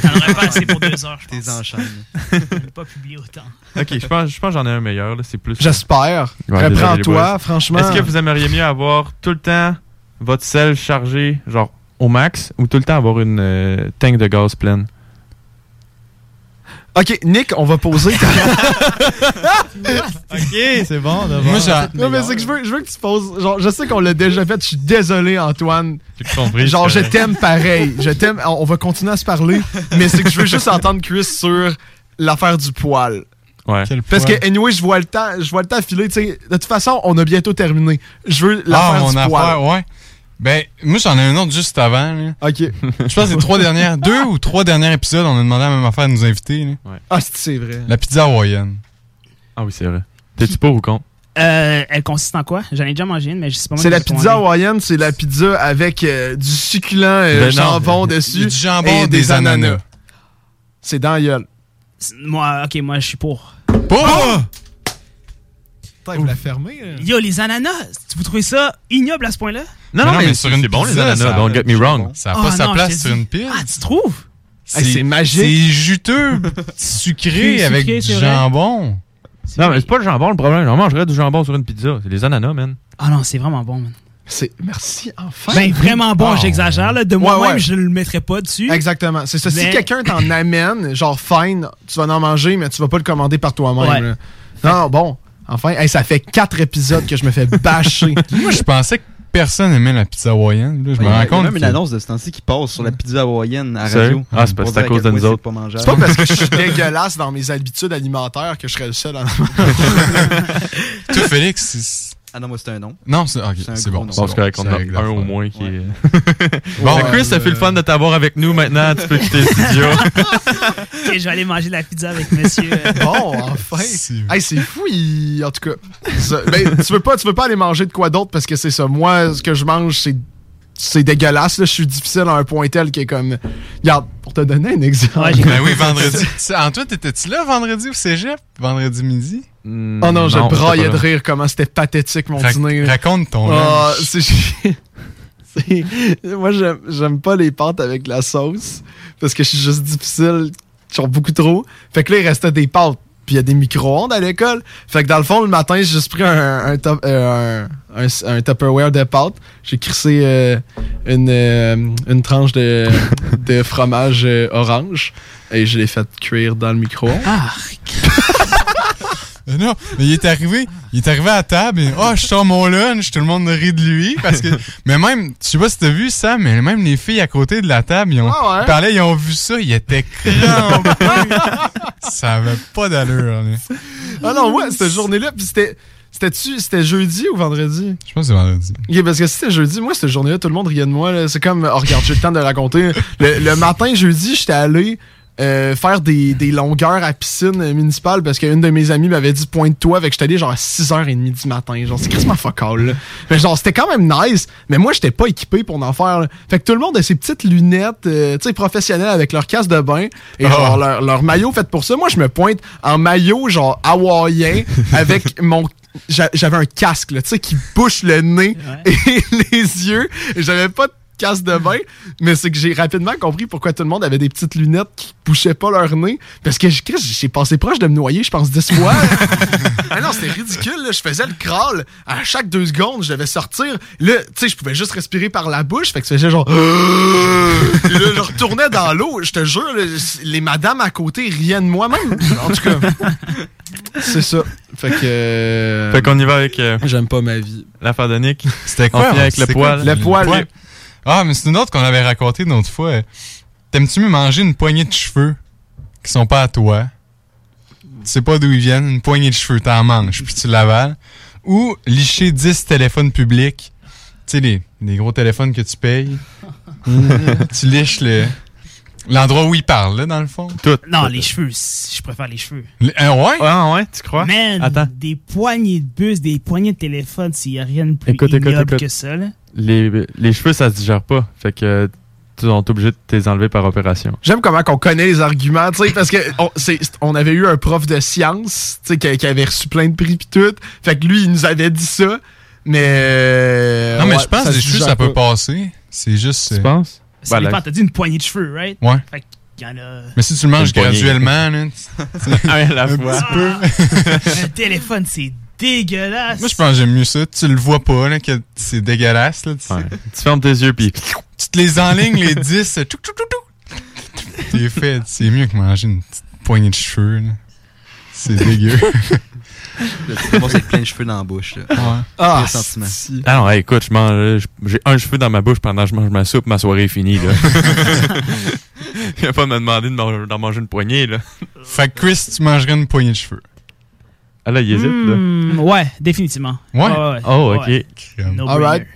t'en aurais pas assez pour deux heures, je pense. T'es enchaînes. Je vais pas publier autant. Ok, je pense, je pense que j'en ai un meilleur. là, C'est plus. J'espère. Ouais, Reprends-toi, boys. franchement. Est-ce que vous aimeriez mieux avoir tout le temps votre sel chargé, genre au max, ou tout le temps avoir une euh, tank de gaz pleine? Ok, Nick, on va poser. ta- ok, c'est bon d'abord. Moi, non, mais c'est que je veux, je veux que tu poses. Genre, je sais qu'on l'a déjà fait. Je suis désolé, Antoine. J'ai compris. Genre, je t'aime pareil. Je t'aime. On va continuer à se parler. Mais c'est que je veux juste entendre Chris sur l'affaire du poil. Ouais. Parce que, anyway, je vois le temps, je vois le temps filer. De toute façon, on a bientôt terminé. Je veux Ah, l'affaire mon du affaire, poil. ouais. Ben, moi, j'en ai un autre juste avant. là. Ok. Je pense que les trois dernières, deux ou trois derniers épisodes, on a demandé la même affaire à nous inviter. là. Ah, c'est- c'est vrai? La pizza hawaïenne. Ah oui, c'est vrai. T'es-tu pour ou contre? Euh, elle consiste en quoi? J'en ai déjà mangé une, mais je sais pas moi C'est la pizza hawaïenne, c'est la pizza avec euh, du succulent euh, Ben non. jambon dessus. Du jambon, et des ananas. C'est dans la gueule. Moi, ok, moi, je suis pour? Pour? Putain, vous la fermez. euh. Yo, les ananas, vous trouvez ça ignoble à ce point-là? Non, non, mais, sur une c'est bon les ananas, ça- don't get me wrong. Ça n'a pas Ah, sa non, place sur une pile. Ah, tu trouves? Hey, c'est magique. C'est juteux, sucré, Sucré, avec du jambon. Non, mais c'est pas le jambon le problème. J'en mangerais du jambon sur une pizza. C'est les ananas, man. Ah non, c'est vraiment bon, man. C'est merci enfin. Ben, vraiment bon, Oh. j'exagère, là. De moi-même, ouais. je le mettrais pas dessus. Exactement. C'est ça. Si Mais- quelqu'un t'en amène, genre fine, tu vas en manger, mais tu vas pas le commander par toi-même. Ouais. Non, bon. Enfin, hey, ça fait quatre épisodes que je me fais bâcher. Moi, je pensais que personne aimait la pizza hawaïenne. Là, je me rends il y a compte. même une annonce de ce temps-ci qui passe sur la pizza hawaïenne à radio. Ah, c'est parce que c'est à Pour cause de nous autres. C'est pas mangeable. C'est pas parce que je suis dégueulasse dans mes habitudes alimentaires que je serais le seul à en Toi, Félix, c'est- Ah non, moi, c'est un nom. Non, c'est ok, C'est bon. c'est correct, on a un au moins qui est. Bon, que Chris, ça fait le fun de t'avoir avec nous maintenant. Tu peux quitter le studio. Ok, je vais aller manger la pizza avec monsieur. Bon, enfin. Hey, c'est fou, il- en tout cas. Ça- ben, tu veux pas, tu veux pas aller manger de quoi d'autre parce que c'est ça. Moi, ce que je mange, c'est c'est dégueulasse. Là. Je suis difficile à un point tel qui est comme. Regarde, pour te donner un exemple. Ouais, Ben oui, vendredi. Tu- Antoine, t'étais-tu là vendredi au cégep? Vendredi midi? Oh non, je Non, braillais j'étais de rire comment c'était pathétique mon Rac- dîner. raconte ton Ah, Moi, j'aime- pas les pâtes avec la sauce parce que je suis juste difficile, genre beaucoup trop. Fait que là, il restait des pâtes. Puis il y a des micro-ondes à l'école. Fait que dans le fond, le matin, j'ai juste pris un, un, top- euh, un, Tupperware de pâtes. J'ai crissé euh, une, euh, une tranche de, de fromage orange et je l'ai fait cuire dans le micro-ondes. Ah, non, mais il est arrivé, il est arrivé à table et oh, je sors mon lunch, tout le monde rit de lui parce que mais même, je sais pas si t'as vu ça, mais même les filles à côté de la table, ils ont Ah ouais? ils ont vu ça, ils étaient crampés. ça avait pas d'allure. Ah non, ouais, cette journée-là, puis c'était. C'était-tu, c'était jeudi ou vendredi? Je pense que c'est vendredi. Ok, parce que si c'était jeudi, moi, cette journée-là, tout le monde riait de moi. là. C'est comme, oh, regarde, j'ai le temps de raconter. Le, le matin, jeudi, j'étais allé euh, faire des, des longueurs à piscine municipale parce qu'une de mes amies m'avait dit pointe-toi. Que j'étais allé genre à 6h30 du matin. Genre, c'est quasiment fuck all. là. Mais genre, c'était quand même nice. Mais moi, j'étais pas équipé pour en faire. là. Fait que tout le monde a ses petites lunettes, euh, tu sais, professionnelles avec leur casque de bain et genre leur, leur maillot fait pour ça. Moi, je me pointe en maillot genre hawaïen avec mon j'a- j'avais un casque là, tu sais qui bouche le nez et les yeux et j'avais pas de casque de bain mais c'est que j'ai rapidement compris pourquoi tout le monde avait des petites lunettes qui bouchaient pas leur nez parce que j'ai passé proche de me noyer je pense 10 fois ah non c'était ridicule là. je faisais le crawl à chaque deux secondes je devais sortir là tu sais je pouvais juste respirer par la bouche fait que ça faisait genre Et là, je retournais dans l'eau je te jure là, les madames à côté riaient de moi même en tout cas c'est ça. Fait que. euh, Fait qu'on y va avec. euh, J'aime pas ma vie. L'affaire de Nick. C'était quoi? avec le c'était quoi? poil. Le poil. Ah, mais c'est une autre qu'on avait raconté une autre fois. T'aimes-tu mieux manger une poignée de cheveux qui sont pas à toi? Tu sais pas d'où ils viennent, une poignée de cheveux, t'en manges, puis tu l'avales. ou licher 10 téléphones publics. Tu sais, les, les gros téléphones que tu payes. tu liches le l'endroit où il parle, là, dans le fond. Tout. Non, les cheveux, je préfère les cheveux. Les- euh, ouais? Ah ouais, tu crois? Man, Attends. des poignées de bus, des poignées de téléphone, s'il n'y a rien de plus Écoute, écoute, ignoble écoute. que ça, là. Les, les cheveux, ça se digère pas. Fait que tu es obligé de te les enlever par opération. J'aime comment qu'on connaît les arguments, tu sais, parce que on, c'est- on avait eu un prof de sciences, tu sais, qui, qui avait reçu plein de prix pis tout. Fait que lui, il nous avait dit ça, mais... Non, mais ouais, je pense que les cheveux, ça peut pas. passer. C'est juste. euh, penses? Ça dépend, t'as dit une poignée de cheveux, right? Ouais. Fait qu'il y en a... Mais si tu le manges graduellement, là, tu- Ah ouais, la un fois. petit peu. Un téléphone, c'est dégueulasse. Moi, je pense que j'aime mieux ça. Tu le vois pas, là, que c'est dégueulasse, là. Tu, Tu fermes tes yeux, puis tu te les enlignes, les 10. tchou, tchou, tchou, tchou. T'es fait. C'est mieux que manger une petite poignée de cheveux, là. C'est dégueu. Tu commences avec plein de cheveux dans la bouche. Là. Ah, Pire sentiment. Ah non, hey, écoute, je mange, j'ai un cheveu dans ma bouche pendant que je mange ma soupe, ma soirée est finie, là. Il a pas de me demander de man- d'en manger une poignée, là. Fait que Chris, tu mangerais une poignée de cheveux. Ah là, il hésite, là. Ouais, définitivement. Ouais? Oh, ok. Ouais. No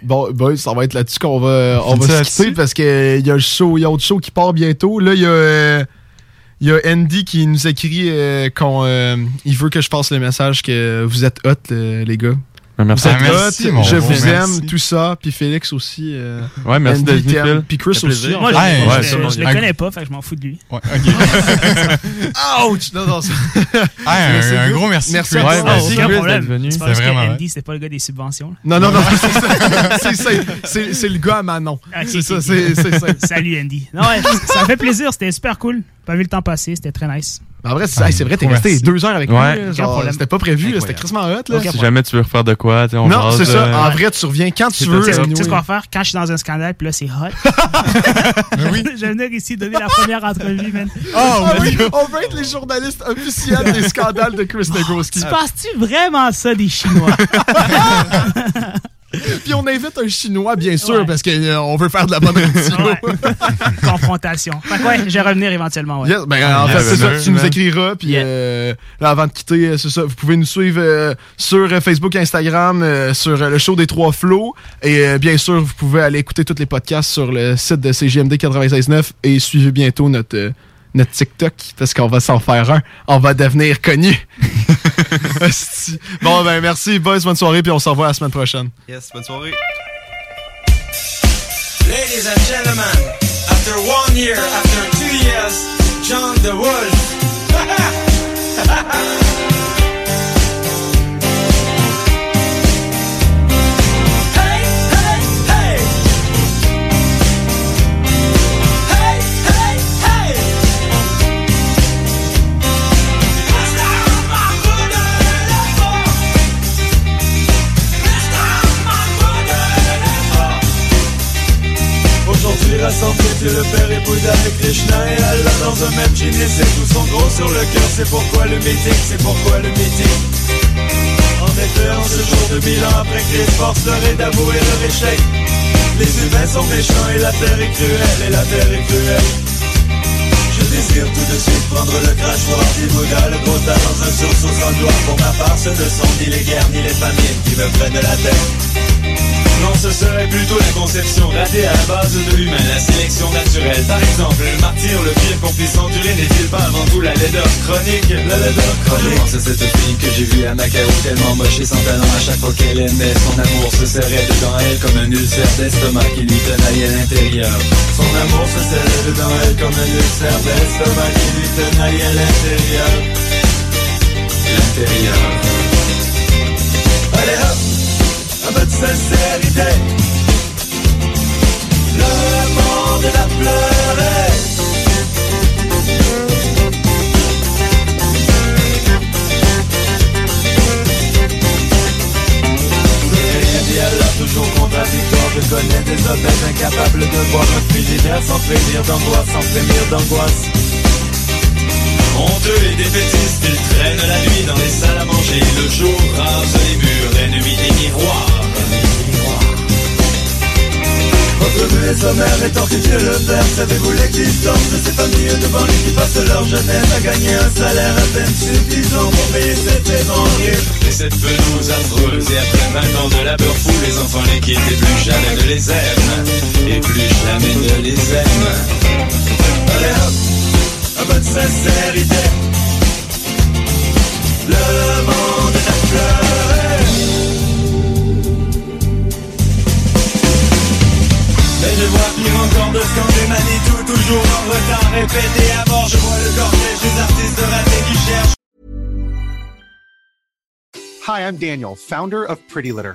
bon, boys, ça va être là-dessus qu'on va, on va se parce que il y a le show, il y a autre show qui part bientôt. Là, il y a, euh, il y a Andy qui nous écrit euh, qu'on, euh, il veut que je passe le message que vous êtes hot, euh, les gars. Ben, merci. Vous êtes Ah, merci, hot, mon je vous merci. aime, tout ça. Puis Félix aussi. euh, Ouais, merci Andy d'être venu, t'aime. Phil. Puis Chris aussi. Moi, je, ouais, c'est le connais pas, fait que je m'en fous de lui. Ouais, ok. Ouch! Non, non, c'est- Ah, un, C'est un gros merci. Merci Chris. Ouais, Chris, d'être venu. C'est que Andy, c'était pas le gars des subventions. là. Non, non, non, c'est ça. C'est- c'est- C'est c'est le gars à Manon. Ok, c'est ça, c'est c'est ça. Salut Andy. Non, ouais, ça fait plaisir, c'était super cool. Pas vu le temps passer, c'était très nice. En vrai, c'est hey, c'est vrai, t'es resté merci. deux heures avec Ouais. genre. C'était pas prévu, là, c'était crissement hot. Là. Si jamais tu veux refaire de quoi, on Non, c'est ça. En vrai, tu reviens quand tu veux. Tu sais ce qu'on va faire? Quand je suis dans un scandale, puis là c'est hot. Mais oui. je vais venir ici donner la première entrevue, man. Oh, oui, on veut être les journalistes officiels des scandales de Chris Negroski. Tu penses-tu vraiment ça des Chinois? Puis on invite un Chinois, bien sûr, Ouais. parce qu'on veut faire de la bonne radio. Ouais. Confrontation. Fait que ouais, je vais revenir éventuellement, ouais. Yes, ben, en fait, Yes, c'est ça, sir, tu nous écriras, puis Yeah. euh, là, avant de quitter, euh, c'est ça, vous pouvez nous suivre euh, sur euh, Facebook, Instagram, euh, sur euh, le show des Trois Flots, et euh, bien sûr, vous pouvez aller écouter tous les podcasts sur le site de CGMD 96.9 et suivez bientôt notre, euh, notre TikTok, parce qu'on va s'en faire un. On va devenir connu. Bon, ben merci, boys, bonne soirée, puis on se revoit la semaine prochaine. Yes, bonne soirée. Ladies and gentlemen, after one year, after two years, John the Wolf. Aujourd'hui rassemblés, Dieu le Père et Bouddha et Krishna et Allah dans un même jean et c'est tous sont gros sur le cœur, c'est pourquoi le meeting, c'est pourquoi le meeting. En effet, en ce jour de mille ans après Christ, force leur est d'avouer leur échec. Les humains sont méchants et la terre est cruelle, et la terre est cruelle. Je désire tout de suite prendre le crachoir du Bouddha, le tas dans un sursaut sans gloire. Pour ma part, ce ne sont ni les guerres ni les famines qui me prennent la tête. Non, ce serait plutôt la conception ratée à la base de l'humain, la sélection naturelle. Par exemple, le martyr, le pire qu'on puisse endurer n'est-il pas avant tout la laideur chronique? La laideur chronique. C'est cette fille que j'ai vue à Macao tellement moche et sans talent à chaque fois qu'elle aimait Son amour se serrait dedans elle comme un ulcère d'estomac qui lui tenaille à l'intérieur Son amour se serrait dedans elle comme un ulcère d'estomac qui lui tenaille à l'intérieur. L'intérieur Allez hop, de sincérité. Le monde l'a pleuré. Dit alors toujours contradictoire Je connais des honnêtes incapables de voir un frigidaire Sans frémir d'angoisse, sans frémir d'angoisse Honteux et défaitistes, ils traînent la nuit dans les salles à manger. Le jour rase les murs, ennemi des miroirs. Votre vue est sommaire étant que Dieu le Père. Savez-vous l'existence de ces familles devant lui qui passent leur jeunesse à gagner un salaire à peine suffisant pour payer cette horrible Et cette pelouse affreuse Et après 20 ans de labeur fou Les enfants les quittent et plus jamais ne les aiment. Et plus jamais ne les aiment. Allez hop, de sincérité. Le monde est pleurer. Mais je vois pire encore de scander Manitou Toujours en retard, répété à mort Je vois le cortège des artistes ratés qui cherchent. Hi, I'm Daniel, founder of Pretty Litter.